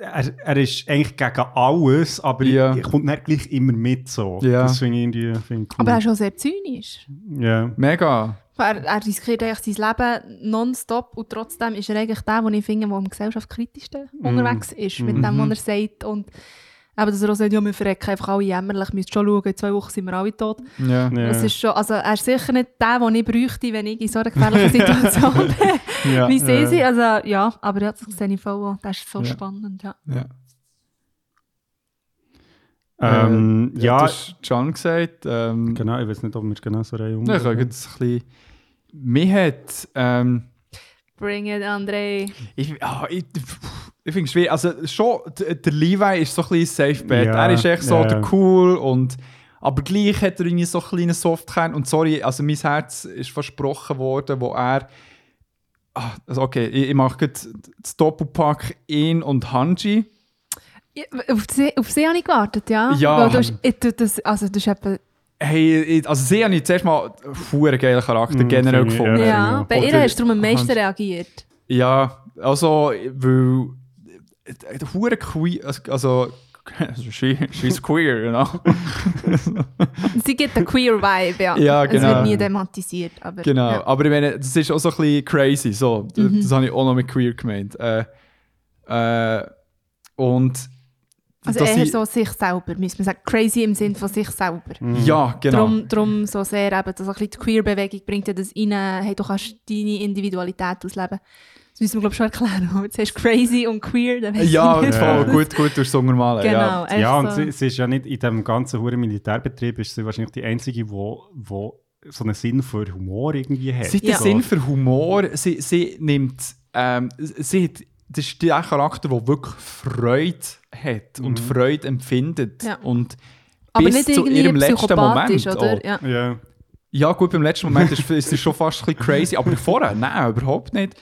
er, er ist eigentlich gegen alles, aber Ja. er kommt dann gleich immer mit so. Ja. Das finde ich irgendwie finde ich cool. Aber er ist auch sehr zynisch. ja. Mega. Er, er riskiert eigentlich sein Leben nonstop und trotzdem ist er eigentlich der, den ich finde, der am gesellschaftskritischsten unterwegs ist, mit dem, was er sagt. Und eben, dass er auch sagt, ja, wir verrecken einfach alle jämmerlich, müsst schon schauen, in zwei Wochen sind wir alle tot. Ja. Ja. Das ist schon, also er ist sicher nicht der, den ich bräuchte, wenn ich in so einer gefährlichen (laughs) Situation bin, Ja. wie sie Ja. sind. Also ja, aber ja, das sehe ich voll auch. Das ist so Ja. spannend, ja. ja. Ähm, Äh, ja, Das ist John gesagt. Ähm, genau. Ich weiß nicht, ob wir es genau so rein Ja, ich kann jetzt ein bisschen... Mir hat... Ähm, Bring it, André. ich ah, ich, ich finde es schwierig. Also schon, der Levi ist so ein bisschen Safe Bet. Ja, er ist echt so ja. der cool und... Aber gleich hat er irgendwie so einen kleinen Softkern. Und sorry, also mein Herz ist versprochen worden, wo er... Ah, also okay, ich, ich mache jetzt das Doppelpack ihn und Hanji. Ja, Auf sie, auf sie habe ich gewartet, ja. Ja. Weil du hast, ich, das, also das ist etwa, Hey, also sie habe ich zuerst mal einen geilen Charakter Mm, generell gefunden. Ja, ja, bei ihr hast du darum am meisten reagiert. Ja, also, weil hure queer, also, also (laughs) she, she's queer, you know. (laughs) Sie gibt einen queer Vibe, ja. Ja, Es genau. wird nie thematisiert, aber genau, ja. aber ich meine, das ist auch so ein bisschen crazy, so. Das, Mhm. das habe ich auch noch mit queer gemeint. Äh, äh, und Also dass eher ich- so sich selber, müsste man sagen. Crazy im Sinn von sich selber. Ja, genau. Darum, darum so sehr eben, so ein bisschen die Queer-Bewegung bringt ja das rein, hey, du kannst deine Individualität ausleben. Das müssen wir, glaube ich, schon erklären. Jetzt hast du crazy und queer, dann ja, ich nicht. voll, gut, gut, du hast es untermalen. Genau, Ja. Ja, und so. sie, sie ist ja nicht in diesem ganzen hohen Militärbetrieb, ist sie wahrscheinlich die einzige, wo, wo so einen Sinn für Humor irgendwie hat. Sie hat Ja. den Sinn für Humor. Sie, sie nimmt. Ähm, sie hat, das ist der Charakter, der wirklich Freude hat und Freude empfindet. Ja. Und aber bis nicht zu irgendwie ihrem letzten Moment. oder? auch. Ja. Ja. Ja, gut, beim letzten Moment ist, ist es schon fast ein bisschen crazy, aber vorher, nein, überhaupt nicht.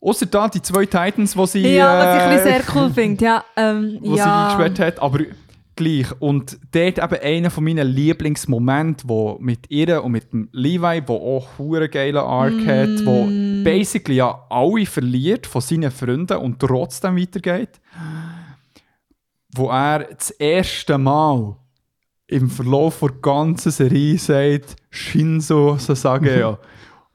Außer da die zwei Titans, die sie, ja, was ich ein äh, bisschen sehr cool finde. Ja, ähm, (laughs) wo ja. sie eingesperrt hat, aber gleich. Und dort eben einer von meinen Lieblingsmomente, wo mit ihr und mit dem Levi, der auch einen geilen Arc hat, wo Mm. basically ja alle verliert von seinen Freunden und trotzdem weitergeht. Wo er das erste Mal im Verlauf der ganzen Serie sagt, Shinzo Sasageo. (laughs)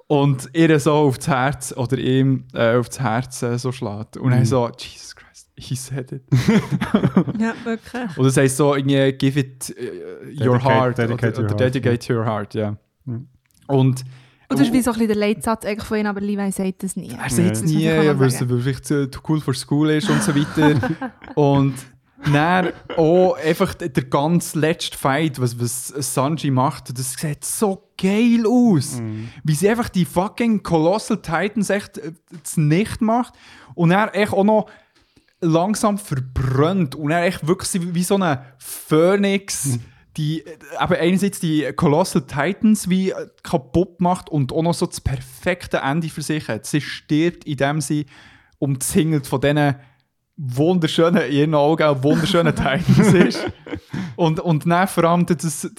und ihr so aufs Herz oder ihm äh, aufs Herz äh, so schlägt. Und er so, Jesus Christ, he said it. (laughs) ja, wirklich. Oder es heißt so, irgendwie, give it äh, your Dedicate- heart. dedicate oder, your oder heart, dedicate your heart, ja. Mhm. Und Und das ist wie so ein bisschen der Leitsatz eigentlich von ihm, aber Levi sagt das nie. er sagt es nie, weil es vielleicht zu zu cool für School ist und so weiter. (laughs) und dann auch einfach der ganz letzte Fight, was, was Sanji macht, das sieht so geil aus. Wie sie einfach die fucking Colossal Titans echt äh, nicht macht und er echt auch noch langsam verbrennt und er echt wirklich wie so eine Phönix, die äh, aber einerseits die Colossal Titans wie äh, kaputt macht und auch noch so das perfekte Ende für sich hat. Sie stirbt, indem sie umzingelt von diesen wunderschönen, in ihren Augen auch wunderschönen Titans ist. Und, und dann vor allem, das,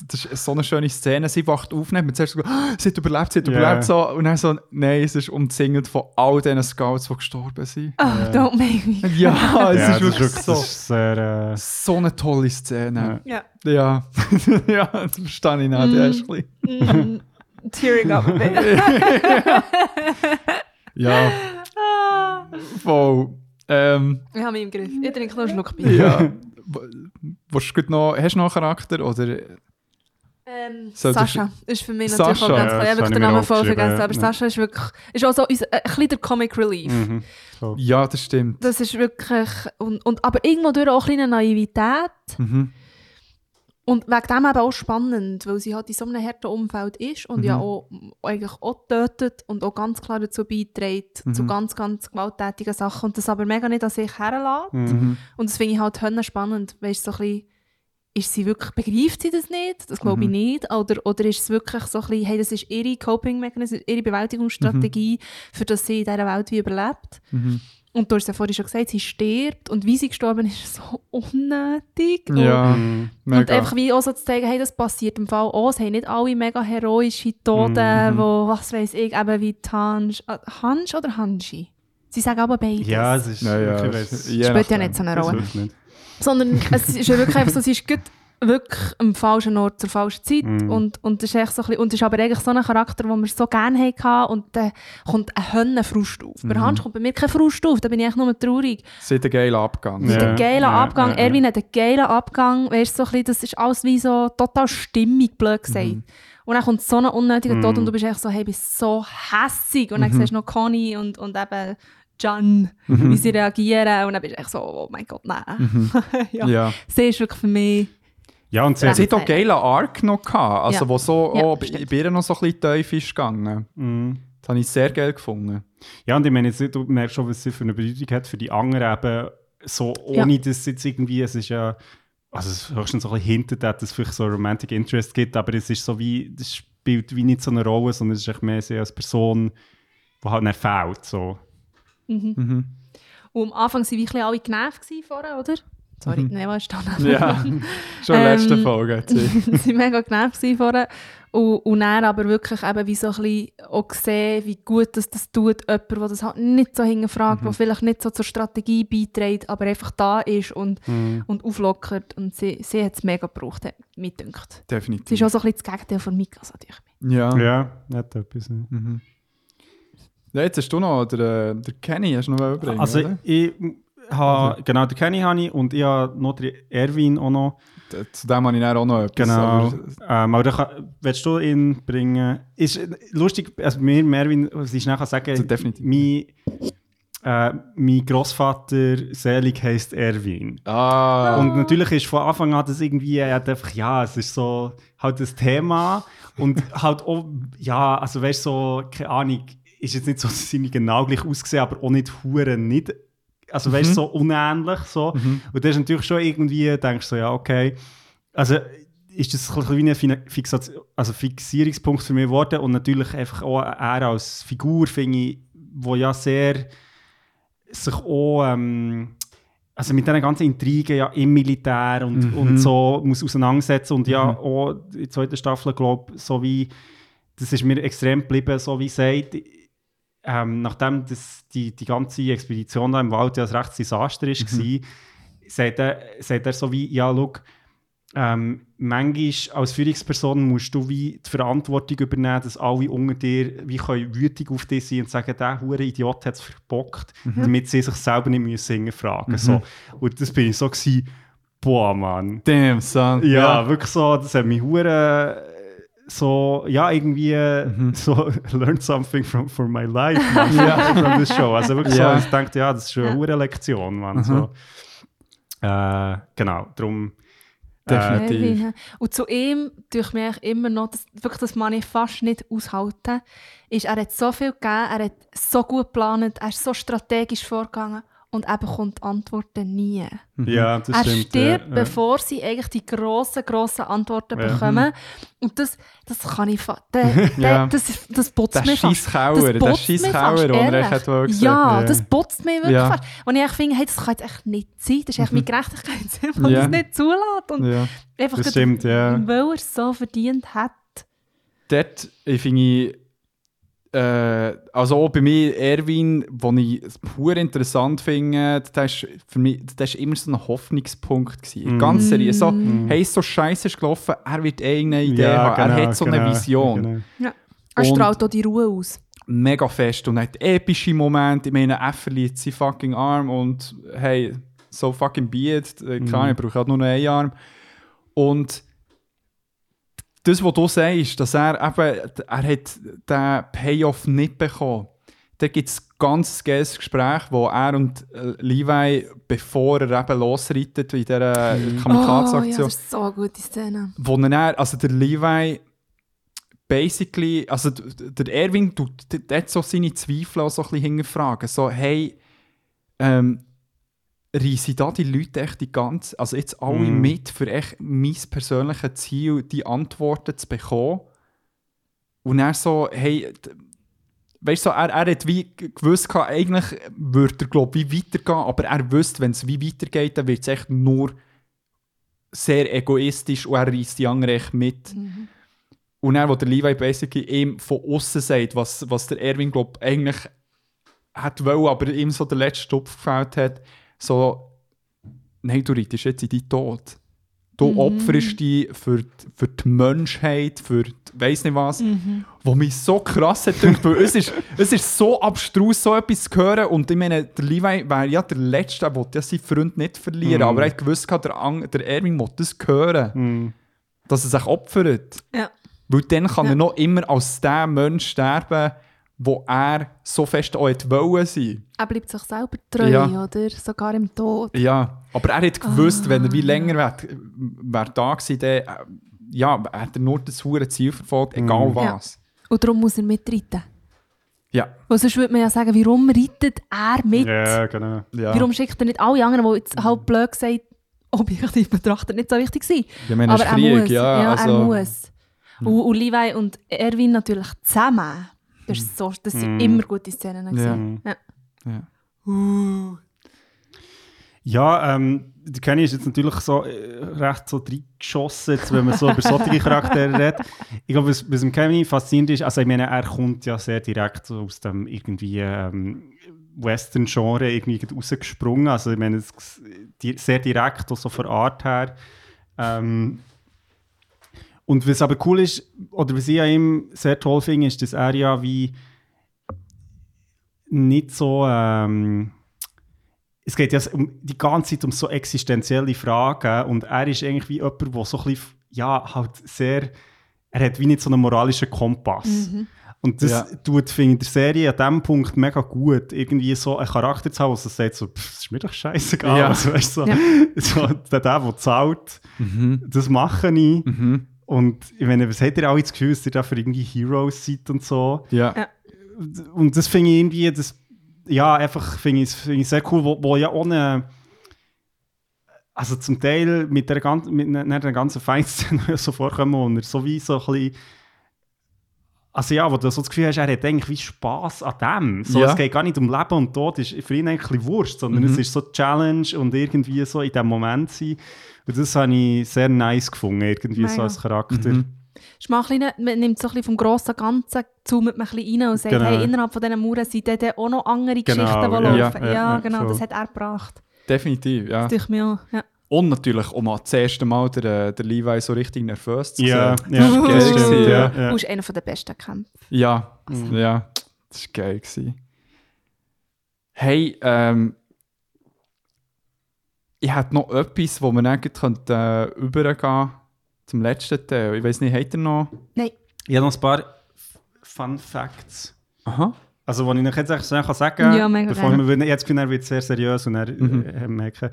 das ist so eine schöne Szene, sie wacht auf, und hat zuerst so, «Ah, sie hat überlebt, sie hat Ja. überlebt, so, und dann so, nein, es ist umzingelt von all diesen Scouts, die gestorben sind. Oh, don't make me. (laughs) Ja, es ja, ist wirklich so, ist sehr, äh, so eine tolle Szene. Ja. Ja, (laughs) ja, das verstehe ich nicht, Mm. Ashley. Mm, tearing up a bit. (laughs) Ja, Ah. voll. Ähm, Ich habe mich im Griff. Ich trinke noch einen Schluck Bier. ja. Willst du noch, hast du noch einen Charakter? Oder? Ähm, der Sascha ist für mich natürlich Sascha, auch ganz ja, klar. Ich das habe den ich Namen voll vergessen. Aber ja. Sascha ist wirklich ist auch so ein bisschen der Comic Relief. mhm. so. Ja, das stimmt. Das ist wirklich. Und, und, aber irgendwo durch auch ein bisschen Naivität. Mhm. Und wegen dem eben auch spannend, weil sie halt in so einem harten Umfeld ist und ja Mhm. auch eigentlich auch tötet und auch ganz klar dazu beiträgt, zu Mhm. ganz, ganz gewalttätigen Sachen und das aber mega nicht an sich herlässt. Mhm. Und das finde ich halt spannend, weißt du, so ein bisschen, ist sie wirklich, begreift sie das nicht? Das glaube ich Mhm. nicht. Oder, oder ist es wirklich so ein bisschen, hey, das ist ihre Coping-Mechanismus, ihre Bewältigungsstrategie, für das sie in dieser Welt wie überlebt? Mhm. Und du hast ja vorhin schon gesagt, sie stirbt und wie sie gestorben ist, ist so unnötig. Und- Ja, Mhm. und mega. einfach wie auch so zu zeigen, hey, das passiert im Fall auch. Es haben nicht alle mega heroische Tode, Mhm. wo, was weiß ich, eben wie Tanj. äh, Hansch oder Hanji? Sie sagen aber beides. Ja, es ist Ja, ja, wirklich, es- Spielt ja nicht so eine Rolle. Sondern es ist ja wirklich einfach so, sie ist gut wirklich am falschen Ort zur falschen Zeit. Mhm. Und, und, das ist echt so ein bisschen, und das ist aber eigentlich so ein Charakter, den wir so gerne hatten. Und dann kommt ein Höllenfrust auf. Bei Mhm. Hansch kommt bei mir kein Frust auf, da bin ich echt nur traurig. Sie hat einen geilen Abgang. Hat Ja. einen geilen Abgang. ja. Erwin hat einen geilen Abgang. Weißt, so ein bisschen, das ist alles wie so total stimmig, blöd gesagt. Mhm. Und dann kommt so ein unnötiger Tod Mhm. und du bist echt so, hey, bist so hässig. Und dann Mhm. siehst du noch Conny und, und eben Jan, Mhm. wie sie reagieren. Und dann bist du echt so, oh mein Gott, nein. Mhm. (laughs) ja. Ja. Sie ist wirklich für mich... Ja, und sie Ja. hat Sie hat auch geilen Arc noch gehabt, also Ja. wo so Ja, auch bei ihr noch so ein bisschen tief ist gegangen. Mhm. Das habe ich sehr geil gefunden. Ja, und ich meine, jetzt, du merkst schon, was sie für eine Bedeutung hat für die anderen eben, so ohne dass jetzt irgendwie, es ist ja, also es ist höchstens so ein bisschen hintet, dass es vielleicht so Romantic Interest gibt, aber es ist so wie, das spielt wie nicht so eine Rolle, sondern es ist echt mehr sie als Person, die halt nicht fehlt, so. Mhm. Mhm. Und am Anfang waren wir ein bisschen alle genervt gewesen vorher, oder? Sorry, Mhm. nein, was ist da? Ja, (laughs) schon in der letzten Ähm, Folge. sie. (laughs) waren mega genervt vorher. Und, und dann aber wirklich eben wie so ein bisschen auch gesehen, wie gut das, das tut, jemand, der das halt nicht so hinterfragt, der vielleicht nicht so zur Strategie beiträgt, aber einfach da ist und, Mhm. und auflockert. Und sie, sie hat es mega gebraucht, hat mir gedacht. Definitiv. Sie ist auch so ein bisschen das Gegenteil von Mika, sag ich mir. ja. Ja, nicht etwas. Ja. Mhm. ja. Jetzt hast du noch, der, der Kenny hast du noch überbringen, Also oder? ich habe, genau, den Kenny habe ich und ich habe noch den Erwin auch noch. Zu dem habe ich auch noch etwas. Genau. aber- Ähm, aber kann, willst du ihn bringen? Ist lustig, also mir, Merwin, was ich kann sagen Also definitiv. Mein, äh, mein Großvater selig heisst Erwin. Ah, Und natürlich ist von Anfang an das irgendwie, er hat einfach, ja, es ist so halt das Thema und halt auch, ja, also weißt du, so, keine Ahnung, ist jetzt nicht so, dass sie genau gleich aussehen, aber auch nicht hure nicht, also weißt du, Mhm. so unähnlich so. Mhm. Und das ist natürlich schon irgendwie, denkst du so, ja, okay. Also ist das ein bisschen wie ein Fixation, also Fixierungspunkt für mich geworden und natürlich einfach auch er als Figur, finde ich, wo ja sehr sich auch ähm, also mit diesen ganzen Intrigen ja im Militär und, Mhm. und so muss auseinandersetzen und ja Mhm. auch in der zweiten Staffel, glaube so wie, das ist mir extrem geblieben, so wie sagt, ähm, nachdem das, die, die ganze Expedition da im Wald ja ein rechtes Desaster ist, Mhm. war, sagt er, sagt er so wie, ja, schau, ähm, manchmal als Führungsperson musst du wie die Verantwortung übernehmen, dass alle unter dir wie können wütig auf dich sein und sagen, der hure Idiot hat es verbockt, damit sie sich selber nicht müssen hinterfragen Mhm. müssen. So. Und das bin ich so gewesen, boah, Mann. damn, son. Ja, wirklich so, das hat mich hure so, ja, irgendwie Mhm. so (laughs) learn something from, from my life man, (laughs) (laughs) from this show. Also wirklich Ja. so, ich dachte, ja, das ist schon eine Ja. Lektion, man. Mhm. So. Äh, genau, darum. Äh, Definitiv. Erwin, Und zu ihm tue ich mir eigentlich immer noch, das, wirklich, das kann ich fast nicht aushalten, ist, er hat so viel gegeben, er hat so gut geplant, er ist so strategisch vorgegangen und er bekommt Antworten nie. ja, das er stimmt. stirbt, ja, ja. bevor sie eigentlich die grossen, grossen Antworten Ja. bekommen. Und das, das kann ich fa- der, (laughs) der, Ja. das, das putzt Der mir fast. Scheisskauer, der putzt mich Scheisskauer, fast, den er ehrlich. echt wollte sagen. Ja, Ja. das putzt mich wirklich Ja. fast. Und ich finde, hey, das kann jetzt echt nicht sein. Das ist echt mein Gerechtigkeitssinn, (laughs) der Ja. das nicht zulässt. Und Ja. einfach Das gerade, stimmt, ja. Weil er es so verdient hat. dort ich finde ich, also auch bei mir Erwin, den ich es pur interessant finde, das ist für mich das ist immer so ein Hoffnungspunkt gewesen. Mm. Ganz seriös. So, hey, so scheiße ist gelaufen, er wird irgendeine Idee haben, er hat so eine genau, Vision. genau. Ja. Er strahlt auch die Ruhe aus. Mega fest und hat epische Momente. Ich meine, er verliert seinen fucking Arm und hey, so fucking be it. Äh, Keine Ahnung, ich brauche halt nur noch einen Arm. Und das, was du sagst, dass er eben, er hat den Payoff nicht bekommen. Da gibt es ein ganz geiles Gespräch, wo er und äh, Levi, bevor er eben losreitet in dieser Oh, ja, Kamikaze-Aktion, das ist so eine gute Szene. wo er, also der Levi basically, also der Erwin tut d- der hat so seine Zweifel auch so ein bisschen hinterfragen. So, hey, ähm, reisen da die Leute echt die ganze, also jetzt alle Mm. mit, für echt mein persönliches Ziel, die Antworten zu bekommen? Und er so, hey, weißt du, so, er, er hat wie gewusst, eigentlich würde er, glaube ich, wie weitergehen, aber er wüsste, wenn es wie weitergeht, dann wird es echt nur sehr egoistisch und er reißt die anderen echt mit. Und dann, wo der Levi basically ihm von außen sagt, was, was der Erwin, glaube eigentlich hat wollen, aber ihm so der letzte Stopf gefällt hat, so, nein, du reitest jetzt in deinen Tod. Du opferst dich für, die- für die Menschheit, für die, weiss nicht was, wo mich so krass hat gedacht, weil es ist, (laughs) es ist so abstrus, so etwas zu hören und ich meine, der Levi wäre ja der Letzte, der will ja seinen Freund nicht verlieren, aber er hat gewusst, der, Ang- der Erwin will das hören, Mhm. dass er sich opfert. Ja. Weil dann kann Ja. er noch immer als der Mensch sterben, wo er so fest auch wollen sein. Er bleibt sich selber treu, Ja. oder? Sogar im Tod. Ja, aber er hat gewusst, wenn er Ah. wie länger wär, wär da gewesen, dann äh, ja, hat er nur das hure Ziel verfolgt, egal Mhm. Ja. was. Und darum muss er mitreiten. Ja. Weil sonst würde man ja sagen, warum reitet er mit? Ja, genau. ja. Warum schickt er nicht alle anderen, die jetzt halt blöd gesagt, objektiv betrachtet nicht so wichtig sind? Ja, meine, Aber er Krieg, muss. ja, Ja, also, er muss. Und, und Levi und Erwin natürlich zusammen. Das, ist so, das sind Mhm. immer gute Szenen. gewesen. Ja. Ja. Ja, ähm, die Kenny ist jetzt natürlich so äh, recht so reingeschossen, jetzt, wenn man so über solche Charaktere (laughs) redet. Ich glaube, was, was im Kenny faszinierend ist, also ich meine, er kommt ja sehr direkt so aus dem irgendwie ähm, Western-Genre irgendwie rausgesprungen. Also ich meine, es, die, sehr direkt, auch so von Art her. Ähm, und was aber cool ist, oder was ich an ihm sehr toll finde, ist, dass er ja wie nicht so... Ähm, es geht ja um, die ganze Zeit um so existenzielle Fragen und er ist eigentlich wie jemand, der so ein bisschen, ja, halt sehr, er hat wie nicht so einen moralischen Kompass. Und das Ja. tut, finde ich, der Serie an diesem Punkt mega gut, irgendwie so einen Charakter zu haben, der so sagt, so, pff, das ist mir doch scheißegal. Ja. Also, weißt, du, so, Ja. (laughs) so, der, der, der zahlt, Mhm. das mache ich. Mhm. Und ich meine, was habt ihr auch das Gefühl, dass ihr da für irgendwie Heroes seid und so? Ja. Ja. Und das finde ich irgendwie, das, ja, einfach finde ich, find ich sehr cool, wo, wo ja ohne, also zum Teil mit der, gan- mit einer, ganzen Feindszene (laughs) so vorkommen, wo er so wie so ein bisschen, also ja, wo du so das Gefühl hast, er hat eigentlich wie Spass an dem. So, Ja. Es geht gar nicht um Leben und Tod, ist für ihn eigentlich ein bisschen Wurscht, sondern es ist so eine Challenge und irgendwie so in dem Moment sein. Und das habe ich sehr nice gefunden, irgendwie so Mega. als Charakter. Mhm. Ist mal bisschen, man nimmt so ein bisschen vom grossen Ganzen, zoomt man ein bisschen rein und sagt, Genau. hey, innerhalb von diesen Mauern sind dann auch noch andere Genau, Geschichten, die ja. laufen. Ja, Ja, ja, genau, voll. das hat er gebracht. Definitiv, ja. Das tue ich mir auch. Ja. Und natürlich, um das erste Mal der, der Levi so richtig nervös zu Ja, sehen. ja, Das war geil. ja, ja. ja. Du bist einer der besten Kämpfer. Ja, Mhm. ja, das war geil. Gewesen. Hey, ähm, ich hätte noch etwas, wo wir dann könnte, äh, übergehen zum letzten Teil. Ich weiß nicht, habt ihr noch? Nein. Ich habe noch ein paar Fun Facts. Aha. Also, die ich euch jetzt schnell sagen kann, Ja, mega bevor gerne. wir, jetzt bin ich, er wird sehr seriös und er Mhm. äh, merken.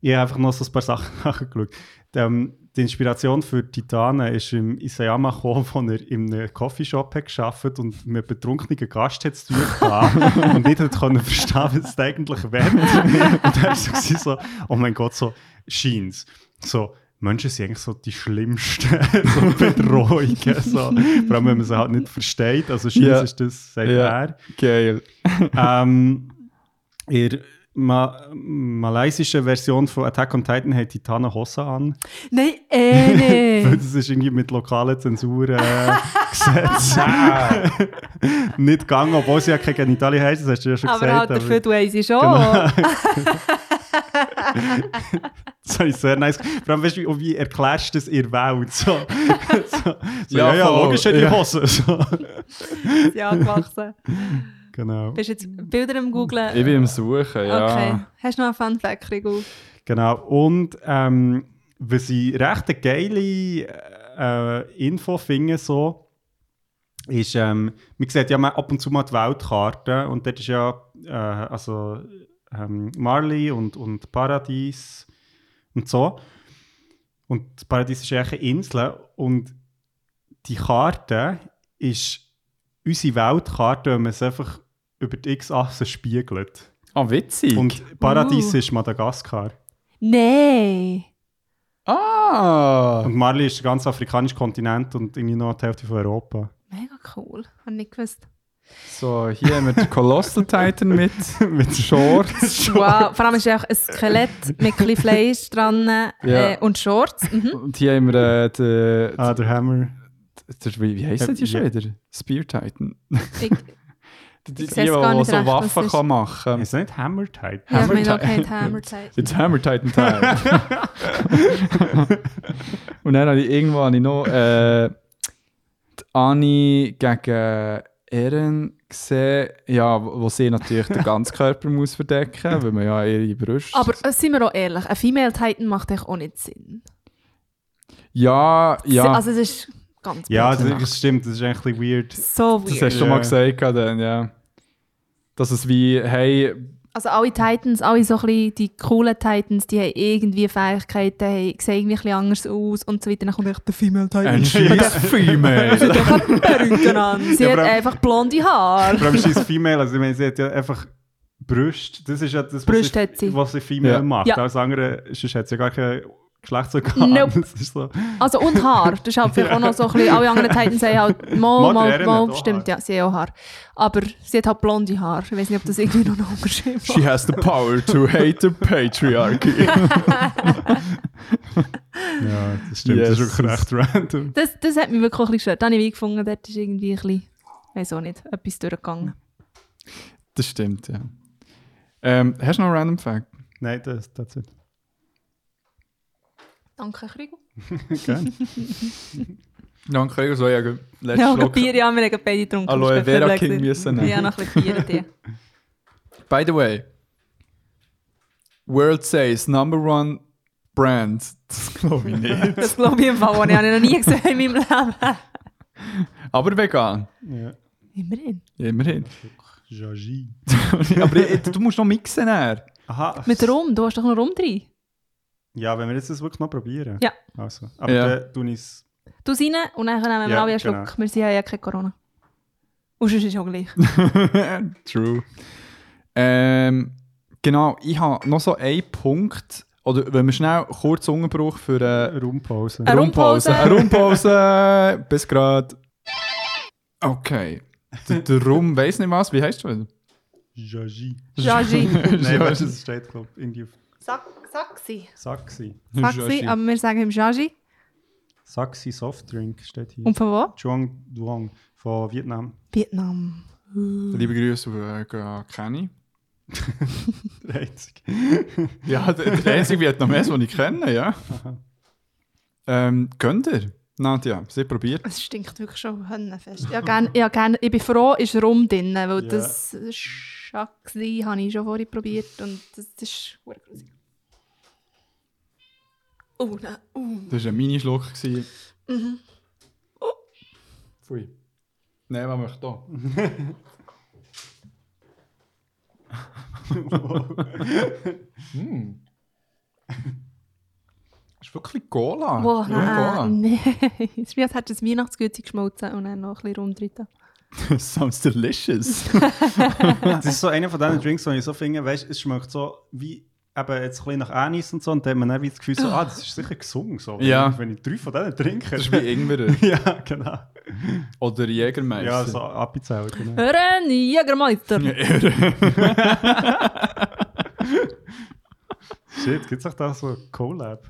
Ich habe einfach noch so ein paar Sachen (laughs) nachgeschaut. Ähm, die Inspiration für Titanen ist im Isayama gekommen, wo er in einem Coffeeshop hat gearbeitet und mit betrunkenen Gast hat (laughs) und nicht hat können verstehen, was es eigentlich wird. (laughs) Und er war so, so, oh mein Gott, so Scheins. So, Menschen sind eigentlich so die schlimmsten so Bedrohungen. So. Vor allem, wenn man sie halt nicht versteht. Also Scheins Ja. ist das, sagt Ja. er. Geil. ähm, der Ma malaysischen Version von Attack on Titan hat Titana Hossa an. Nein, (laughs) eh Weil nicht. das ist irgendwie mit lokalen Zensur äh, (laughs) gesetzt. nicht gegangen, obwohl sie ja keine Genitalien haben, das hast du ja schon aber gesagt. halt dafür du ich schon. Genau. (laughs) das habe ich sehr nice. Vor allem, weißt du, wie, erklärst du das der Welt? So, so, so, ja, Ja, ja, logisch hat die Ja. Hose. So. ja, gewachsen. Genau. Bist du jetzt Bilder im Googlen? Ich bin am Suchen, ja. Okay. Hast du noch einen Fun Fact, Rigo? Genau. Und ähm, was ich recht eine geile äh, Info finde, so, ist, ähm, man sieht ja mal ab und zu mal die Weltkarte und dort ist ja äh, also, ähm, Marley und, und Paradies und so. Und Paradies ist eigentlich eine Insel und die Karte ist unsere Weltkarte, wenn man es einfach über die X-Achse spiegelt. Ah, witzig. Und Paradies Uh. ist Madagaskar. Nein. ah! Und Mali ist der ganze afrikanische Kontinent und irgendwie noch die Hälfte von Europa. Mega cool. Hab nicht gewusst. So, hier haben wir den Colossal Titan mit, (laughs) mit Shorts. Wow. Vor allem ist auch ein Skelett mit ein Fleisch dran Ja. äh, und Shorts. Mhm. Und hier haben wir äh, den, Ah, der Hammer. Der, wie, wie heisst der die schon wieder? Spear Titan. Ich, (laughs) Die, die, Ich die, die nicht so recht, Waffen ist. kann machen Ist das nicht Hammer Tide? ja, ich Hammer meine auch Titan. kein Hammer Zeit. Jetzt Hammer Titan Teil. (laughs) Und dann habe ich irgendwo habe ich noch äh, die Annie gegen Ehren gesehen, ja, wo sie natürlich den ganzen Körper (laughs) muss verdecken, weil man ja ihre Brüste... Aber äh, sind wir auch ehrlich, ein Female Titan macht echt auch nicht Sinn. ja, ja, Also es ist ganz Ja, das, das stimmt, das ist eigentlich ein bisschen weird. so das weird. hast du schon mal gesagt, dann, ja. Dass es wie, hey, Also alle Titans, alle so ein bisschen die coolen Titans, die haben irgendwie Fähigkeiten, haben, sehen irgendwie ein bisschen anders aus und so weiter. Dann kommt echt der Female Titan. (laughs) ein scheiß Female. Sie hat keine Perücke an. Sie Ja, hat einfach blonde Haare. Vor allem ist (laughs) Female, also ich meine, sie hat ja einfach Brüste. Das ist ja das, was, Brüste sie, hat sie. was sie Female Ja. macht. Ja. Alles andere, sonst hat sie ja gar kein Geschlechtsorgan. Nope. Das ist so. Also und Haar. Das ist halt (laughs) vielleicht auch noch so ein bisschen, alle anderen Titans haben halt, mal, Mal, mal, hat stimmt, ja, sie haben auch Haar. Aber sie hat halt blonde Haare. Ich weiß nicht, ob das irgendwie noch ein Unterschied macht. She has the power to hate the patriarchy. (laughs) Ja, das stimmt. Das ist wirklich recht random. Das, das hat mich wirklich ein bisschen gestört. Da habe ich gefunden, dort ist irgendwie ein bisschen, weiß auch nicht, etwas durchgegangen. Das stimmt, ja. Ähm, hast du noch einen Random Fact? Nein, das, das ist Danke, Krigo. Gerne. Danke, ich so, ja, letztes Ja, Schluck. Bier, ja, wir haben beide getrunken. Aloe Vera (laughs) King müssen nehmen. Ja, noch ein bisschen. By the way, World Says Number One Brand. Das glaube ich nicht. Das glaube ich im Fall, das habe ich noch nie gesehen in meinem Leben. Aber vegan. Ja. Immerhin. Immerhin. Jaji. Aber du musst noch mixen. Dann. Aha. Mit Rum, du hast doch noch Rum drin. Ja, wenn wir jetzt das wirklich noch probieren. Ja. Also. Aber Ja. dann tue ich es. Du rein und dann nehmen wir Ja, alle einen genau. Schluck. Wir sind ja kein Corona. Und sonst ist es auch gleich. (laughs) True. Ähm, genau, ich habe noch so einen Punkt. Oder wenn wir schnell kurz Unterbruch für äh, Rumpause. Eine Rumpause. Eine Rumpause. (laughs) Bis grad. Okay. Der, der Rum weiss nicht was. Wie heißt du wieder? Jaji. Jaji. (laughs) Nein, weißt du, das steht, glaube ich, irgendwie auf Sag, Saxi. Saxi. Saxi, Jaji. aber wir sagen im Jaji. Saxi Softdrink steht hier. Und von wo? Chuang Duong von Vietnam. Vietnam. Liebe Grüße auf äh, Kenny. (laughs) Der einzige. Ja, der, der (laughs) einzige Vietnames, den ich kenne, ja. Ähm, könnt ihr? Nadja, sie probiert. Es stinkt wirklich schon höllenfest. Ja, gern, ja, gern, ich bin froh, ist Rum drin, weil Ja. das Saxi habe ich schon vorher probiert und das, das ist verdammt grusig. Oh, nein. Uh. Das war ein Minischluck. gewesen. Pfui. Nein, was möchte da? Das ist wirklich Cola. Boah, Nur Cola. nein, nein. Es ist wie als hättest du ein Weihnachtsgüte geschmolzen und dann noch ein bisschen rumdritten. (laughs) Sounds delicious. Das ist so einer von diesen Drinks, wo ich so finde, weißt, es schmeckt so wie eben jetzt ein bisschen nach Anis und so und dann hat man dann wie das Gefühl so, ah, das ist sicher gesungen. So. Wenn Ja. ich- Wenn ich drei von denen trinke. Das ist wie Ingwer. (laughs) ja, genau. Oder Jägermeister. Ja, so Appenzell, genau. René Jägermeister! (laughs) Shit, gibt es auch da so ein Collab?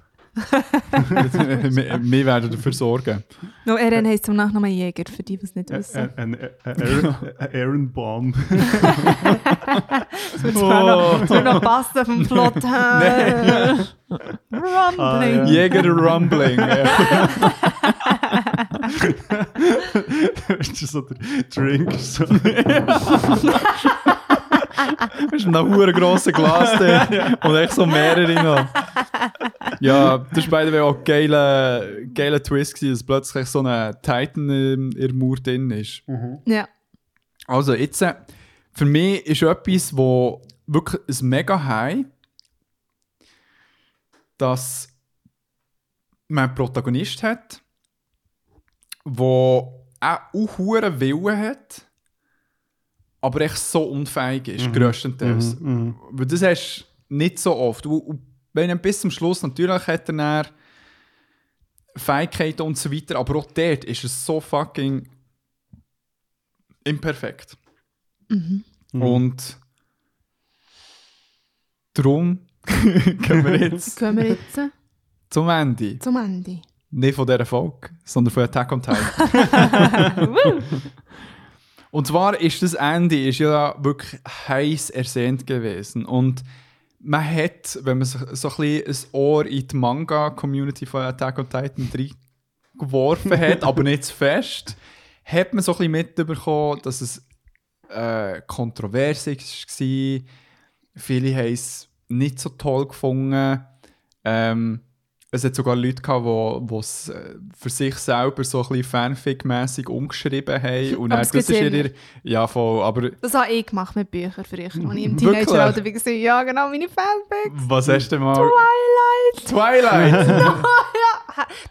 Wir, wir werden dafür sorgen. No, RN heisst zum Nachnamen Jäger, für die, die es nicht wissen. Ein ein- ein Aaron- ein Aaron Bomb. Das wird zwar noch, das wird noch passen vom Plot. (laughs) Ah, Rumbling. Jäger Rumbling. ja. Weißt du, so der Drink. So. Das (laughs) ist ein hure grosses Glas da. (laughs) Und echt so mehrere noch. (laughs) Ja, das war beide auch ein geiler, geiler Twist, gewesen, dass plötzlich so ein Titan in in der Mauer drin ist. Ja. Also jetzt, äh, für mich ist etwas, wo wirklich ein mega High, dass man einen Protagonist hat, der auch hohen Willen hat, aber echt so unfähig ist, grösstenteils. Mhm. Weil das hast du nicht so oft. Und, und wenn er bis zum Schluss natürlich hat er dann Fähigkeiten und so weiter, aber auch dort ist es so fucking imperfekt. Und darum (laughs) gehen wir jetzt (laughs) Gehen wir jetzt zum Ende. zum Ende. Nicht von dieser Folge, sondern von Attack on Titan. (laughs) Und zwar ist das Ende ist ja wirklich heiß ersehnt gewesen. Und man hat, wenn man sich so ein bisschen ein Ohr in die Manga-Community von Attack on Titan geworfen (laughs) hat, aber nicht zu fest, hat man so ein bisschen mitbekommen, dass es äh, kontrovers war. Viele haben es nicht so toll gefunden. Ähm, es hat sogar Leute gehabt, die es äh, für sich selber so ein bisschen Fanfic-mässig umgeschrieben haben. (laughs) Und Aber dann, das ist ihre, ja, voll, aber Das habe ich gemacht mit Büchern früher, als ich im? (laughs) Teenageralter war. Ja, genau, meine Fanfics. was hast du denn mal? Twilight. Twilight!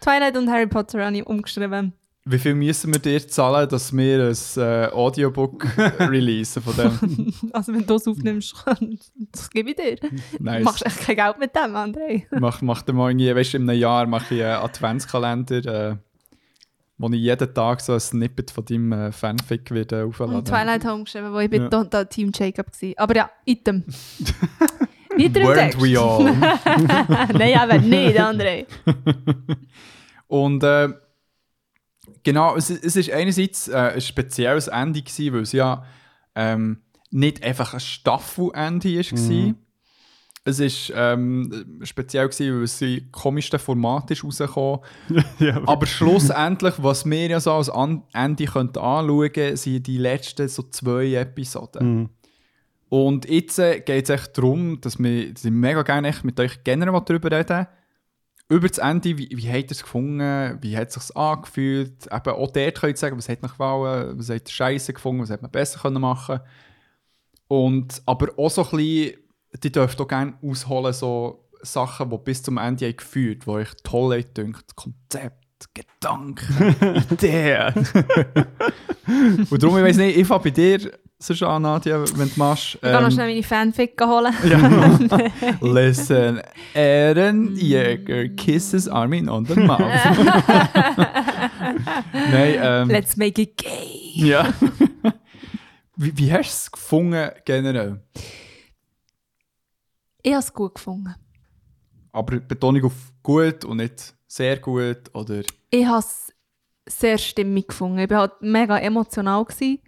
(laughs) Twilight und Harry Potter habe ich umgeschrieben. Wie viel müssen wir dir zahlen, dass wir ein äh, Audiobook (laughs) releasen von dem? (laughs) Also wenn du es aufnimmst, das gebe ich dir. Nice. Du machst echt kein Geld mit dem, André. Mach, mach dir mal irgendwie, weißt du, in einem Jahr mache ich einen Adventskalender, äh, wo ich jeden Tag so ein Snippet von deinem äh, Fanfic wieder aufladen. Und Twilight habe ich umgeschrieben, wo ich bin Ja. da, da Team Jacob war. Aber ja, Item. (laughs) Weiter Weren't Text. we all? Nein, aber nicht, André. Und äh, genau, es, es ist einerseits äh, ein spezielles Ende gewesen, weil es ja ähm, nicht einfach ein Staffelende war. Es ist ähm, speziell gewesen, weil es in komischsten Format ist rausgekommen. (laughs) ja, Aber schlussendlich, was wir ja so als An Ende könnten anschauen könnten, sind die letzten so zwei Episoden. Mhm. Und jetzt äh, geht es echt darum, dass wir, dass ich mega gerne echt mit euch generell darüber reden über das Ende, wie, wie habt ihr es gefunden, wie hat es sich angefühlt, eben auch dort könnt ihr sagen, was hat euch gefallen, was habt ihr scheiße gefunden, was hätte man besser können machen? Und aber auch so ein bisschen, die dürft auch gerne ausholen, so Sachen, die bis zum Ende haben geführt, die euch toll haben gedacht, Konzept, Gedanken, (laughs) Ideen. (laughs) und darum, ich weiß nicht, ich fange bei dir sonst an, Nadja, wenn du machst. Ich kann noch ähm, schnell meine Fanfic holen. ja. (laughs) Listen, Eren Jäger kisses Armin on the mouth. (laughs) Nein, ähm, Let's make it gay. ja. wie, wie hast du es gefunden generell? Ich habe es gut gefunden. Aber Betonung auf gut und nicht sehr gut oder Ich habe es sehr stimmig gefunden. Ich war halt mega emotional. Gewesen.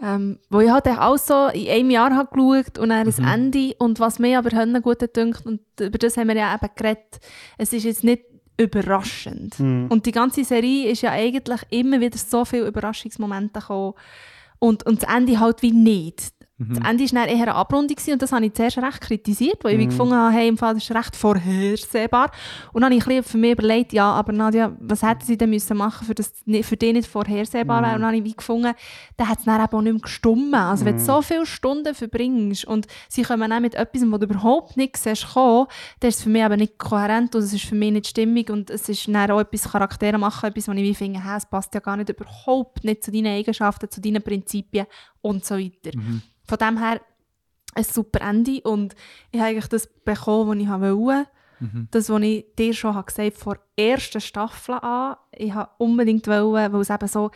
Ähm, wo ich halt auch so in einem Jahr habe geschaut und dann das Ende. Und was mir aber Hönne gut dünkt, und über das haben wir ja eben geredet, es ist jetzt nicht überraschend. Und die ganze Serie ist ja eigentlich immer wieder so viele Überraschungsmomente gekommen. Und, und das Ende halt wie nicht. Das Ende war eher eine Abrundung und das habe ich zuerst recht kritisiert, weil ich wie gefunden habe, hey, im Fall, das ist recht vorhersehbar. Und dann habe ich ein bisschen für mich überlegt, ja, aber Nadja, was hätten sie denn müssen machen, für das nicht- für dich nicht vorhersehbar wäre? Und dann habe ich gefunden, dann hat es dann eben auch nicht mehr gestummen. Also wenn du so viele Stunden verbringst und sie kommen dann mit etwas, wo du überhaupt nicht siehst, kommen, dann ist es für mich aber nicht kohärent und es ist für mich nicht stimmig und es ist dann auch etwas Charaktere machen, etwas, wo ich finde, hä, es passt ja gar nicht überhaupt nicht zu deinen Eigenschaften, zu deinen Prinzipien und so weiter. Von dem her ein super Ende und ich habe eigentlich das bekommen, was ich wollte. Das, was ich dir schon habe gesagt vor der ersten Staffel an. Ich habe unbedingt wollen, weil es eben so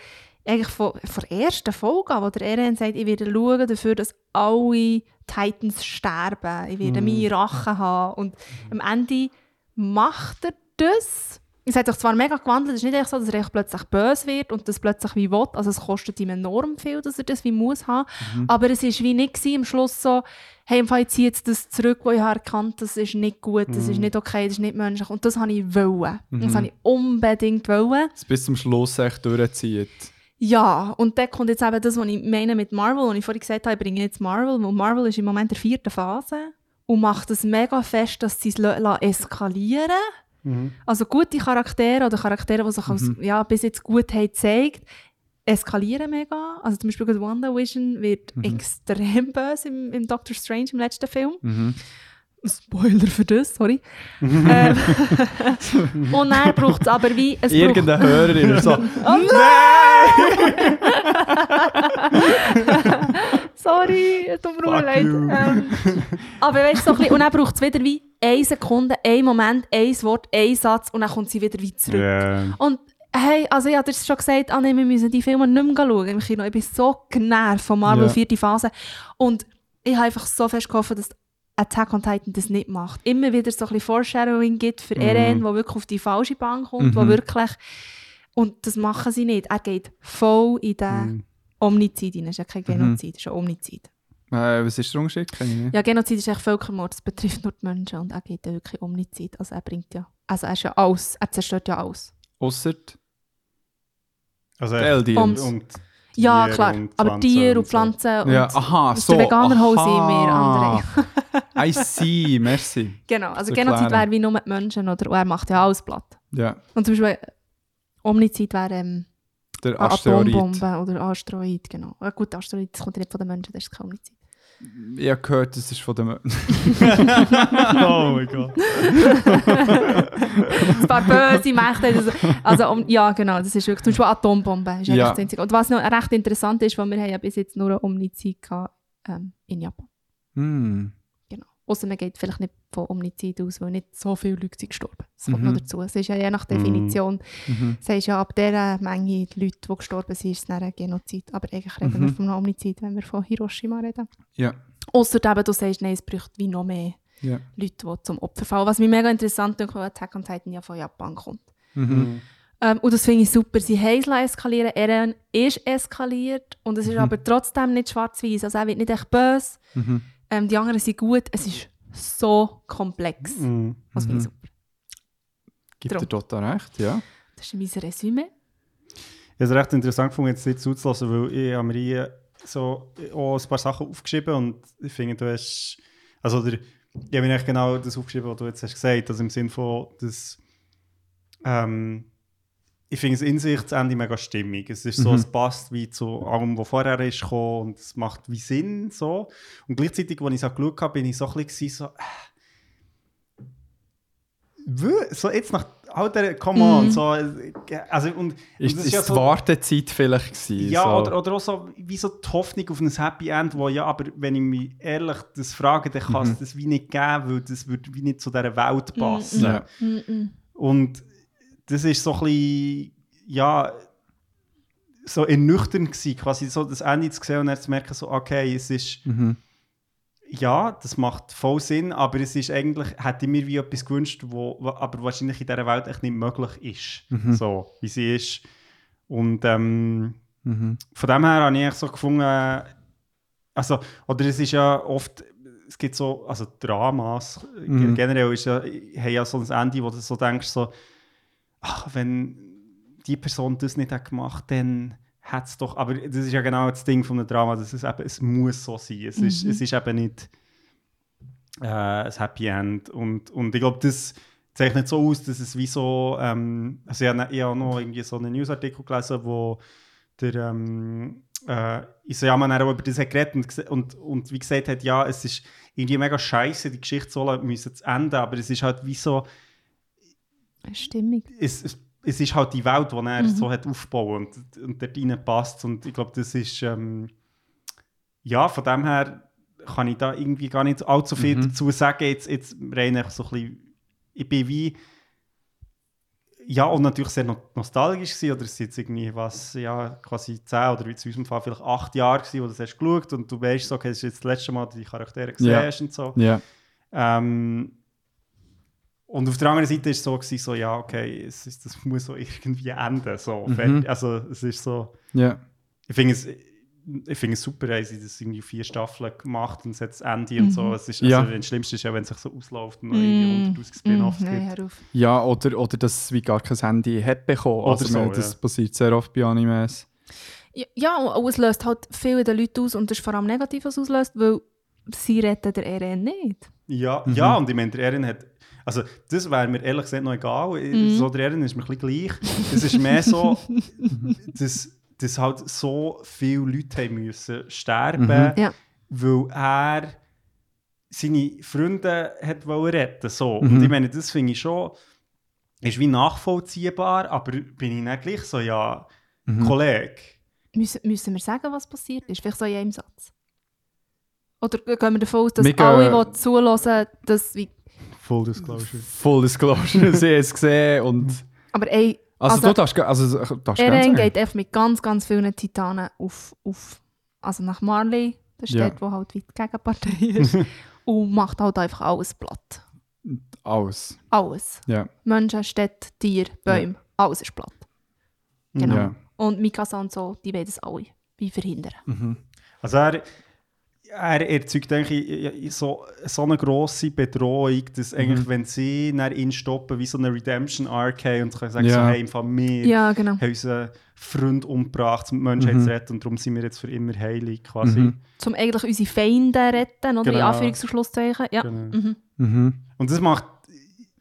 eigentlich von, von der ersten Folge an, wo der Eren sagt, ich werde schauen dafür, dass alle Titans sterben. Ich werde meine Rache haben. Und am Ende macht er das. Es hat sich zwar mega gewandelt, es ist nicht echt so, dass er echt plötzlich böse wird und das plötzlich wie will. Also es kostet ihm enorm viel, dass er das wie muss haben. Aber es ist wie nicht gewesen, am Schluss so, hey, im Fall, ich ziehe jetzt das zurück, was ich habe erkannt das ist nicht gut, das ist nicht okay, das ist nicht menschlich. Und das habe ich wollen. Das habe ich unbedingt wollen. Es bis zum Schluss echt durchzieht. Ja, und dann kommt jetzt eben das, was ich meine mit Marvel, und ich vorhin gesagt habe, ich bringe jetzt Marvel, weil Marvel ist im Moment in der vierten Phase und macht es mega fest, dass sie es la- la- eskalieren Also gute Charaktere oder Charaktere, die sich als, ja, bis jetzt gut haben gezeigt, eskalieren mega. Also zum Beispiel WandaVision wird extrem böse im, im Doctor Strange im letzten Film. Mhm. Spoiler für das, sorry. ähm, (laughs) und dann braucht es aber wie... Es braucht- Irgendein Hörerin ist so, (laughs) (laughs) Sorry, es tut mir leid. Ähm, aber weißt du, so ein bisschen, und dann braucht es wieder wie eine Sekunde, ein Moment, ein Wort, ein Satz und dann kommt sie wieder wie zurück. Ja. Und hey, also ich habe dir schon gesagt, Anne, wir müssen die Filme nicht mehr schauen im Kino. Ich bin so genervt von Marvel Ja. vierte Phase. Und ich habe einfach so fest gehofft, dass Attack on Titan das nicht macht. Immer wieder so ein bisschen Foreshadowing gibt für Eren, wo wirklich auf die falsche Bahn kommt, wo Mhm. wirklich... Und das machen sie nicht. Er geht voll in den Omnizid rein. Das ist ja kein Genozid, das ist ein Omnizid. Äh, was ist der Unterschied? Ja, Genozid ist echt Völkermord, das betrifft nur die Menschen und er geht ja wirklich Omnizid. Also er bringt ja... Also er ist ja alles, er zerstört ja alles. Ausser Also, die Eldians. Und- und Ja, klar. und Aber Tiere und. Pflanzen und... Ja, aha, ist so. der Veganerhose mir, André. I see, merci. (laughs) Genau, also Genozid wäre wie nur die Menschen, oder? Und er macht ja alles platt. Ja, Und zum Beispiel Omnizid wäre ähm, der eine Asteroid. Atombombe oder Asteroid, genau. Ja, gut, Asteroid, das kommt ja nicht von den Menschen, das ist kein Omnizid. Ich habe gehört, das ist von dem... (laughs) oh mein Gott. Ein paar böse Mächte. Also, also um, ja, genau, das ist wirklich, zum Beispiel Atombombe ist Ja. das Einzige. Und was noch recht interessant ist, weil wir haben ja bis jetzt nur eine Omnizid ähm, in Japan. Hm. Außer man geht vielleicht nicht von Omnizid aus, weil nicht so viele Leute sind gestorben. Das kommt Mhm. noch dazu. Es ist ja je nach Definition, Mhm. sagst ja, ab dieser Menge Leute, die gestorben sind, ist es dann ein Genozid. Aber eigentlich reden Mhm. wir von einem Omnizid, wenn wir von Hiroshima reden. Ja, Außer du sagst, nein, es braucht wie noch mehr ja. Leute, die zum Opfer fallen. Was mich mega interessant ist, weil Attack on Titan ja von Japan kommt. Mhm. Ähm, und das finde ich super. Sie haben es eskalieren, Eren ist eskaliert und es ist aber trotzdem nicht schwarz-weiß. Also er wird nicht echt böse. Mhm. Ähm, die anderen sind gut. Es ist so komplex. Mhm. Das finde ich super. Gibt Drum. dir total recht, ja. Das ist mein Resümee. Ich habe es recht interessant gefunden, jetzt nicht zuzulassen, weil ich habe mir so auch ein paar Sachen aufgeschrieben und ich finde, du hast, also der, ich habe mir eigentlich genau das aufgeschrieben, was du jetzt hast gesagt, also im Sinne von, dass ähm, ich finde es in sich das Ende mega stimmig. Es ist so, Mhm. es passt wie zu allem, was vorher ist gekommen und es macht wie Sinn so. Und gleichzeitig, als ich so geschaut habe, bin ich so ein bisschen so, äh, so jetzt nach all der, come on, Mhm. so, also und, Ist, und das ist ja die so- Wartezeit vielleicht gewesen? ja, so. oder, oder auch so, wie so die Hoffnung auf ein Happy End, wo ja, aber wenn ich mich ehrlich das frage, dann kann es Mhm. das wie nicht geben, weil das würde wie nicht zu dieser Welt passen. Ja. Und das ist so ein bisschen, ja, so ernüchternd gewesen, quasi so das Ende zu sehen und dann zu merken, so, okay, es ist, Mhm. ja, das macht voll Sinn, aber es ist eigentlich, hätte ich mir wie etwas gewünscht, wo, aber wahrscheinlich in dieser Welt echt nicht möglich ist, Mhm. so, wie sie ist. Und ähm, Mhm. von dem her habe ich so gefunden, also, oder es ist ja oft, es gibt so, also Dramas, Mhm. generell ist ja, haben ja so ein Ende, wo du so denkst, so, ach, wenn die Person das nicht hat gemacht, dann hat es doch, aber das ist ja genau das Ding von einem Drama, dass es eben, es muss so sein. Es, ist, es ist eben nicht äh, ein Happy End. Und, und ich glaube, das zeichnet so aus, dass es wie so, ähm, also ich habe habe noch irgendwie so einen Newsartikel gelesen, wo der ähm, äh, Isayama dann über das hat geredet und, und, und wie gesagt hat, ja, es ist irgendwie mega scheiße, die Geschichte soll müssen zu enden, aber es ist halt wie so, Stimmig. es, es, es ist halt die Welt, die er so hat aufgebaut und, und dort rein passt. Und ich glaube, das ist, ähm, ja, von dem her kann ich da irgendwie gar nicht allzu viel dazu sagen. Jetzt, jetzt rein einfach so ein bisschen, ich bin wie, ja, und natürlich sehr no nostalgisch gewesen, oder es sind jetzt irgendwie was, ja, quasi zehn oder wie zu unserem Fall vielleicht acht Jahre gewesen, wo du das hast geschaut und du weißt so, okay, das ist jetzt das letzte Mal, dass du die Charaktere gesehen Ja. hast und so. Ja. Ähm, und auf der anderen Seite war es so, gewesen, so ja, okay, es ist, das (laughs) muss so irgendwie enden. So. Mhm. Also es ist so, Ja. ich finde es, ich finde es super, haben sie das irgendwie vier Staffeln gemacht und es hat das Ende und so. Es ist, also, Ja. Das Schlimmste ist ja, wenn es sich so ausläuft und noch irgendwie 100'000 Spin-Offs Mm, nein, gibt. Ja, oder, oder dass es wie gar kein Handy hat bekommen. Oder also, so, man, das ja. passiert sehr oft bei Animes. Ja, Ja, und es löst halt viele der Leute aus und das ist vor allem negativ, was es auslöst, weil sie retten der RN nicht. Ja, Mhm. ja, und ich meine, der Erin hat. Also, das wäre mir ehrlich gesagt noch egal. Mhm. So, der Erin ist mir ein bisschen gleich. Es ist mehr so, (laughs) dass, dass halt so viele Leute haben müssen sterben Mhm. Ja. weil er seine Freunde hat wollen retten so. Mhm. Und ich meine, das finde ich schon, ist wie nachvollziehbar, aber bin ich nicht gleich so, ja, Mhm. Kollege. Müssen, müssen wir sagen, was passiert ist? Vielleicht so in einem Satz. Oder gehen wir davon aus, dass Wir gehen- alle, die zulassen, das wie... Full Disclosure. Full Disclosure, (laughs) sie haben es gesehen und... Aber ey, Also, Also- du darfst, also, darfst sagen. geht einfach mit ganz, ganz vielen Titanen auf, auf also nach Marley, das ist Ja. dort, wo halt wie die Gegenpartei ist, (laughs) und macht halt einfach alles platt. Alles. Alles. Ja. Menschen, Städte, Tiere, Bäume, alles ist platt. Genau. Ja. Und Mikasa und so, die wollen das alle wie verhindern. Also er, er erzeugt eigentlich so, so eine grosse Bedrohung, dass eigentlich, wenn sie dann ihn stoppen, wie so eine Redemption-Arc haben und können sagen, Ja. so, hey, im Fall wir Ja, genau. haben unseren Freund umgebracht, um die Menschheit Mhm. zu retten und darum sind wir jetzt für immer heilig quasi. Mhm. Um eigentlich unsere Feinde retten, oder in Genau. Anführungs- und Schlusszeichen. Ja. Genau. Mhm. Mhm. Und das macht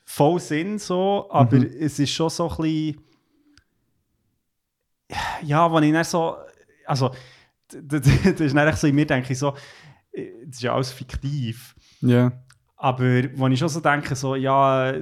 voll Sinn so, aber Mhm. es ist schon so ein bisschen... Ja, wenn ich dann so... Also, (laughs) das ist dann echt so, in mir denke ich so, äh, das ist ja alles fiktiv. Ja. Aber wenn ich schon so denke, so, ja,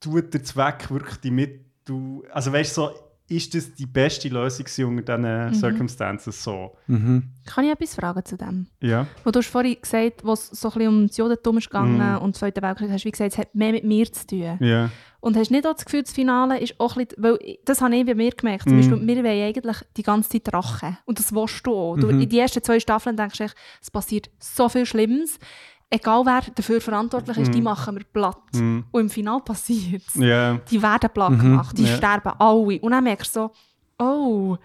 tut der Zweck wirklich die mit, du, also weißt du, so, ist das die beste Lösung unter diesen Circumstances so? Mhm. Kann ich etwas fragen zu dem? Ja. Wo du hast vorhin gesagt, wo es so ein bisschen um das Judentum ist gegangen Mhm. und den Zweiten Weltkrieg, hast du wie gesagt, es hat mehr mit mir zu tun. Ja. Und hast nicht auch das Gefühl, das Finale ist auch ein bisschen, weil das habe ich bei mir gemerkt, zum Mhm. Beispiel, wir wollen eigentlich die ganze Zeit Rache. Und das willst du auch. Du, Mhm. In den ersten zwei Staffeln denkst du es passiert so viel Schlimmes. Egal wer dafür verantwortlich ist, die machen wir platt. Mhm. Und im Finale passiert es. Ja. Die werden platt gemacht, die Ja. sterben alle. Und dann merkst du so, oh,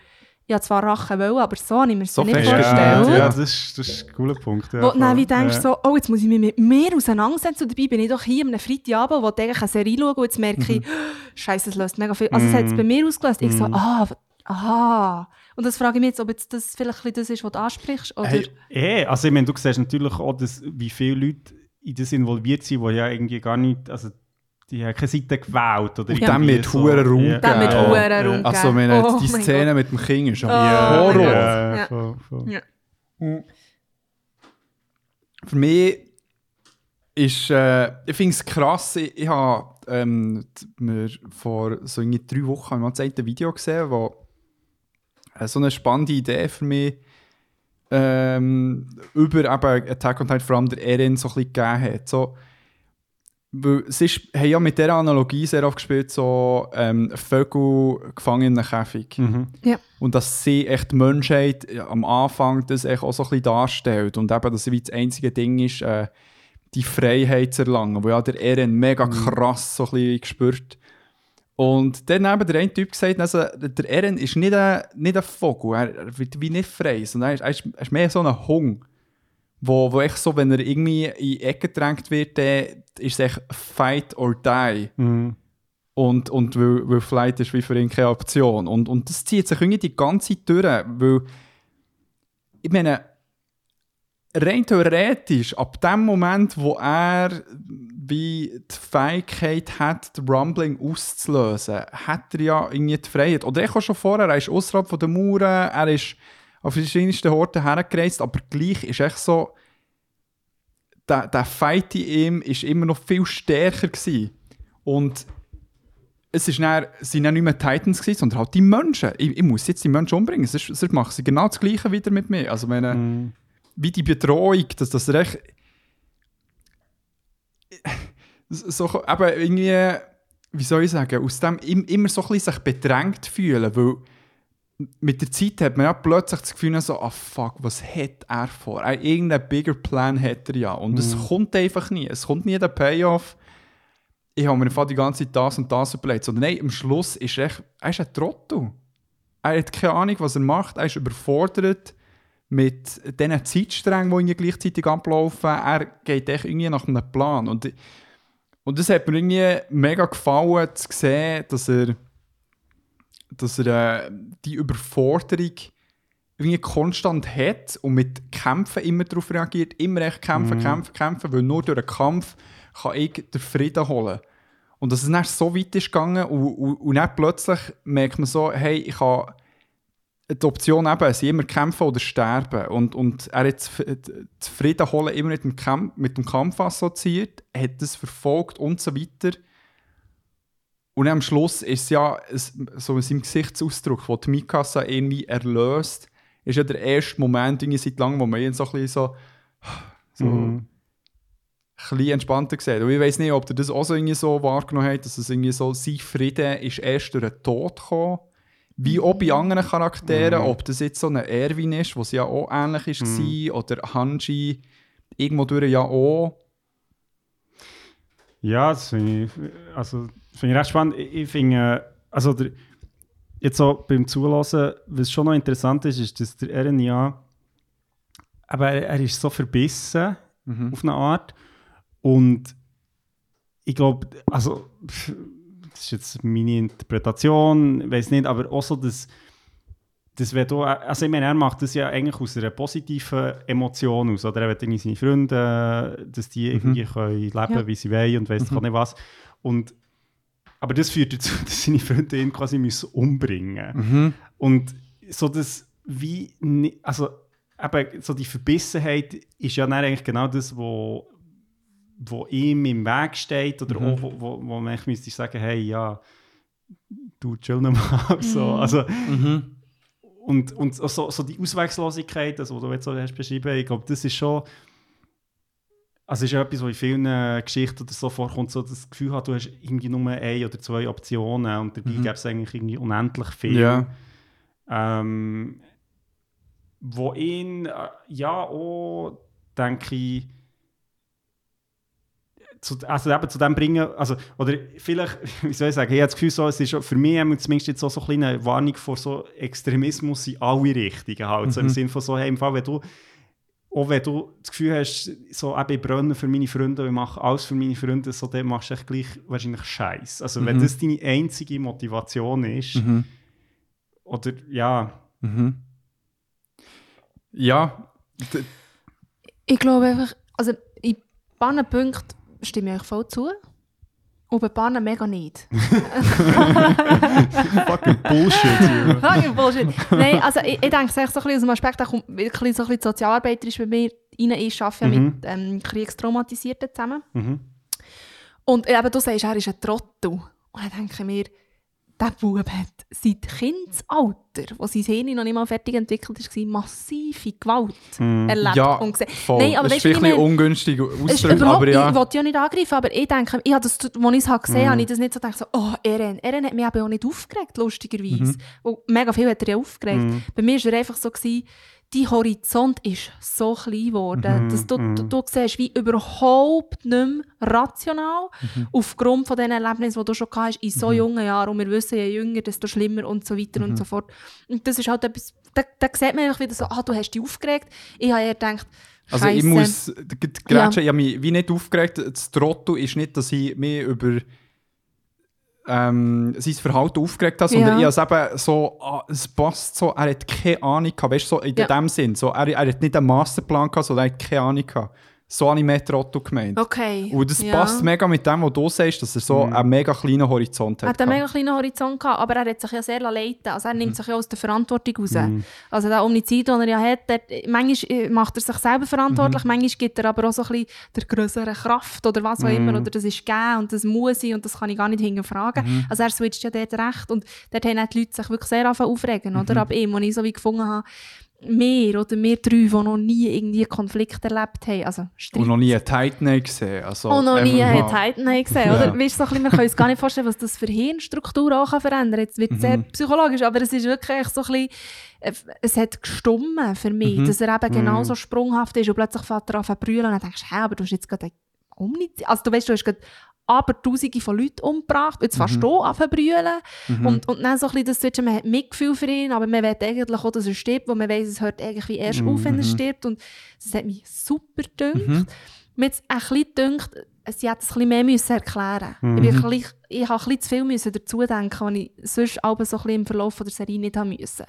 habe zwar Rache wollen, aber so habe ich mir das So nicht vorgestellt. gestellt, ja, das ist, das ist ein cooler Punkt. Ja, Wo du dann voll. wie denkst, ja. so, oh, jetzt muss ich mich mit mir auseinandersetzen. Und dabei bin ich doch hier am Freitagabend, wo ich eigentlich eine Serie schaue und jetzt merke Mhm. (gasps) ich, Scheiße, es löst mega viel. Also es hat es bei mir ausgelöst. Ich Mhm. so, ah, aha. Und das frage ich mich jetzt, ob jetzt das vielleicht das ist, was du ansprichst. Oder, Hey, eh, also ich meine, du siehst natürlich auch, dass, wie viele Leute in das involviert sind, die ja irgendwie gar nicht, also die haben keine Seite gewählt. Oder Und Ja. dem irgendwie mit hohen Raum Ja. Dem hohen Ja. Raum Also, meine, Oh die Szene mit dem Kind ist schon Ja, Horror. ja, Ja. voll, voll. Ja. Für mich ist, äh, ich finde es krass, ich, ich habe ähm, mir vor so irgendwie drei Wochen habe ich mal das eine Video gesehen, wo äh, so eine spannende Idee für mich ähm, über eben Attack on Titan, vor allem der Eren, so ein bisschen gegeben hat. So, weil es ist, haben ja mit dieser Analogie sehr oft gespielt, so ähm, Vögel gefangen in einem Käfig. Mhm. Und dass sie echt die Menschheit ja, am Anfang das echt auch so ein bisschen darstellt. Und eben, dass sie wie das einzige Ding ist, äh, die Freiheit zu erlangen, wo ja der Eren mega krass so ein bisschen gespürt. Und dann eben der eine Typ gesagt, also, der Eren ist nicht ein, nicht ein Vogel, er, wird wie nicht frei, sondern er ist, er ist, ist mehr so ein Hung. Wo, wo echt so, wenn er irgendwie in die Ecke gedrängt wird, dann ist es echt Fight or Die. Mhm. Und, und weil, weil Flight ist wie für ihn keine Option. Und, und das zieht sich irgendwie die ganze Zeit durch, weil ich meine, rein theoretisch, ab dem Moment, wo er wie die Fähigkeit hat, das Rumbling auszulösen, hat er ja irgendwie die Freiheit. Oder ich auch schon vorher, er ist außerhalb der Mauern, er ist auf verschiedensten Orten hergereist, aber gleich ist echt so, der, der Fight in ihm ist immer noch viel stärker gewesen. Und es ist dann, sind dann nicht mehr Titans gewesen, sondern halt die Menschen. Ich, ich muss jetzt die Menschen umbringen, sonst, sonst machen sie genau das Gleiche wieder mit mir. Also meine, wie die Bedrohung, dass das recht so eben irgendwie, wie soll ich sagen, aus dem im, immer so ein bisschen sich bedrängt fühlen, weil mit der Zeit hat man ja plötzlich das Gefühl, so, ah fuck, was hat er vor? Äh, Irgendeinen bigger Plan hat er ja. Und es kommt einfach nie. Es kommt nie der Payoff. Ich habe mir einfach die ganze Zeit das und das überlegt. Sondern nein, am Schluss ist er, echt, er ist ein Trottel. Er hat keine Ahnung, was er macht. Er ist überfordert mit diesen Zeitsträngen, die irgendwie gleichzeitig ablaufen. Er geht echt irgendwie nach einem Plan. Und, und das hat mir irgendwie mega gefallen, zu sehen, dass er dass er äh, die Überforderung irgendwie konstant hat und mit Kämpfen immer darauf reagiert, immer echt kämpfen, kämpfen, kämpfen, weil nur durch einen Kampf kann ich den Frieden holen. Und dass es dann so weit ist gegangen und, und, und dann plötzlich merkt man so, hey, ich habe die Option eben, sie immer kämpfen oder sterben. Und, und er hat das Frieden holen immer mit dem, Kampf, mit dem Kampf assoziiert, hat das verfolgt und so weiter. Und am Schluss ist es ja so in seinem Gesichtsausdruck, wo die Mikasa irgendwie erlöst, ist ja der erste Moment irgendwie seit langem, wo man ihn so ein bisschen so, so ein bisschen entspannter sieht. Und ich weiß nicht, ob ihr das auch so, irgendwie so wahrgenommen habt, dass es irgendwie so, sein Frieden ist erst durch den Tod gekommen. Wie auch bei anderen Charakteren, ob das jetzt so ein Erwin ist, was ja auch ähnlich ist, war, oder Hanji irgendwo durch ja auch. Ja, das finde ich, also, finde ich recht spannend. Ich, ich finde, also der, jetzt so beim Zulassen, was schon noch interessant ist, ist, dass der Eren ja, aber er, er ist so verbissen auf eine Art und ich glaube, also das ist jetzt meine Interpretation, ich weiß nicht, aber auch so, dass das wenn du, also ich meine, er macht das ja eigentlich aus einer positiven Emotion aus, oder er will irgendwie seine Freunde, dass die irgendwie können leben Ja. wie sie wollen und weiss ich auch nicht was. Und, aber das führt dazu, (laughs) dass seine Freunde ihn quasi müssen umbringen Und so das, wie, also eben so die Verbissenheit ist ja dann eigentlich genau das, wo, wo ihm im Weg steht oder auch, wo, wo, wo man müsste sagen, hey, ja, du chill noch mal. (laughs) so, also, und, und so, so die Ausweglosigkeit, das, was du jetzt so hast beschrieben, ich glaube, das ist schon. Also, es ist ja etwas, was in vielen äh, Geschichten oder so vorkommt, so das Gefühl hat, du hast irgendwie nur eine oder zwei Optionen und dabei gäbe es eigentlich irgendwie unendlich viel. Ja. Ähm, wo ihn, äh, ja, auch, denke ich, zu, also eben zu dem bringen, also, oder vielleicht, (laughs) wie soll ich sagen, ich habe das Gefühl, so, es ist für mich zumindest jetzt so, so eine kleine Warnung vor so Extremismus in alle Richtungen halt, so im Sinne von so, hey, im Fall, wenn du auch wenn du das Gefühl hast, so eben ich brenne für meine Freunde, ich mache alles für meine Freunde, so, dann machst du echt gleich wahrscheinlich Scheiß. Also wenn das deine einzige Motivation ist, oder ja, Ja, d- Ich glaube einfach, also in ein paar Punkten stimme ich euch voll zu. Und bei paar mega nicht. (laughs) fucking Bullshit. Fucking Bullshit. Nein, also ich, ich denke es ist so ein bisschen aus dem Aspekt, da kommt wirklich so ein bisschen Sozialarbeiterisch bei mir rein. Ich arbeite ja mit ähm, Kriegstraumatisierten zusammen. Mhm. Und eben, du sagst, er ist ein Trottel. Und dann denke ich mir, der Bub hat seit Kindesalter, wo sein Hirn noch nicht mal fertig entwickelt war, massive Gewalt erlebt ja, und gesehen. voll. Nein, aber das weißt ist vielleicht ungünstig ausgedrückt, aber ja. ich wollte ja nicht angreifen, aber ich denke, ich habe das, als ich es gesehen habe, habe ich das nicht so gedacht, so, oh, Eren. Eren hat mich eben auch nicht aufgeregt, lustigerweise. Und mega viel hat er ja aufgeregt. Bei mir war er einfach so, gewesen, dein Horizont ist so klein geworden, dass du, du, du siehst wie überhaupt nicht mehr rational aufgrund von den Erlebnissen, die du schon hast in so jungen Jahren. Und wir wissen, je jünger, desto schlimmer und so weiter und so fort. Und das ist halt etwas, da, da sieht man einfach wieder so, ah, du hast dich aufgeregt. Ich habe eher gedacht, Also ich Scheisse. muss d- g- grätschen, ich habe mich wie nicht aufgeregt. Das Trotto ist nicht, dass ich mich über ähm, sein Verhalten aufgeregt habe, sondern Ja. ich habe es eben so, ah, es passt so, er hat keine Ahnung gehabt, weißt du, so in Ja. dem Sinn, so, er, er hat nicht einen Masterplan gehabt, sondern er hat keine Ahnung gehabt. So habe ich mehr Trotto gemeint. Okay. Und das ja. passt mega mit dem, was du sagst, dass er so einen mega kleinen Horizont Er hat. hat einen mega kleinen Horizont gehabt, aber er hat sich ja sehr leiten Also er nimmt Mhm. sich ja aus der Verantwortung raus. Also da um die Zeit, die er ja hat, dort, manchmal äh, macht er sich selber verantwortlich, Mhm. manchmal gibt er aber auch so ein bisschen der größere Kraft oder was auch Mhm. immer. Oder das ist gegeben und das muss ich und das kann ich gar nicht hinterfragen. Mhm. Also er switcht ja dort recht und dort haben auch die Leute sich wirklich sehr aufregen, Mhm. oder? Ab ihm, wo ich so wie gefunden habe, wir oder wir drei, die noch nie irgendwie Konflikt erlebt haben, also Streit Und noch nie einen Titan gesehen. Also, und noch nie einen Titan gesehen, Ja. oder? Weißt, du, so ein bisschen, wir können uns gar nicht vorstellen, was das für Hirnstrukturen auch kann verändern kann. Jetzt wird es sehr psychologisch, aber es ist wirklich so ein bisschen, äh, es hat gestummen für mich, dass er eben genauso sprunghaft ist und plötzlich fährt er an zu brüllen und dann denkst du, hä, aber du hast jetzt gerade um also du weißt, du hast gerade aber Tausende von Leuten umgebracht, jetzt fährst du an brüllen und, und dann so ein bisschen das Switchen, man hat Mitgefühl für ihn, aber man will eigentlich auch, dass er stirbt, weil man weiss, es hört irgendwie erst auf, wenn er stirbt. Und das hat mich super gedünkt. Mir hat es ein bisschen gedünkt, sie hätte es ein bisschen mehr müssen erklären müssen. Ich, bisschen- ich habe ein bisschen zu viel müssen dazu denken, was ich sonst aber so ein bisschen im Verlauf der Serie nicht haben müssen.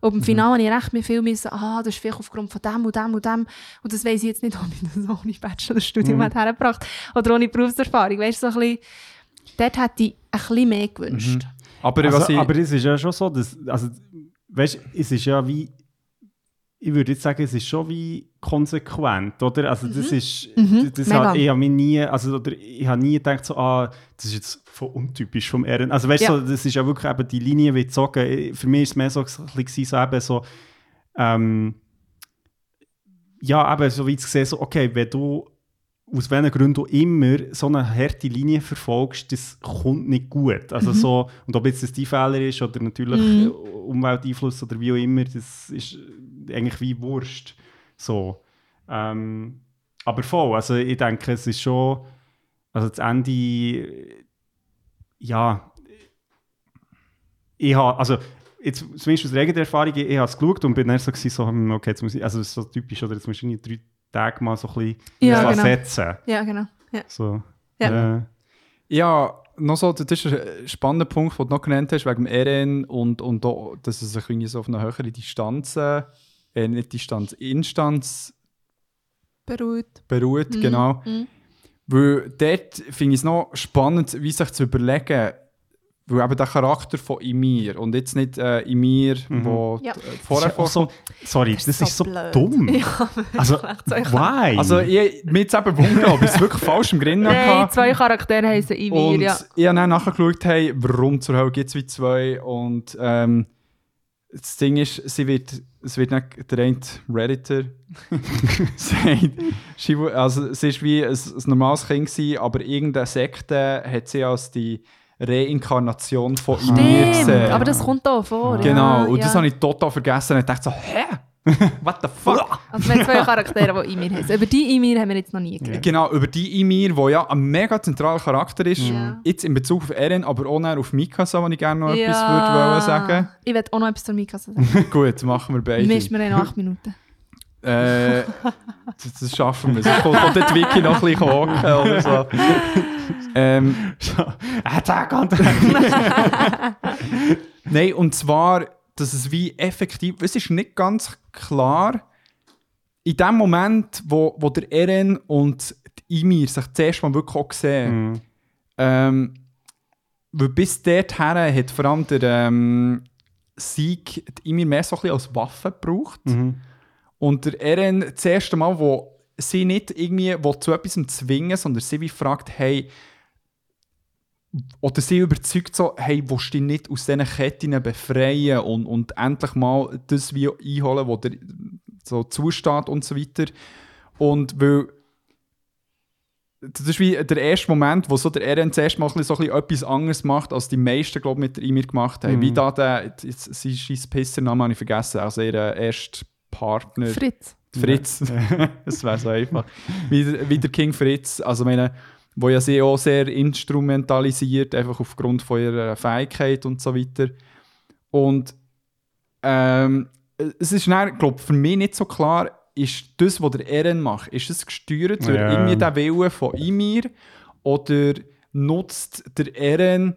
Und im Finale habe ich recht mir viel müssen, ah, das ist vielleicht aufgrund von dem und dem und dem. Und das weiss ich jetzt nicht, ob ich das ohne Bachelorstudium mhm. hergebracht oder ohne Berufserfahrung. Weißt du, so ein bisschen, dort hätte ich ein bisschen mehr gewünscht. Aber Also, ich, aber es ist ja schon so, dass, also, weißt, es ist ja wie, ich würde jetzt sagen, es ist schon wie konsequent, oder? Also das ist, Mhm. das Mega. hat, ich habe mir nie, also oder ich habe nie gedacht so, ah, das ist jetzt voll untypisch vom Ehren. Also weißt du, Ja. so, das ist ja wirklich eben die Linie wie gezogen. Für mich ist es mehr so, bisschen so eben so, ähm, ja, eben so wie zu sehen, so, okay, wenn du aus welchen Gründen du immer so eine harte Linie verfolgst, das kommt nicht gut. Also so, und ob jetzt das dein Fehler ist oder natürlich äh, Umwelteinfluss oder wie auch immer, das ist eigentlich wie Wurst. So. Ähm, aber voll, also ich denke, es ist schon, also das Ende, ja, ich habe, also jetzt zumindest aus der eigenen Erfahrung, ich, ich habe es geschaut und bin dann so, gewesen, so hm, okay, jetzt muss ich, also ist so typisch, oder jetzt musst du irgendwie drei Tage mal so ein bisschen Ja, genau. setzen. Ja, genau. Ja. So. Ja. Äh, Ja, noch so, das ist ein spannender Punkt, den du noch genannt hast, wegen dem RN und, und auch, dass es sich irgendwie so auf eine höhere Distanz, äh, nicht Distanz, Instanz Beruhigt. beruht, Mhm. genau. Mhm. Weil dort finde ich es noch spannend, wie sich zu überlegen, weil eben der Charakter von Imir und jetzt nicht äh, Imir, wo Ja. äh, vorher das ist ja so, sorry, Das das, ist ist so so blöd. dumm. (laughs) Ja, Also, so. Why? Also ich, mir jetzt eben wundern, ob ich es wirklich (laughs) falsch im Grinnen Nein, hatte. zwei Charaktere heißen Ivir, Und ja. ich habe dann nachgeschaut, hey, warum zur Hölle gibt es wie zwei? Und ähm, das Ding ist, sie wird, es wird nicht der eine Redditor (laughs) sagt, also sie ist wie ein, ein normales Kind gewesen, aber irgendeine Sekte hat sie als die Reinkarnation von Stimmt, gesehen. aber das kommt auch vor. Genau, ja, und das ja. habe ich total vergessen und ich dachte so, hä? (laughs) What the fuck? Also wir haben zwei Charaktere, die Imir heißen. Über die Imir haben wir jetzt noch nie geredet. Genau, über die Imir, die ja ein mega zentraler Charakter ist, Ja. jetzt in Bezug auf Eren, aber auch auf Mikasa, wo ich gerne noch etwas würde sagen Ich will auch noch etwas zur Mika sagen. (laughs) Gut, machen wir beide. Mist mir in acht Minuten. Äh, das, das schaffen wir. Sonst kommt dort Wiki noch ein bisschen hocken oder so. ähm, Attack on Titan. Nein, und zwar, dass es wie effektiv, es ist nicht ganz klar, in dem Moment, wo, wo der Eren und die Ymir sich zuerst mal wirklich auch sehen, Mhm. ähm, weil bis dorthin hat vor allem der ähm, Sieg die Ymir mehr so ein bisschen als Waffe gebraucht. Mhm. Und der Eren, das erste Mal, wo sie nicht irgendwie will zu etwas zwingen, sondern sie wie fragt, hey, oder sie überzeugt so, hey, willst du dich nicht aus diesen Ketten befreien und, und endlich mal das wie einholen, was dir so zusteht und so weiter. Und weil das ist wie der erste Moment, wo so der Eren zuerst mal so ein etwas anderes macht, als die meisten, glaube ich, mit Imir gemacht haben. Mhm. Wie da der, jetzt, sein Pissernamen habe ich vergessen, also ihr erster Partner. Fritz. Fritz. das (laughs) wäre so einfach. Wie, der- wie der King Fritz, also meine, wo ja sie auch sehr instrumentalisiert, einfach aufgrund von ihrer Fähigkeit und so weiter. Und ähm, es ist glaube für mich nicht so klar, ist das, was der Eren macht, ist es gesteuert durch Ja. irgendwie den Willen von Ymir oder nutzt der Eren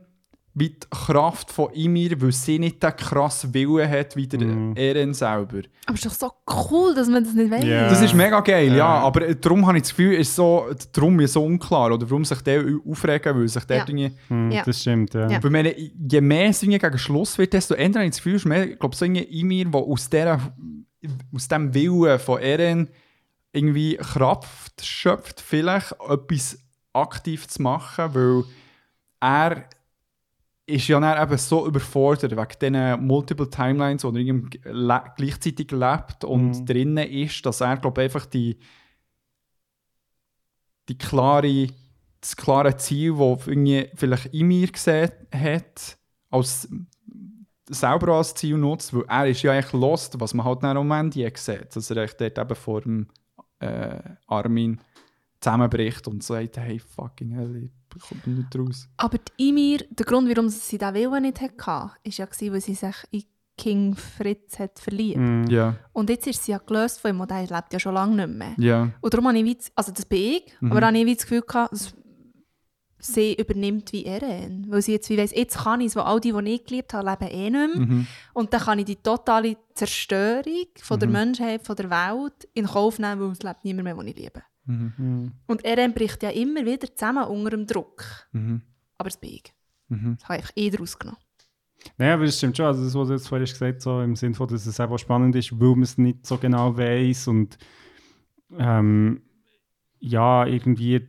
wie die Kraft von Ymir, weil sie nicht den krassen Willen hat wie der Mhm. Eren selber. Aber es ist doch so cool, dass man das nicht weiß. Ja. Das ist mega geil, ja. Ja. Aber darum habe ich das Gefühl, ist so, darum ist so unklar. Oder warum sich der aufregen, weil sich der Ja. Dinge... Hm, Ja. Das stimmt, ja. Ja. Weil meine, je mehr es gegen Schluss wird, desto eher habe ich das Gefühl, ist mehr, ich glaube, so Ymir, der aus, aus dem Willen von Eren irgendwie Kraft schöpft, vielleicht etwas aktiv zu machen, weil er ist ja dann eben so überfordert wegen diesen Multiple Timelines, wo er gleichzeitig lebt und Mhm. drinnen ist, dass er, glaube einfach die, die klare, das klare Ziel, das irgendwie vielleicht in mir gesehen hat, als selber als Ziel nutzt, weil er ist ja eigentlich lost, was man halt dann am Ende sieht, dass er dort eben vor dem äh, Armin zusammenbricht und sagt, hey, fucking hell, ich komme nicht raus. Aber die Ymir, der Grund, warum sie diesen Willen nicht hatte, war ja, weil sie sich in King Fritz hat verliebt. Hm. Ja, Und jetzt ist sie ja gelöst von ihm und er lebt ja schon lange nicht mehr. ja. Und darum habe ich also das bin ich, Mhm. aber habe ich das Gefühl gehabt, dass sie übernimmt wie Eren. Weil sie jetzt wie weiss, jetzt kann ich es, weil all die, die ich geliebt habe, leben eh nicht mehr. Mhm. Und dann kann ich die totale Zerstörung von der Mhm. Menschheit, von der Welt in Kauf nehmen, weil es lebt niemand mehr, den ich liebe. Mhm. Hm. Und Eren bricht ja immer wieder zusammen unter dem Druck. Mhm. Aber das bin ich. Mhm. Das habe ich einfach eh daraus genommen. Nein, aber das stimmt schon. Also das, was du jetzt vorhin gesagt hast, so im Sinne von, dass es einfach spannend ist, weil man es nicht so genau weiß und ähm, ja, irgendwie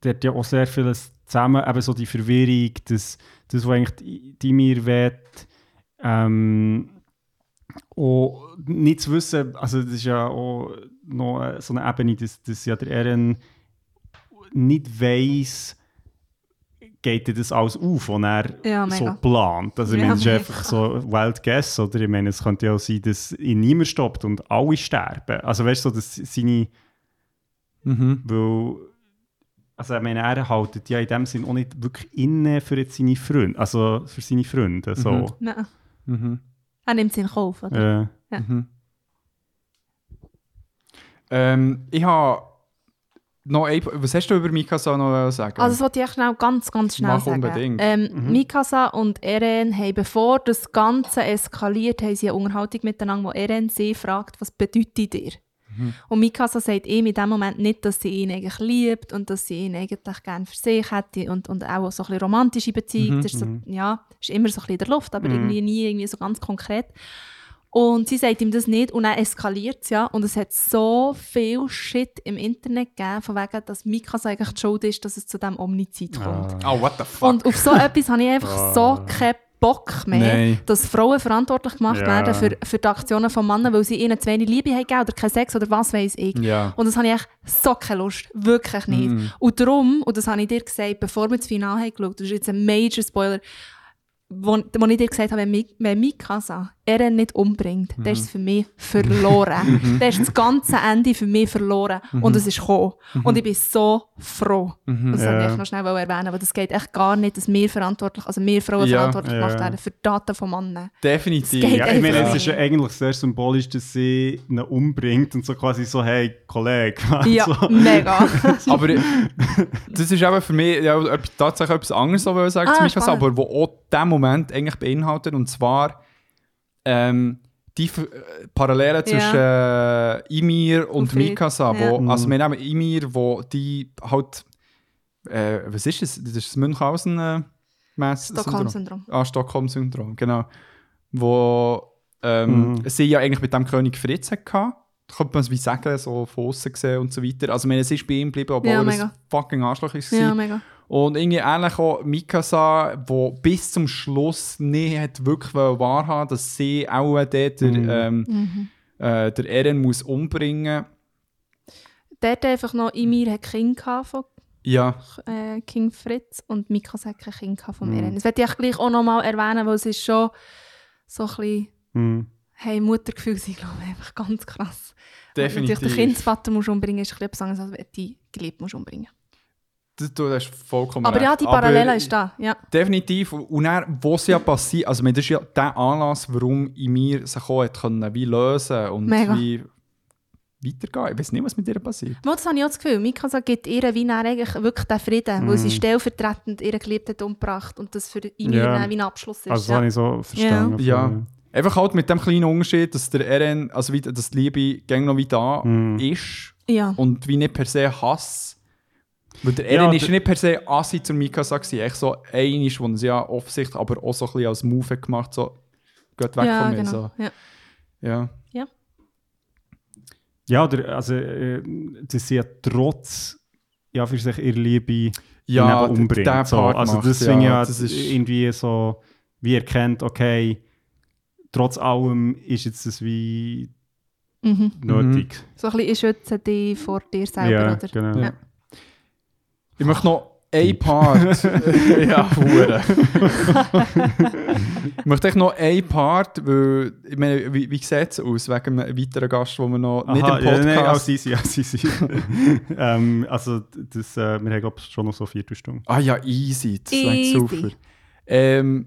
dort ja auch sehr vieles zusammen, eben so die Verwirrung, das, das was eigentlich die, die mir will, ähm, auch nicht zu wissen, also das ist ja auch noch äh, so eine Ebene, dass, dass ja der Eren nicht weiß, geht dir das alles auf, was er Ja, so plant. Also, ich Ja, meine, es ist einfach so Wild Guess, oder? Ich meine, es könnte ja auch sein, dass ihn niemand stoppt und alle sterben. Also, weißt du, so, dass seine, Mhm. weil, also, ich meine, er haltet ja in dem Sinn auch nicht wirklich inne für jetzt seine Freunde, also für seine Freunde, so. Mhm. Nein. Mhm. Er nimmt es in Kauf, oder? Äh, Mhm. Ähm, ich habe noch ein, was hast du über Mikasa noch sagen? Also das wollte ich schnell, ganz, ganz schnell Mach sagen. unbedingt. Ähm, Mhm. Mikasa und Eren haben, bevor das Ganze eskaliert, haben sie eine Unterhaltung miteinander, wo Eren sie fragt, was bedeutet dir? Mhm. Und Mikasa sagt ihm in dem Moment nicht, dass sie ihn eigentlich liebt und dass sie ihn eigentlich gerne für sich hätte und, und auch so ein bisschen romantische Beziehung. Mhm, Das ist, so, ja, ist immer so ein bisschen in der Luft, aber Mhm. irgendwie nie irgendwie so ganz konkret. Und sie sagt ihm das nicht und dann eskaliert es ja. Und es hat so viel Shit im Internet gegeben, von wegen, dass Mikasa eigentlich die Schuld ist, dass es zu diesem Omnizid kommt. ah. oh, what the fuck? Und auf so etwas habe ich einfach so keinen Bock mehr, Nein. dass Frauen verantwortlich gemacht Ja. werden für, für die Aktionen von Männern, weil sie ihnen zu wenig Liebe haben oder keinen Sex oder was weiß ich. ja. Und das habe ich echt so keine Lust. Wirklich nicht. Mhm. Und darum, und das habe ich dir gesagt, bevor wir das Finale haben geschaut, das ist jetzt ein Major Spoiler, wo, wo ich dir gesagt habe, wenn, Mi- Mikasa Eren nicht umbringt, dann ist es für mich verloren. dann ist das ganze Ende für mich verloren. Und es ist gekommen. Und ich bin so froh. Und das Ja. wollte ich noch schnell erwähnen, aber das geht echt gar nicht, dass wir verantwortlich, also wir Frauen Ja, verantwortlich ja. gemacht werden für die Daten von Männern. Definitiv. Ja, ich meine, es ist ja eigentlich sehr symbolisch, dass sie ihn umbringt und so quasi so, hey, Kollege. (laughs) Ja, so. mega. (laughs) Aber äh, das ist eben für mich ja, tatsächlich etwas anderes, was ich sagen Ah, zu Mikasa, spannend. aber wo auch diesen Moment eigentlich beinhaltet, und zwar ähm, die äh, Parallelen zwischen äh, Ymir und, Und. Mikasa. Ja. Wo, also wir nehmen Ymir, wo die halt, äh, was ist es? Das ist das Münchhausen äh, Mess- Stockholm-Syndrom. Ah, Stockholm-Syndrom, genau. Wo ähm, Mhm. sie ja eigentlich mit dem König Fritz hatte. Da könnte man es wie sagen, so von außen gesehen und so weiter. Also, ich meine, es ist bei ihm geblieben, obwohl Ja, er ein fucking Arschloch ist. Ja, Ja, mega. Und irgendwie ähnlich auch Mikasa, wo bis zum Schluss nicht hat wirklich wahrhaben dass sie auch dort der, Mhm. ähm, Mhm. äh, der Eren muss umbringen Dort einfach noch, Ymir hat Kind gehabt von Ja, äh, King Fritz und Mikasa hat kein Kind gehabt von Mhm. Eren. Das werde ich gleich auch noch mal erwähnen, weil es ist schon so ein bisschen, Hm. hey, Muttergefühl sind, glaube ich, einfach ganz krass. definitiv. Wenn du den Kindsvater musst umbringen musst, ist ein bisschen etwas anderes, als wenn du die Geliebte musst umbringen Das, du hast vollkommen Aber recht. ja, die Parallele ist da, ja. Definitiv. Und dann, wo es ja passiert, also das ist ja der Anlass, warum in mir sich auch hat können, wie lösen und Mega. wie weitergehen. Ich weiß nicht, was mit ihr passiert. Mal, das habe ich auch das Gefühl. Mikasa gibt ihr wie eigentlich wirklich den Frieden, weil sie stellvertretend ihren Geliebten umgebracht und das für ihn Ja. wie ein Abschluss ist. Also, das habe ich so verstanden. Ja. Einfach halt mit dem kleinen Unterschied, dass der RN, also wie, dass die Liebe gäng noch wie da Mhm. ist ja. und wie nicht per se Hass. Weil der Ja, RN ist der- nicht per se Assi zur Mikasa gewesen. Echt so einisch, wo er sie ja offensichtlich aber auch so ein bisschen als Move hat gemacht, so, geht weg ja, von mir. genau. So. Ja. Ja. Ja, oder, also, äh, dass sie ja trotz ja, für sich ihre Liebe Ja, umbringt. der so. Part Also das finde ich ja, ja das ist- irgendwie so, wie erkennt, okay, trotz allem ist jetzt das wie Mhm. nötig. So ein bisschen, ich schütze dich vor dir selber, Ja, oder? genau. Ja. Ich möchte noch ein Part. (laughs) ja, Hure. (laughs) ich möchte echt noch ein Part, weil, ich meine, wie, wie sieht es aus, wegen einem weiteren Gast, den wir noch nicht im Aha, Podcast... Ja, nein, als easy, als easy. (laughs) ähm, also, das, äh, wir haben glaub, ich, schon noch so vier Stunden. Ah ja, easy. Das ist Easy. super. Ähm,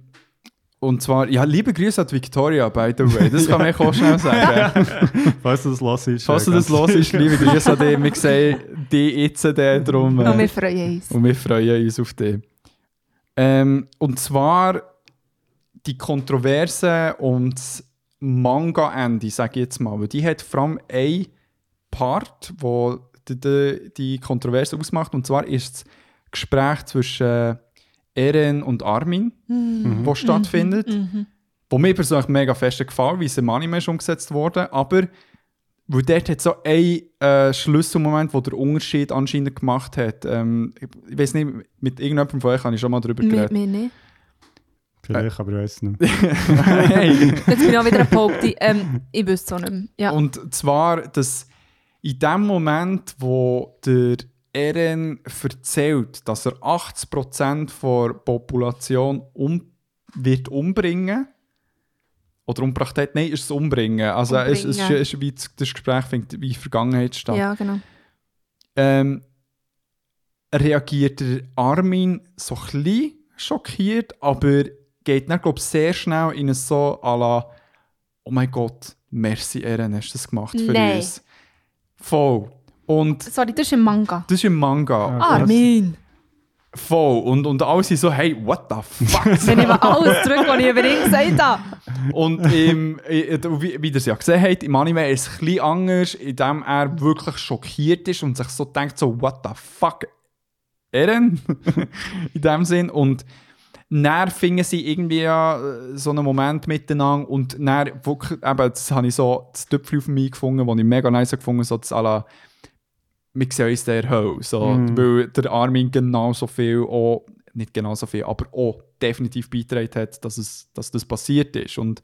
und zwar, ja, liebe Grüße an die Victoria, by the way. Das kann man auch schnell sagen. (laughs) Falls du das los ist. Falls äh, du das los ist, liebe Grüße an dich. Wir sehen dich jetzt dann drum. Und wir Äh, freuen uns. und wir freuen uns auf dich. Ähm, und zwar die Kontroverse und das Manga-Ende, sage ich jetzt mal. Weil die hat vor allem ein Part, wo die, die, die Kontroverse ausmacht. Und zwar ist das Gespräch zwischen äh, Eren und Armin, Mhm. das stattfindet. Wo mir persönlich mega fest gefallen, wie es im Anime ist umgesetzt wurde. Aber weil dort hat so ein äh, Schlüsselmoment, wo der Unterschied anscheinend gemacht hat. Ähm, ich ich weiß nicht, mit irgendjemandem von euch habe ich schon mal darüber Mit geredet. mir nicht. Vielleicht, aber ich weiß nicht. (laughs) hey. Jetzt bin ich auch wieder ein Popti. Ähm, ich wüsste es auch nicht mehr. Ja. Und zwar, dass in dem Moment, wo der Eren erzählt, dass er 80% der Population um, wird umbringen oder umgebracht hat, nein, ist es umbringen. Also es, es, ist, Umbringen. es ist wie das, Gespräch findet wie Vergangenheit statt. ja, genau. ähm, reagiert der Armin so ein bisschen schockiert, aber geht dann, glaube ich, sehr schnell in so à la «Oh mein Gott, merci Eren, hast du das gemacht für Nein. uns?» Voll. Und Sorry, das ist im Manga. das ist im Manga. Ah, Armin! Voll. Und, und alle sind so «Hey, what the fuck?» (laughs) Wenn ich mal alles zurück, was ich über ihn gesagt habe. Und im, wie, wie ihr es ja gesehen habt, im Anime ist es ein bisschen anders, indem er wirklich schockiert ist und sich so denkt, so, what the fuck, Eren? (laughs) in dem Sinn. Und dann fingen sie irgendwie ja äh, so einen Moment miteinander und dann wirklich, eben, das habe ich so das Töpfchen auf mich gefunden, das ich mega nice gefunden habe, so das à la, wir sehen uns der Ho, so, Mhm. weil der Armin genauso viel auch, nicht genauso viel, aber auch definitiv beigetragen hat, dass, es, dass das passiert ist. Und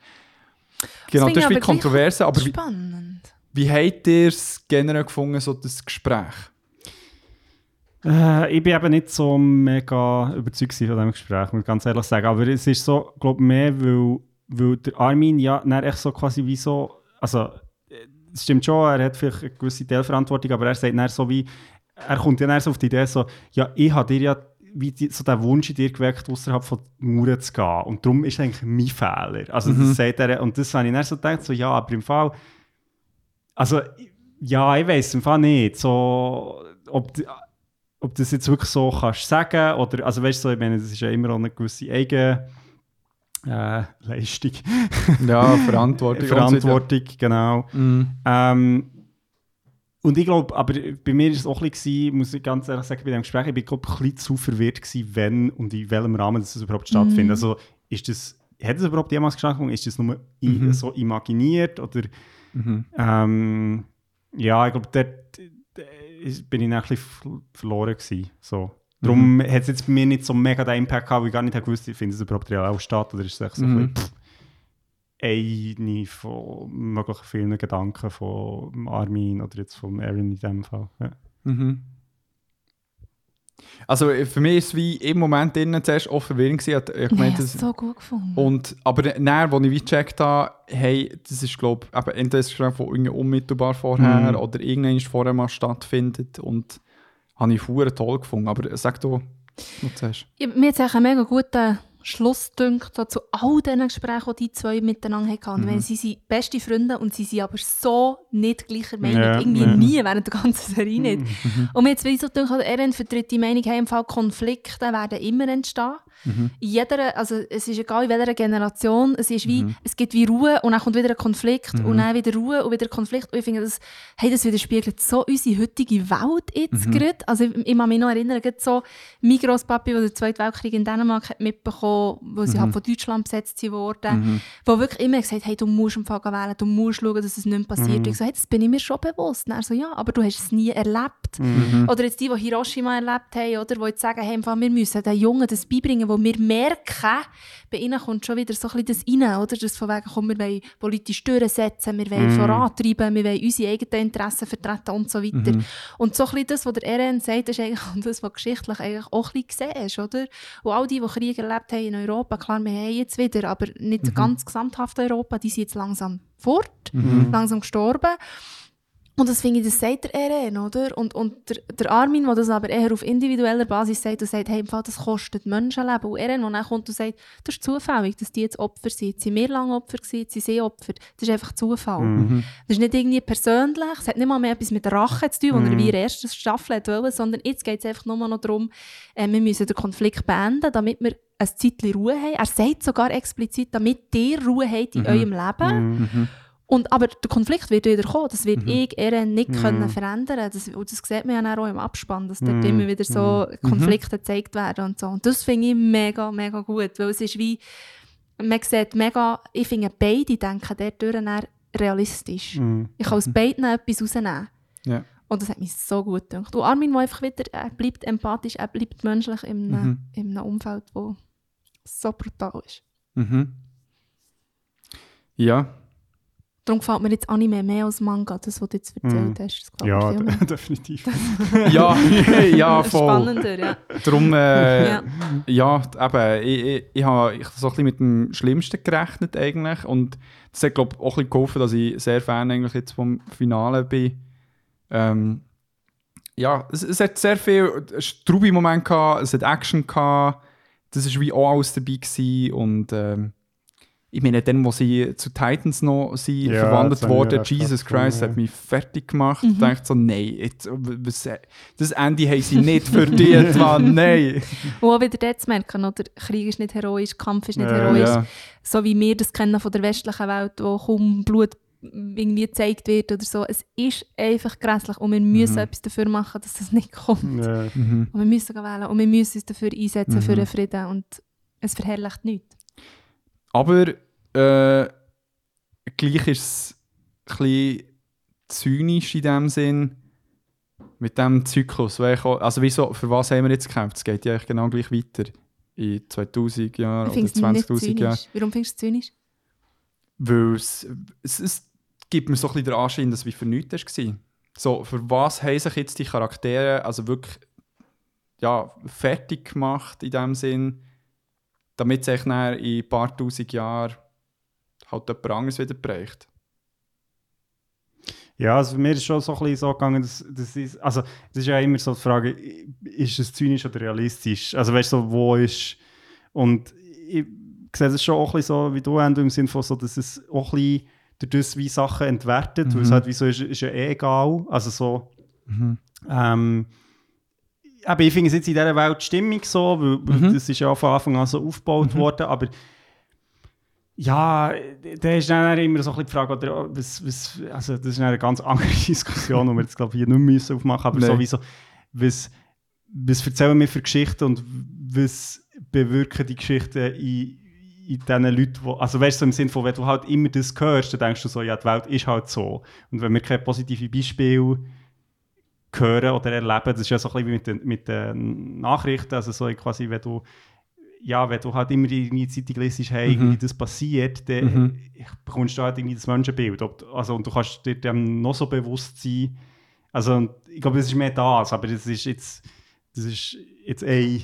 genau, finde das, ist wie Kontroverse, aber wie, Spannend. wie habt ihr es generell gefunden, so das Gespräch? Äh, ich bin eben nicht so mega überzeugt von diesem Gespräch, muss ich ganz ehrlich sagen. Aber es ist so, glaube mehr, weil, weil der Armin ja dann echt so quasi wie so, also es stimmt schon, er hat vielleicht eine gewisse Teilverantwortung, aber er sagt dann so wie, er kommt ja dann so auf die Idee so, ja, ich habe dir ja wie die, so den Wunsch in dir geweckt, außerhalb von Mauern zu gehen. Und darum ist eigentlich mein Fehler. Also das sagt er, und das habe ich dann so gedacht, so, ja, aber im Fall, also ja, ich weiß im Fall nicht, so, ob, ob du das jetzt wirklich so kannst sagen oder, also weißt du, so, ich meine, das ist ja immer auch eine gewisse Eigen äh, Leistung, Ja, Verantwortung. (laughs) Verantwortung, genau. Mhm. Ähm, und ich glaube, aber bei mir war es auch ein bisschen, muss ich ganz ehrlich sagen, bei dem Gespräch, ich bin glaub, ein bisschen zu verwirrt gewesen, wenn und in welchem Rahmen das überhaupt stattfindet. Also ist das, hat es überhaupt jemals stattgefunden? Ist das nur Mhm. so imaginiert oder Mhm. ähm, ja, ich glaube, dort äh, bin ich ein bisschen verloren gewesen. So. Darum Mhm. hat es jetzt bei mir nicht so mega den Impact gehabt, weil ich gar nicht gewusst habe, findet es überhaupt real auch statt oder ist es echt so Mhm. ein bisschen, eine von möglichen vielen Gedanken von Armin oder jetzt von Aaron in dem Fall. Ja. Mhm. Also äh, für mich ist es wie im Moment innen zuerst auch verwirrend gewesen. Ich habe es das, so gut gefunden. und, aber dann, als ich wie gecheckt habe, hey, das ist glaube ich, entweder das Gespräch, das irgendwie unmittelbar vorher Mhm. oder irgendwann vorher mal stattfindet und habe ich toll gefunden. Aber sag du noch zuerst. Ja, mir hat es einen mega guten Schluss dünkt, zu all diesen Gesprächen, die die zwei miteinander hatten. Und Mhm. wenn sie sind beste Freunde und sie sind aber so nicht gleicher Meinung, Ja, irgendwie ja. Mhm. nie während der ganzen Serie nicht. Und mir jetzt wie so gedacht, Eren vertritt die Meinung, hey, im Fall Konflikte werden immer entstehen. Mhm. In jeder, also es ist egal in welcher Generation, es ist Mhm. wie, es gibt wie Ruhe und dann kommt wieder ein Konflikt und dann wieder Ruhe und wieder Konflikt. Und ich finde, das, hey, das widerspiegelt so unsere heutige Welt jetzt Mhm. gerade. Also ich, ich kann mich noch erinnern, so mein Grosspapi, der den Zweiten Weltkrieg in Dänemark hat mitbekommen, wo sie Mhm. halt von Deutschland besetzt wurden, wo wirklich immer gesagt hey, du musst im Fall wählen, du musst schauen, dass es nicht mehr passiert. Mhm. Ich so, hey, das bin ich mir schon bewusst. Und er so, ja, aber du hast es nie erlebt. Mhm. Oder jetzt die, die Hiroshima erlebt haben, oder, die jetzt sagen, hey, im Fall, wir müssen den Jungen das beibringen, wo wir merken, bei ihnen kommt schon wieder so ein bisschen das rein, oder? Das von wegen, komm, wir wollen politisch durchsetzen, wir wollen Mhm. vorantreiben, wir wollen unsere eigenen Interessen vertreten und so weiter. Und so ein bisschen das, was der RN sagt, ist eigentlich (laughs) das, was geschichtlich eigentlich auch ein bisschen gesehen ist, oder? Und all die, die Krieg erlebt haben in Europa, klar, wir haben jetzt wieder, aber nicht ganz gesamthaft Europa, die sind jetzt langsam fort, langsam gestorben. Und das finde ich, das sagt der RN, oder? Und, und der, der Armin, der das aber eher auf individueller Basis sagt und sagt, hey, im Fall, das kostet Menschenleben. Und RN, der dann kommt und sagt, das ist zufällig, dass die jetzt Opfer sind. Jetzt sind wir lange Opfer gewesen, jetzt sind sie Opfer. Das ist einfach Zufall. Mhm. Das ist nicht irgendwie persönlich, es hat nicht mal mehr etwas mit Rache zu tun, mhm. wie in der ersten Staffel hat wollen, sondern jetzt geht es einfach nur noch darum, äh, wir müssen den Konflikt beenden, damit wir ein Zeitchen Ruhe haben. Er sagt sogar explizit, damit ihr Ruhe habt in eurem Leben. Mhm. Und, aber der Konflikt wird wieder kommen. Das wird ich eher nicht können verändern Das, und das sieht man ja auch im Abspann, dass dort immer wieder so Konflikte gezeigt werden und so. Und das finde ich mega, mega gut, weil es ist wie, man sieht mega, ich finde beide denken dort realistisch. Mhm. Ich kann aus beiden etwas rausnehmen. Ja. Und das hat mich so gut gedacht. Und Armin, der einfach wieder, er bleibt empathisch, er bleibt menschlich in einem, in einem Umfeld, das so brutal ist. Mhm. Ja. Darum gefällt mir jetzt Anime mehr als Manga, das, was du jetzt erzählt hast. Das gefällt mir Ja, viel (laughs) definitiv. (laughs) Ja, (laughs) ja, voll. Spannender, ja. Darum, äh, Ja. ja. eben, ich, ich, ich habe ich, so ein bisschen mit dem Schlimmsten gerechnet eigentlich und das hat, glaube ich, auch ein bisschen geholfen, dass ich sehr Fan eigentlich jetzt vom Finale bin. Ähm, ja, es, es hat sehr viel Strubi-Momente gehabt, es hat Action gehabt, das war wie auch alles dabei gewesen und ähm, ich meine, dann, wo sie zu Titans noch sind, Ja, verwandelt wurden, Jesus Christ ja. hat mich fertig gemacht. Mhm. Ich dachte so, nein, jetzt, was, das Ende haben sie nicht verdient, (laughs) Mann, nein. Und auch wieder dort zu merken, oder? Krieg ist nicht heroisch, Kampf ist nicht Ja, heroisch. Ja. So wie wir das kennen von der westlichen Welt, wo kaum Blut irgendwie gezeigt wird oder so. Es ist einfach grässlich und wir müssen etwas dafür machen, dass das nicht kommt. Ja. Mhm. Und wir müssen wählen und wir müssen uns dafür einsetzen, für Mhm. den Frieden. Und es verherrlicht nichts. Aber äh, gleich ist es ein bisschen zynisch in dem Sinn, mit dem Zyklus. Also wieso, für was haben wir jetzt gekämpft? Es geht ja eigentlich genau gleich weiter. In 2000 Jahren oder finde es nicht 20'000 Jahren. Warum findest du es zynisch? Weil es, es, es gibt mir so ein bisschen den Anschein, dass es wie für nichts war. So, für was haben sich jetzt die Charaktere also wirklich ja, fertig gemacht in dem Sinn, damit sich in ein paar tausend Jahren halt jemand anderes wieder prägt. Ja, also für mich ist es schon so ein bisschen so gegangen, dass, dass ist, also es ist ja immer so die Frage, ist es zynisch oder realistisch? Also weißt du, so, wo ist und ich sehe es schon auch ein bisschen so, wie du Endo, im Sinne von so, dass es auch ein bisschen durch das wie Sachen entwertet, weil es halt wie so ist, ist ja eh egal, also so ähm, aber ich finde es jetzt in dieser Welt stimmig so, weil, weil das ist ja von Anfang an so aufgebaut worden, aber ja, da ist dann immer so ein bisschen die Frage, oder, was, was, also das ist eine ganz (laughs) andere Diskussion, die wir jetzt glaube ich hier nicht mehr müssen aufmachen. Aber sowieso, was, was erzählen wir für Geschichten und was bewirken die Geschichten in, in diesen Leuten, wo, also weißt du, so im Sinne von, wenn du halt immer das hörst, dann denkst du so, ja, die Welt ist halt so. Und wenn wir keine positiven Beispiele hören oder erleben, das ist ja so ein bisschen wie mit den, mit den Nachrichten, also so quasi, wenn du ja, wenn du halt immer in die Zeitung liest, hey, irgendwie das passiert, dann Mhm. bekommst du halt irgendwie das Menschenbild. Also, und du kannst dir dem noch so bewusst sein. Also, ich glaube, es ist mehr das, aber das ist jetzt, das ist jetzt eine,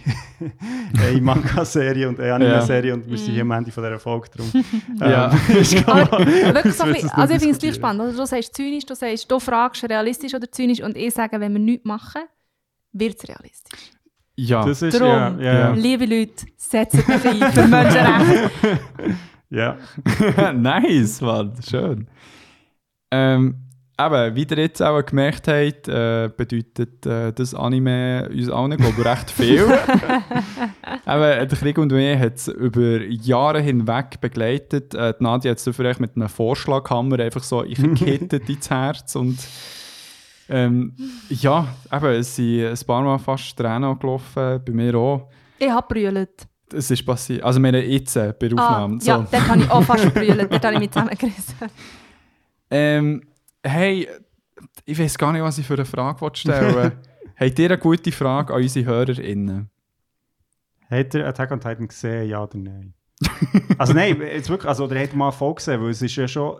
(laughs) eine Manga-Serie und eine Anime-Serie und wir sind hier am Ende von dieser Folge drum. (laughs) Ja. Ähm, ich glaube, Aber wirklich so ein bisschen, also ich finde es gleich spannend. Oder? Du sagst zynisch, du sagst, du fragst realistisch oder zynisch und ich sage, wenn wir nichts machen, wird es realistisch. Ja, Das ist, Drum. ja, ja, Liebe Leute, setzt euch ein für Menschenrechte. (laughs) ja. nice, Mann, schön. Ähm, aber wie ihr jetzt auch gemerkt habt, äh, bedeutet äh, das Anime uns allen, glaube ich, recht viel. (laughs) aber der Krieg und mich hat es über Jahre hinweg begleitet. Äh, die Nadia hat es vielleicht mit einem Vorschlaghammer einfach so eingekittet (laughs) ins Herz und ähm, ja, eben, es sind ein paar Mal fast Tränen gelaufen, bei mir auch. Ich habe brüllt. Es ist passiert, also wir haben jetzt bei der Ah, Aufnahme. ja, dort habe ich auch fast brüllt. Dort habe ich mich zusammengerissen. (laughs) Ähm, hey, ich weiß gar nicht, was ich für eine Frage wollte stellen (laughs) Habt ihr eine gute Frage an unsere HörerInnen? Hat er Attack on Titan gesehen, ja oder nein? (laughs) also nein, jetzt wirklich, also, oder hat er mal voll gesehen, weil es ist ja schon,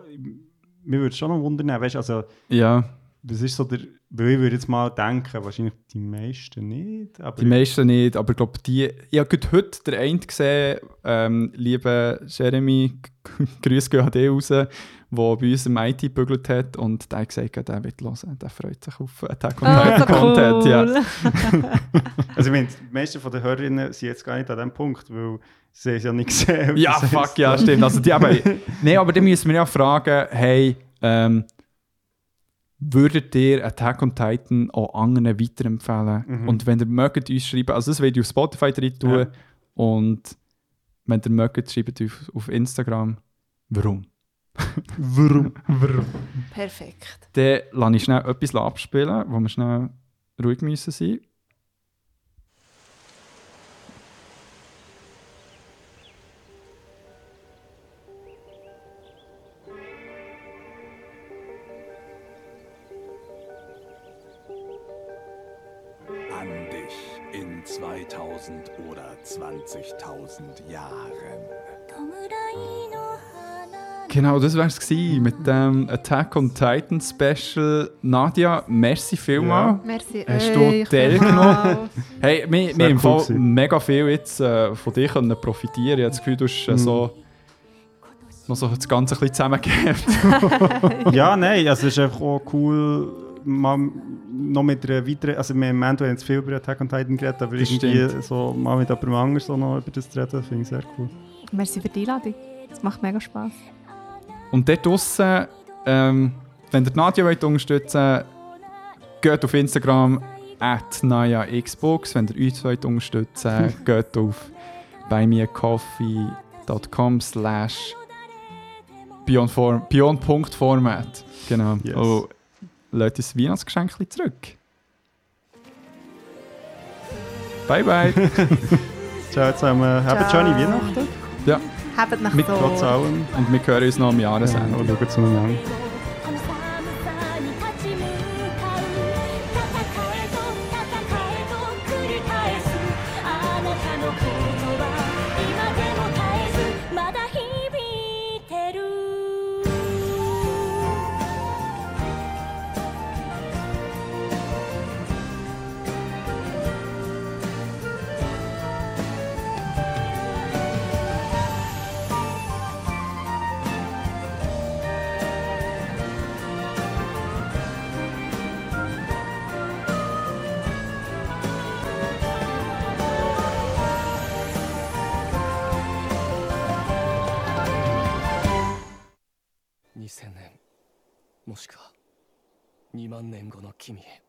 mir würde es schon noch wundern, weißt du, also, Ja, das ist so der, weil ich würde jetzt mal denken, wahrscheinlich die meisten nicht, die meisten nicht, aber ich glaube, die. Ich habe heute den einen gesehen, ähm, lieber Jeremy, (laughs) Grüße gehen an dich raus, der bei uns im IT gebügelt hat und der hat gesagt, der wird hören, der freut sich auf Attack on Titan Content. Ja. (laughs) also ich meine, die meisten von den Hörerinnen sind jetzt gar nicht an dem Punkt, weil sie es ja nicht gesehen Ja, fuck, ja, stimmt. Also die, aber, (laughs) nee, aber dann müssen wir ja fragen, hey, ähm, würdet ihr Attack on Titan auch anderen weiterempfehlen? Mhm. Und wenn ihr mögt, uns schreiben, also das werde ich auf Spotify rein tun Ja. und wenn ihr mögt, schreibt auf, auf Instagram, warum? Warum? Perfekt. Dann lasse ich schnell etwas abspielen, wo wir schnell ruhig müssen sein. An dich in 2000 oder 20.000 Jahren. Genau, das wär's gewesen mit dem Attack on Titan Special. Nadia, merci vielmals. Merci Hast du teilgenommen? (laughs) Hey, wir, wir Sehr haben im cool mega viel jetzt äh, von dir können profitieren. Ich habe das Gefühl, du hast äh, so, noch so das Ganze ein bisschen zusammengehört. (laughs) ja, nein, also es ist einfach auch cool, mal noch mit einer weiteren, also wir haben haben jetzt viel über Attack on Titan geredet, aber Das irgendwie stimmt. so mal mit jemandem anderes so noch über das zu reden, finde ich sehr cool. Merci für die Einladung. Es macht mega Spass. Und dort draussen, ähm, wenn ihr die Nadia wollt unterstützen wollt, geht auf Instagram at NayaXbox. Wenn ihr uns wollt unterstützen wollt, (laughs) geht auf buymeacoffee.com slash beyond.format. Beyond genau. Yes. Und lasst uns das Weihnachtsgeschenk zurück. Bye bye. (laughs) Ciao zusammen, habt schöne Weihnachten, ja, Habt nach Mit so. trotz allem. und wir hören uns noch am Ja, Jahresende. und schaut zueinander. 君へ